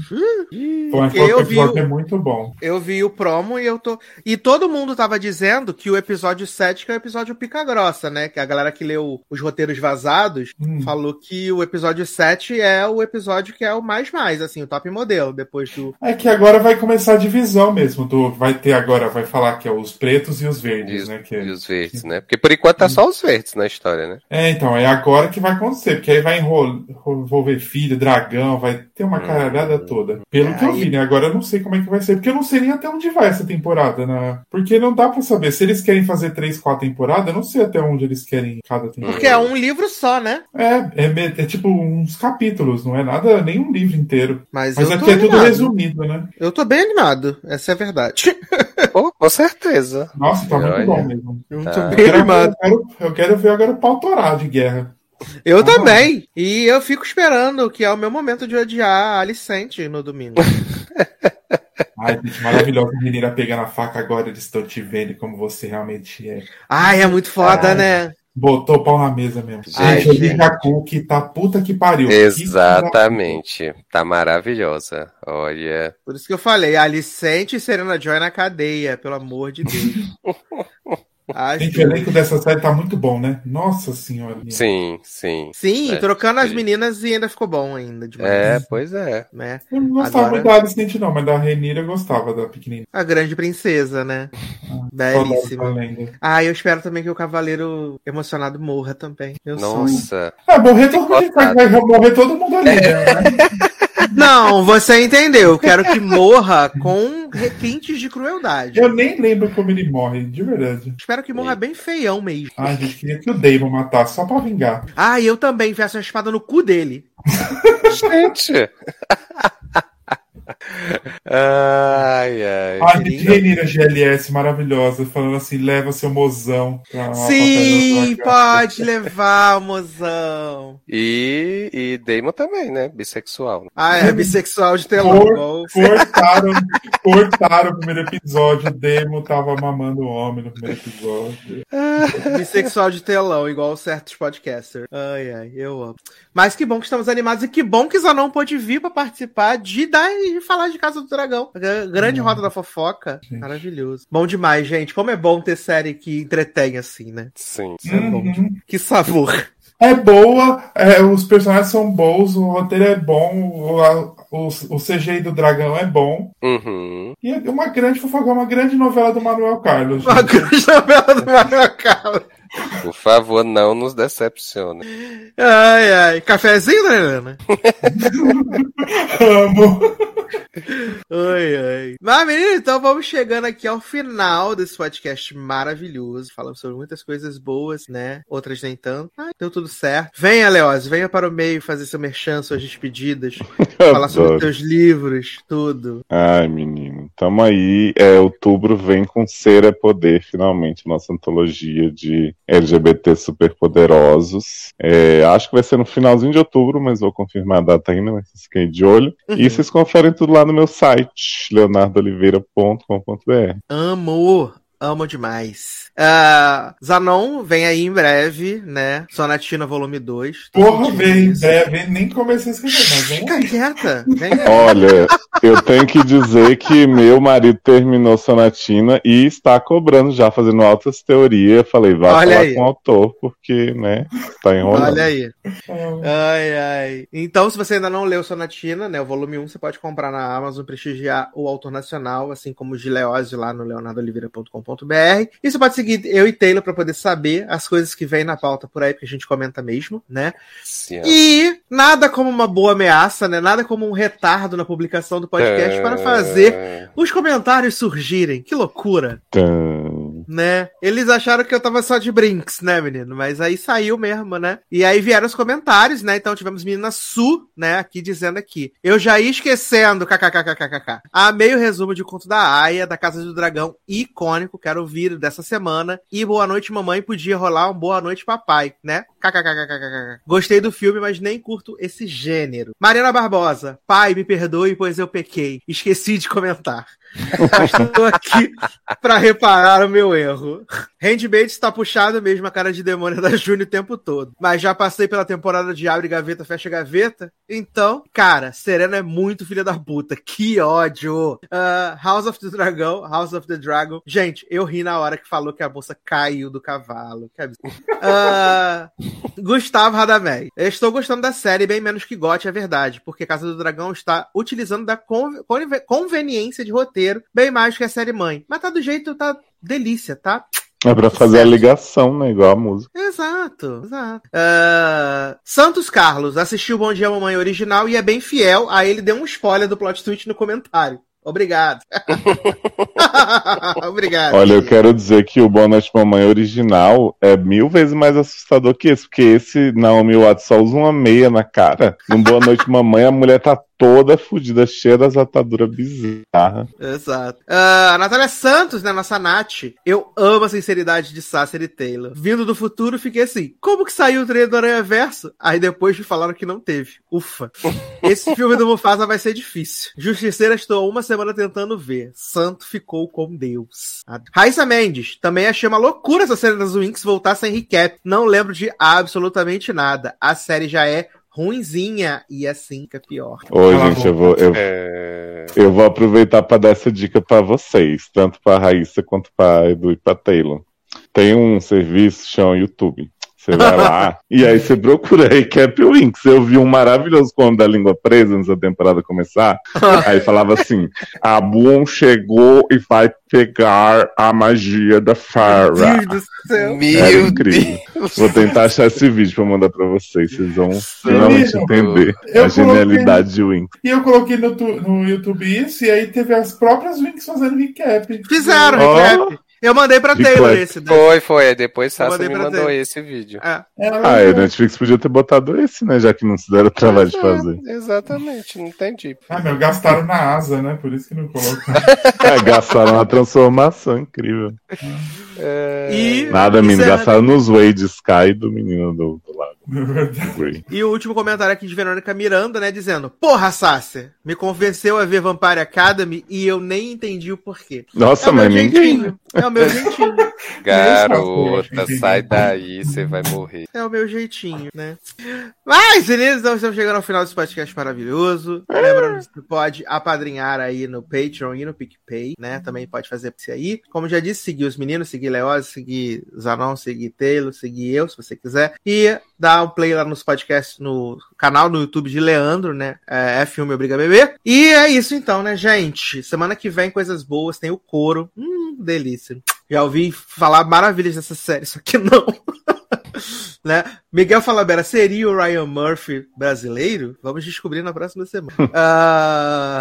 foi-
eu
o episódio
vi o-
é muito bom.
Eu vi o promo e eu tô. E todo mundo tava dizendo que o episódio 7 que é o episódio pica grossa, né? Que a galera que leu os roteiros vazados
Hum.
falou que o episódio 7 é o episódio que é o mais mais, assim, o top modelo, depois do.
É que agora vai começar a divisão mesmo. Do, vai ter agora, vai falar que é os pretos e os verdes,
E os,
né? Que,
e os verdes, né? Porque por enquanto tá só os verdes na história, né?
É, então, é agora que vai acontecer, porque aí vai envolver filho, dragão, vai ter uma
Hum.
caralhada toda. Pelo
É,
que eu
aí-
vi, né? Agora eu não sei como é que vai ser, porque eu não sei nem até onde vai essa temporada, né? Porque não dá pra saber. Se eles querem fazer três, quatro temporadas, eu não sei até onde eles querem cada temporada.
Porque é um livro só, né?
É, é, me- é tipo uns capítulos, não é nada, nem um livro inteiro.
Mas,
Mas aqui é tudo resumido, né?
Eu tô bem animado, essa é a verdade.
Pô, [laughs] com certeza.
Nossa, tá muito
Olha.
bom mesmo.
Eu
Tá.
tô
Eu
bem
quero,
animado.
eu, quero, eu quero ver agora o pau torar de guerra.
Eu
Ah.
também. E eu fico esperando, que é o meu momento de odiar a Alicente no domingo. [laughs]
Ai, gente, maravilhosa. A menina pegando a faca agora, eles estão te vendo como você realmente é.
Ai, é muito foda,
Ai.
né?
Botou o pau na mesa mesmo.
Ai,
gente. Olivia Cook tá puta que pariu. Que
Exatamente. Tá maravilhosa. Olha.
Por isso que eu falei, Alicente e Serena Joy na cadeia, pelo amor de Deus. [laughs] Ai,
Gente, o elenco dessa série tá muito bom, né? Nossa senhora.
Sim, sim.
Sim,
É,
trocando as
sim.
meninas e ainda ficou bom ainda demais.
É, pois é.
Né?
Eu não gostava
Agora-
muito da Alicente, não, mas da Renira eu gostava da pequenininha.
A grande princesa, né?
Saudades
Belíssima. Ah, eu espero também que o cavaleiro emocionado morra também. Meu sonho.
Nossa.
Ah, morrer todo mundo, vai, vai morrer todo mundo ali,
É.
né? [laughs]
Não, você entendeu. Eu quero que morra com requintes de crueldade.
Eu nem lembro como ele morre, de verdade.
Espero que morra bem feião mesmo.
Ai, gente, queria que o Damon matasse só pra vingar.
Ah, e eu também enfiasse uma espada no cu dele. [laughs]
Gente. Ai, ai.
A Renira GLS maravilhosa, falando assim: leva seu mozão. pra-
Sim, pode levar, mozão.
E, e Damon também, né? Bissexual.
Ah, é bissexual de telão. Igual-
Cortaram, cortaram o primeiro episódio. O Demo tava mamando o homem no primeiro episódio. [laughs]
Bissexual de telão, igual certos podcasters. Ai, ai, eu amo. Mas que bom que estamos animados e que bom que Zanon pôde vir pra participar de dar e falar de Casa do Dragão. Gra- Grande
Hum.
roda da fofoca.
Gente.
Maravilhoso. Bom demais, gente. Como é bom ter série que entretém assim, né?
Sim.
É bom.
Uhum.
Que sabor.
É boa, é, os personagens são bons, o roteiro é bom, o, a- o, o CGI do dragão é bom.
Uhum.
E é uma grande fofoca, é uma grande novela do Manuel Carlos.
Uma grande [laughs] novela do Manuel Carlos.
Por favor, não nos decepcione.
Ai, ai. Cafezinho, né, Helena? [laughs]
Amo.
Mas, menino, então vamos chegando aqui ao final desse podcast maravilhoso. Falamos sobre muitas coisas boas, né? Outras nem tanto. Ah, deu tudo certo. Venha, Leoz, venha para o meio fazer seu merchan, suas despedidas. [laughs] falar sobre teus livros, tudo.
Ai, menino. Tamo aí. É, outubro vem com Ser é Poder, finalmente, nossa antologia de LGBT superpoderosos. É, acho que vai ser no finalzinho de outubro, mas vou confirmar a data ainda, mas fiquem de olho. E vocês conferem tudo lá no meu site, leonardoliveira.com.br.
Amo. Amo demais. Ah, Zanon vem aí em breve, né? Sonatina Volume 2. Tô
Porra, vem,
isso.
deve, nem comecei a escrever, mas vem
Fica quieta. Vem
Olha, eu tenho que dizer que meu marido terminou Sonatina e está cobrando já, fazendo altas teorias. Falei, vai
Olha
falar
aí.
com o autor, porque, né, tá enrolando.
Olha aí.
Ah,
Ai, ai. Então, se você ainda não leu Sonatina, né, o volume 1, você pode comprar na Amazon, prestigiar o autor nacional, assim como o Gileose lá no leonardoliveira.com.br. E você pode seguir eu e Taylor para poder saber as coisas que vem na pauta por aí, porque a gente comenta mesmo, né?
Ama.
E nada como uma boa ameaça, né? Nada como um retardo na publicação do podcast
É.
para fazer os comentários surgirem. Que loucura!
Tã.
Né? Eles acharam que eu tava só de brinks, né, menino? Mas aí saiu mesmo, né? E aí vieram os comentários, né? Então tivemos menina Su, né, aqui dizendo aqui. Eu já ia esquecendo, kkkkkk. Amei o resumo de Conto da Aya, da Casa do Dragão, icônico, quero ouvir dessa semana. E Boa Noite Mamãe podia rolar um Boa Noite Papai, né? Kkkkkk. Gostei do filme, mas nem curto esse gênero. Mariana Barbosa, pai, me perdoe, pois eu pequei. Esqueci de comentar. [laughs] Tô aqui pra reparar o meu erro. Handmaid está puxado mesmo a cara de demônio da Júnior o tempo todo. Mas já passei pela temporada de abre gaveta, fecha gaveta. Então, cara, Serena é muito filha da puta. Que ódio. Ah, House of the Dragão, House of the Dragon. Gente, eu ri na hora que falou que a moça caiu do cavalo. Que. Ah, Gustavo Radamés. Eu estou gostando da série bem menos que Gotti, é verdade. Porque Casa do Dragão está utilizando da conve- conve- conveniência de roteiro bem mais que a série mãe. Mas tá do jeito, tá delícia, tá?
É pra fazer a ligação, né? Igual a música.
Exato, exato. Ah, Santos Carlos assistiu Bom Dia Mamãe original e é bem fiel. Aí ele deu um spoiler do plot twist no comentário. Obrigado. [laughs] Obrigado.
Olha, eu quero dizer que o Boa Noite Mamãe original é mil vezes mais assustador que esse, porque esse Naomi Watts só usa uma meia na cara. No Boa Noite Mamãe, a mulher tá toda fodida, cheia das ataduras bizarras.
Exato. Ah, a Natália Santos, né, nossa Nath. Eu amo a sinceridade de Sasser e Taylor. Vindo do futuro, fiquei assim, como que saiu o trailer do Aranha Verso? Aí depois me falaram que não teve. Ufa. [laughs] Esse filme do Mufasa vai ser difícil. Justiceira estou uma semana tentando ver. Santo ficou com Deus. Raíssa Mendes. Também achei uma loucura essa série das Winx voltar sem recap. Não lembro de absolutamente nada. A série já é ruinzinha e assim que é pior.
Oi, gente, eu vou, eu,
É...
eu vou aproveitar pra dar essa dica pra vocês, tanto pra Raíssa quanto pra Edu e pra Taylor. Tem um serviço chama YouTube. Você vai lá e aí você procura Recap Winx. Eu vi um maravilhoso com o da língua presa antes da temporada começar. [laughs] Aí falava assim: a Boom chegou e vai pegar a magia da Farah.
Deus do céu.
Era
Meu
incrível.
Deus.
Vou tentar achar esse vídeo pra mandar pra vocês. Vocês vão finalmente entender
Eu
a genialidade de Winx.
E eu coloquei no, tu- no YouTube isso, e aí teve as próprias Winx fazendo recap.
Fizeram
Ó.
recap. Eu mandei pra
De
Taylor esse. daí.
Foi, foi. aí Depois Sasha me mandou
você.
esse vídeo.
É.
Ela-
Ah, a Netflix podia ter botado esse, né? Já que não se deram o trabalho de fazer.
É, exatamente, não entendi.
Ah, meu, gastaram na asa, né? Por isso que não colocaram. [laughs]
É, gastaram na transformação, incrível.
É,
E,
Nada, menino, gastaram nos Wade Sky do menino do, do lado.
E o último comentário aqui de Verônica Miranda, né? Dizendo: Porra, Sasser, me convenceu a ver Vampire Academy e eu nem entendi o porquê.
Nossa,
é
mas ninguém.
jeitinho. É o meu jeitinho.
Garota, sai daí, você vai morrer.
É o meu jeitinho, né? Mas, então estamos chegando ao final desse podcast maravilhoso. Lembrando que você pode apadrinhar aí no Patreon e no PicPay, né? Também pode fazer isso aí. Como já disse, seguir os meninos, seguir Leoz, seguir Zanon, seguir Taylor, seguir eu, se você quiser. E dar um play lá nos podcasts, no canal no YouTube de Leandro, né? É, é Filme Obriga a Beber. E é isso então, né, gente? Semana que vem, coisas boas. Tem o coro. Hum, delícia. Já ouvi falar maravilhas dessa série, só que não. [laughs] né? Miguel Falabella seria o Ryan Murphy brasileiro? Vamos descobrir na próxima semana. [laughs] Ah,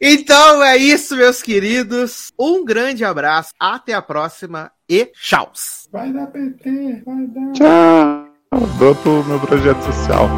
Então é isso, meus queridos. Um grande abraço, até a próxima e tchau.
Vai dar PT, vai dar.
Tchau. Dou pro meu projeto social.